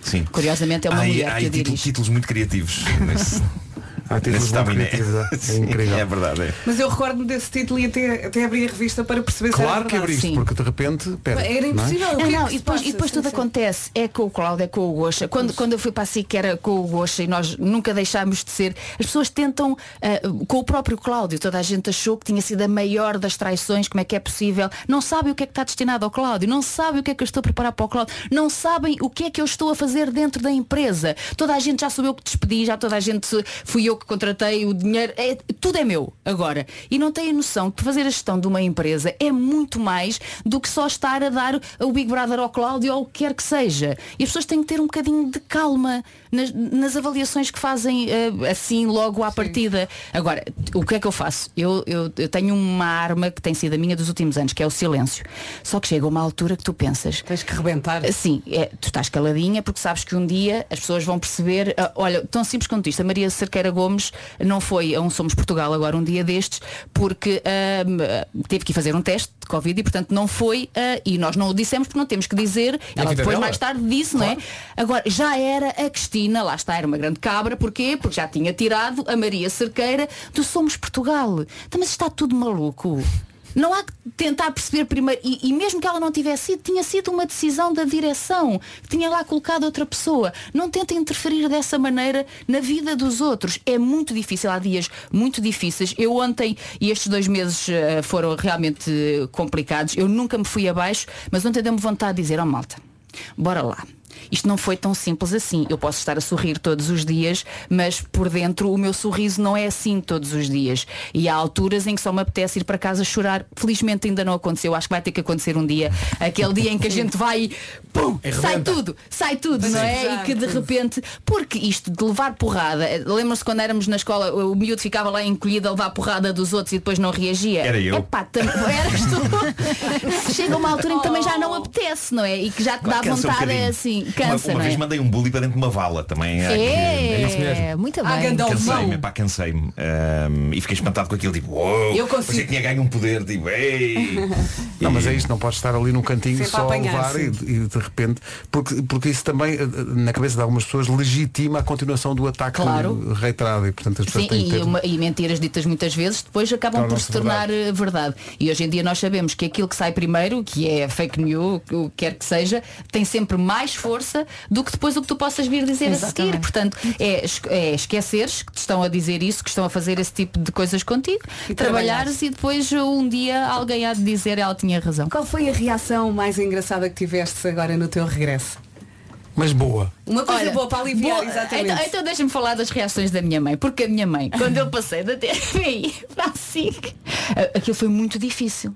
Sim. Curiosamente é uma Há aí- mulher há que aí a títulos, títulos muito criativos. nesse- Há títulos nesse muito tabiné. criativos, é. É Sim, incrível. É verdade. é. Mas eu recordo-me desse título e até, até abri a revista para perceber se era Claro que abriste, sim. porque de repente. Pera, Era não é? impossível. o Não, que é não, e depois, passa? e depois Sim, tudo sim. acontece. É com o Cláudio, é com o Gocha. Quando, quando eu fui para a SIC era com o Gocha e nós nunca deixámos de ser. As pessoas tentam, ah, com o próprio Cláudio, toda a gente achou que tinha sido a maior das traições, como é que é possível. Não sabem o que é que está destinado ao Cláudio, não sabem o que é que eu estou a preparar para o Cláudio, não sabem o que é que eu estou a fazer dentro da empresa. Toda a gente já soube eu que despedi, já toda a gente fui eu que contratei o dinheiro, é, tudo é meu agora. E não têm noção que fazer a gestão de uma empresa é muito mais do que só estar a dar o Big Brother ao Cláudio ou o que quer que seja. E as pessoas têm que ter um bocadinho de calma nas, nas avaliações que fazem eh, assim logo à partida. Agora, o que é que eu faço? Eu, eu, eu tenho uma arma que tem sido a minha dos últimos anos, que é o silêncio. Só que chega uma altura que tu pensas. Tens que rebentar. Sim, é, tu estás caladinha porque sabes que um dia as pessoas vão perceber, ah, olha, tão simples quanto isto, a Maria Cerqueira Gomes não foi a um Somos Portugal agora um dia destes, porque ah, teve que fazer um teste de Covid e portanto não foi, ah, e nós não o dissemos porque não temos que dizer, ela vida depois dela? mais tarde disse, não é? Agora, já era a Cristina, lá está, era uma grande cabra, porquê? Porque já tinha tirado a Maria Cerqueira do Somos Portugal. Então, mas está tudo maluco. Não há que tentar perceber primeiro, e, e mesmo que ela não tivesse sido, tinha sido uma decisão da direção, tinha lá colocado outra pessoa. Não tenta interferir dessa maneira na vida dos outros. É muito difícil, há dias muito difíceis. Eu ontem, e estes dois meses eh, foram realmente complicados, eu nunca me fui abaixo, mas ontem deu-me vontade de dizer, ó malta, bora lá. Isto não foi tão simples assim. Eu posso estar a sorrir todos os dias, mas por dentro o meu sorriso não é assim todos os dias. E há alturas em que só me apetece ir para casa chorar. Felizmente ainda não aconteceu. Acho que vai ter que acontecer um dia. Aquele dia em que a gente vai e pum, sai tudo, sai tudo, não é? E que de repente, porque isto de levar porrada, lembram-se quando éramos na escola, o miúdo ficava lá encolhido a levar porrada dos outros e depois não reagia. Era eu. Epá, tam- eras tu. Chega uma altura em que também já não apetece, não é? E que já te dá vontade, é assim, cansa, uma, vez é? mandei um bully para dentro de uma vala também. há que- É, muito Ah, bem. Cansei-me, pá, cansei-me. Ahm, e fiquei espantado com aquilo, tipo, uou, Eu consigo. que tinha ganho um poder, tipo, ei. Não, mas é isto, não podes estar ali num cantinho Sempre só a levar e, e de repente, porque, porque isso também, eh, na cabeça de algumas pessoas, legitima a continuação do ataque Claro. reiterado e portanto as pessoas Sim, têm que ter... e, uma- e mentiras ditas muitas vezes depois acabam por se tornar eh, verdade. E hoje em dia nós sabemos que aquilo que sai primeiro, que é fake news, o que quer que seja, tem sempre mais força do que depois o que tu possas vir dizer a seguir. Exatamente. Portanto, é, é esqueceres que te estão a dizer isso, que estão a fazer esse tipo de coisas contigo, E trabalhares e depois um dia alguém há de dizer ela tinha razão. Qual foi a reação mais engraçada que tiveste agora no teu regresso? Mas boa. Uma coisa Olha, boa para aliviar, boa- exatamente. Então, então deixa-me falar das reações da minha mãe, porque a minha mãe, quando eu passei da TVI para a SIC, aquilo foi muito difícil.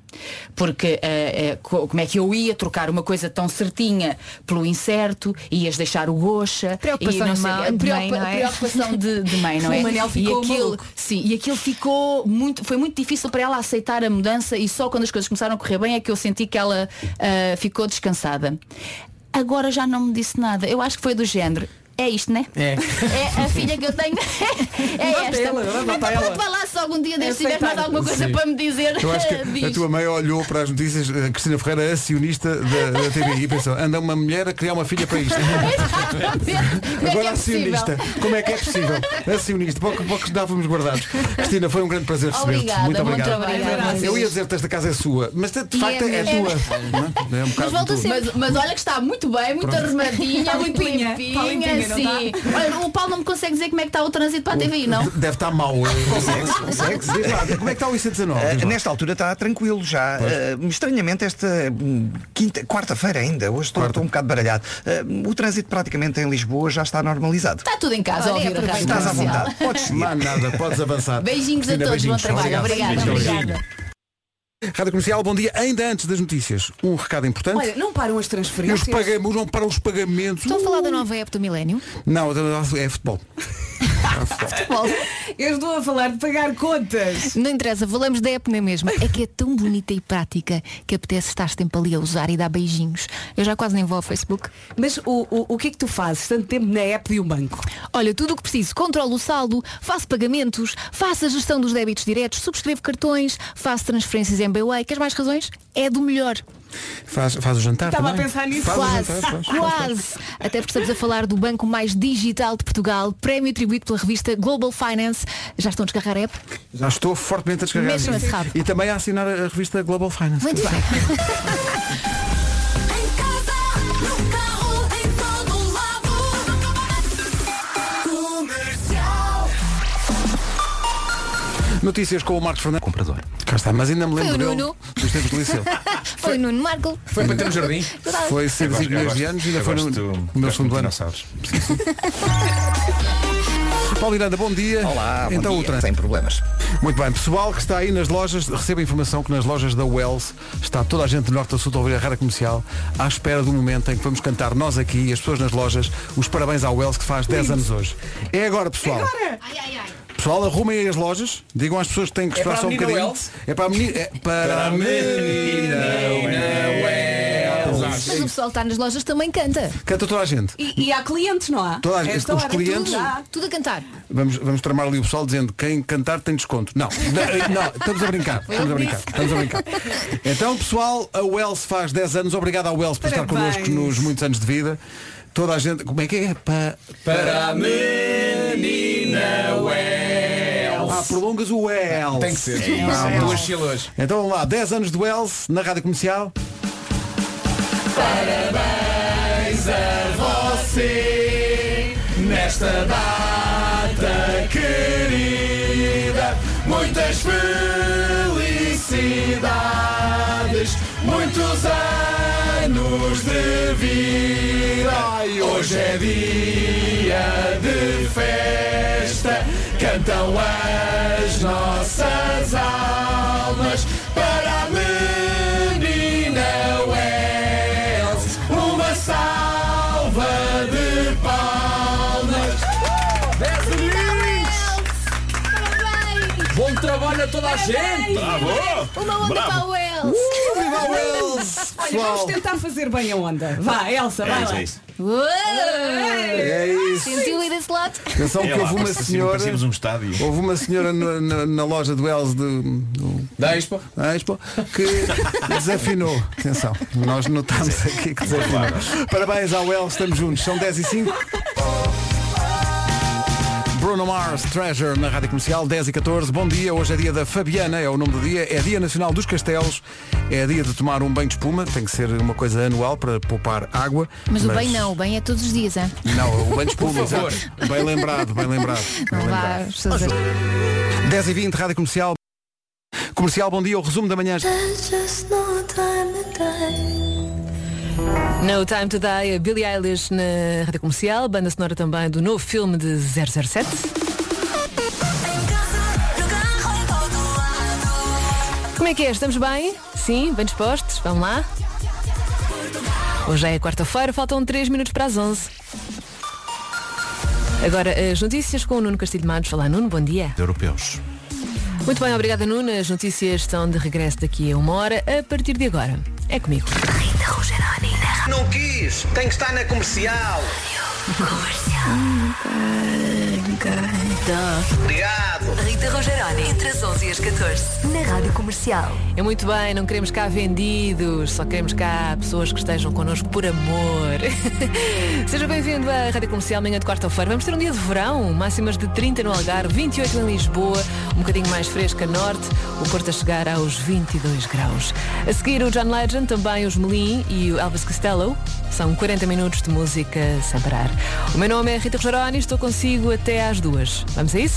Porque eh, co- como é que eu ia trocar uma coisa tão certinha pelo incerto, ias deixar o goxa, Preocupação e não de preocupa- mãe, não é? preocupação de, de mãe, não é? O Manel ficou e aquilo, maluco. sim, e aquilo ficou muito, foi muito difícil para ela aceitar a mudança e só quando as coisas começaram a correr bem é que eu senti que ela ah, ficou descansada. Agora já não me disse nada. Eu acho que foi do género. É isto, né? É. É a filha que eu tenho. é Bota esta. ela, bota então, ela. quando falar se algum dia deste tiveres mais alguma coisa Sim. para me dizer, Eu acho que a tua mãe olhou para as notícias, a Cristina Ferreira, acionista da, da TVI, e pensou, anda uma mulher a criar uma filha para isto. Como é que Agora é acionista. possível? Como é que é possível? Acionista. Pouco, pouco dávamos guardados. Cristina, foi um grande prazer receber-te. Obrigada, Muito obrigado. trabalho a vocês. Eu ia dizer-te esta casa é sua, mas de, facto é é, tua. não é? É um Mas, mas, mas olha que está muito bem, muito Pronto. arrumadinha, muito limpinha, sim. Olha, o Paulo não me consegue dizer como é que está o trânsito para a TVI, não? Deve estar mal. Consegue-se, consegue-se. Diz lá, como é que está o IC19? Uh, lá. nesta altura está tranquilo já. Uh, estranhamente esta hum, quinta, quarta-feira ainda, hoje estou, estou um bocado baralhado. Uh, o trânsito praticamente em Lisboa já está normalizado. Está tudo em casa a Olha, ouvir a Estás à vontade. Podes. Mais nada, podes avançar. Beijinhos a Cristina, todos, bom beijinhos. trabalho. Obrigado. Obrigada, obrigada. Rádio Comercial, bom dia. Ainda antes das notícias, um recado importante. Olha, não param as os transferências. pagamentos, não para os pagamentos. Estão a falar da nova app do Milénio? Não, é futebol. Eu estou a falar de pagar contas. Não interessa, falamos da app na mesma. É que é tão bonita e prática que apetece estar sempre ali a usar e dar beijinhos. Eu já quase nem vou ao Facebook. Mas o, o, o que é que tu fazes tanto tempo na app de um banco? Olha, tudo o que preciso. Controlo o saldo, faço pagamentos, faço a gestão dos débitos diretos, subscrevo cartões, faço transferências em BWay. Queres mais razões? É do melhor. Faz, faz o jantar Estava a também? pensar nisso. Faz Quase, jantar, faz, faz, quase. Até porque estamos a falar do banco mais digital de Portugal, prémio atribuído pela revista Global Finance. Já estão a descarregar a app? Já estou fortemente a descarregar. Rabo. E também a assinar a revista Global Finance. Muito bem. Notícias com o Marcos Fernandes. Comprador. Cá está, mas ainda me Foi lembro o dele Nuno. dos tempos de liceu. Foi o Nuno Marco. Foi para ter no jardim. Foi ser gosto- 5 eu milhões de anos e ainda eu foi no, gosto- no meu gosto segundo ano. dinossauros. Paulo Miranda, bom dia. Olá, bom então dia. o trânsito. Sem problemas. Muito bem, pessoal que está aí nas lojas, receba a informação que nas lojas da Wells está toda a gente de norte a sul a ouvir a rádio comercial à espera do momento em que vamos cantar nós aqui e as pessoas nas lojas os parabéns à Wells que faz 10 anos hoje. É agora, pessoal. Pessoal, arrumem aí as lojas, digam às pessoas que têm que É esperar só um bocadinho. É para a menina. É para a menina. Mas o pessoal que está nas lojas também canta. Canta toda a gente. E, e há clientes, não há? Toda a gente, Esta os hora, clientes- tudo há. Tudo a cantar. Vamos, vamos tramar ali o pessoal dizendo quem cantar tem desconto. Não, não, não, estamos a brincar. Estamos a brincar. Estamos a brincar. Então, pessoal, a Wells faz 10 anos. Obrigado à Wells por estar Parabéns. connosco nos muitos anos de vida. Toda a gente. Como é que é? Pa... Para a menina Wells. Ah, prolongas o Wells. Tem que ser. Ah, Duas sílabas. Então vamos lá, 10 anos de Wells na rádio comercial. Parabéns a você nesta data querida. Muitas felicidades, muitos anos de vida. Hoje é dia de festa. Cantam as nossas almas para a Bom trabalho a toda a gente! Bravo! Uma onda Bravo. para o Wells! Viva a Wells! Olha, vamos tentar fazer bem a onda. Vá, Elsa, É vai isso, lá. é isso. Uou! é isso. Sentiu ir desse lado? Atenção que É houve uma senhora. um estádio. Houve uma senhora na, na- na loja do Wells de, do, Da Expo. da Expo que desafinou. Atenção, nós notámos aqui que desafinou. Parabéns ao Wells, estamos juntos. São 10 e 5. Bruno Mars, Treasure na Rádio Comercial, 10 e 14. Bom dia, hoje é dia da Fabiana, é o nome do dia. É Dia Nacional dos Castelos. É dia de tomar um banho de espuma. Tem que ser uma coisa anual para poupar água. Mas o bem não, o bem é todos os dias, hein? Não, o banho de espuma, Por favor. exato. Bem lembrado, bem lembrado. Bem lembrado. vais fazer. 10 e 20, Rádio Comercial. Comercial, bom dia, o resumo da manhã. No Time to Die, a Billie Eilish na rádio comercial, banda sonora também do novo filme de 007. Como é que é? Estamos bem? Sim, bem dispostos? Vamos lá? Hoje é quarta-feira, faltam 3 minutos para as 11. Agora, as notícias com o Nuno Castilho de Matos. Olá, Nuno, bom dia. Europeus. Muito bem, obrigada, Nuno. As notícias estão de regresso daqui a uma hora, a partir de agora. É comigo. Não quis, tem que estar na comercial. Obrigado. Rita Rogeroni, entre as 11 e as 14, na Rádio Comercial. É muito bem, não queremos cá vendidos, só queremos cá pessoas que estejam connosco por amor. Seja bem-vindo à Rádio Comercial, manhã de quarta-feira. Vamos ter um dia de verão, máximas de 30 no Algarve, 28 em Lisboa, um bocadinho mais fresca a norte, o Porto a chegar aos 22 graus. A seguir o John Legend, também os Melim e o Elvis Costello. São 40 minutos de música sem parar. O meu nome é Rita Rogeroni, estou consigo até às duas. Vamos a isso?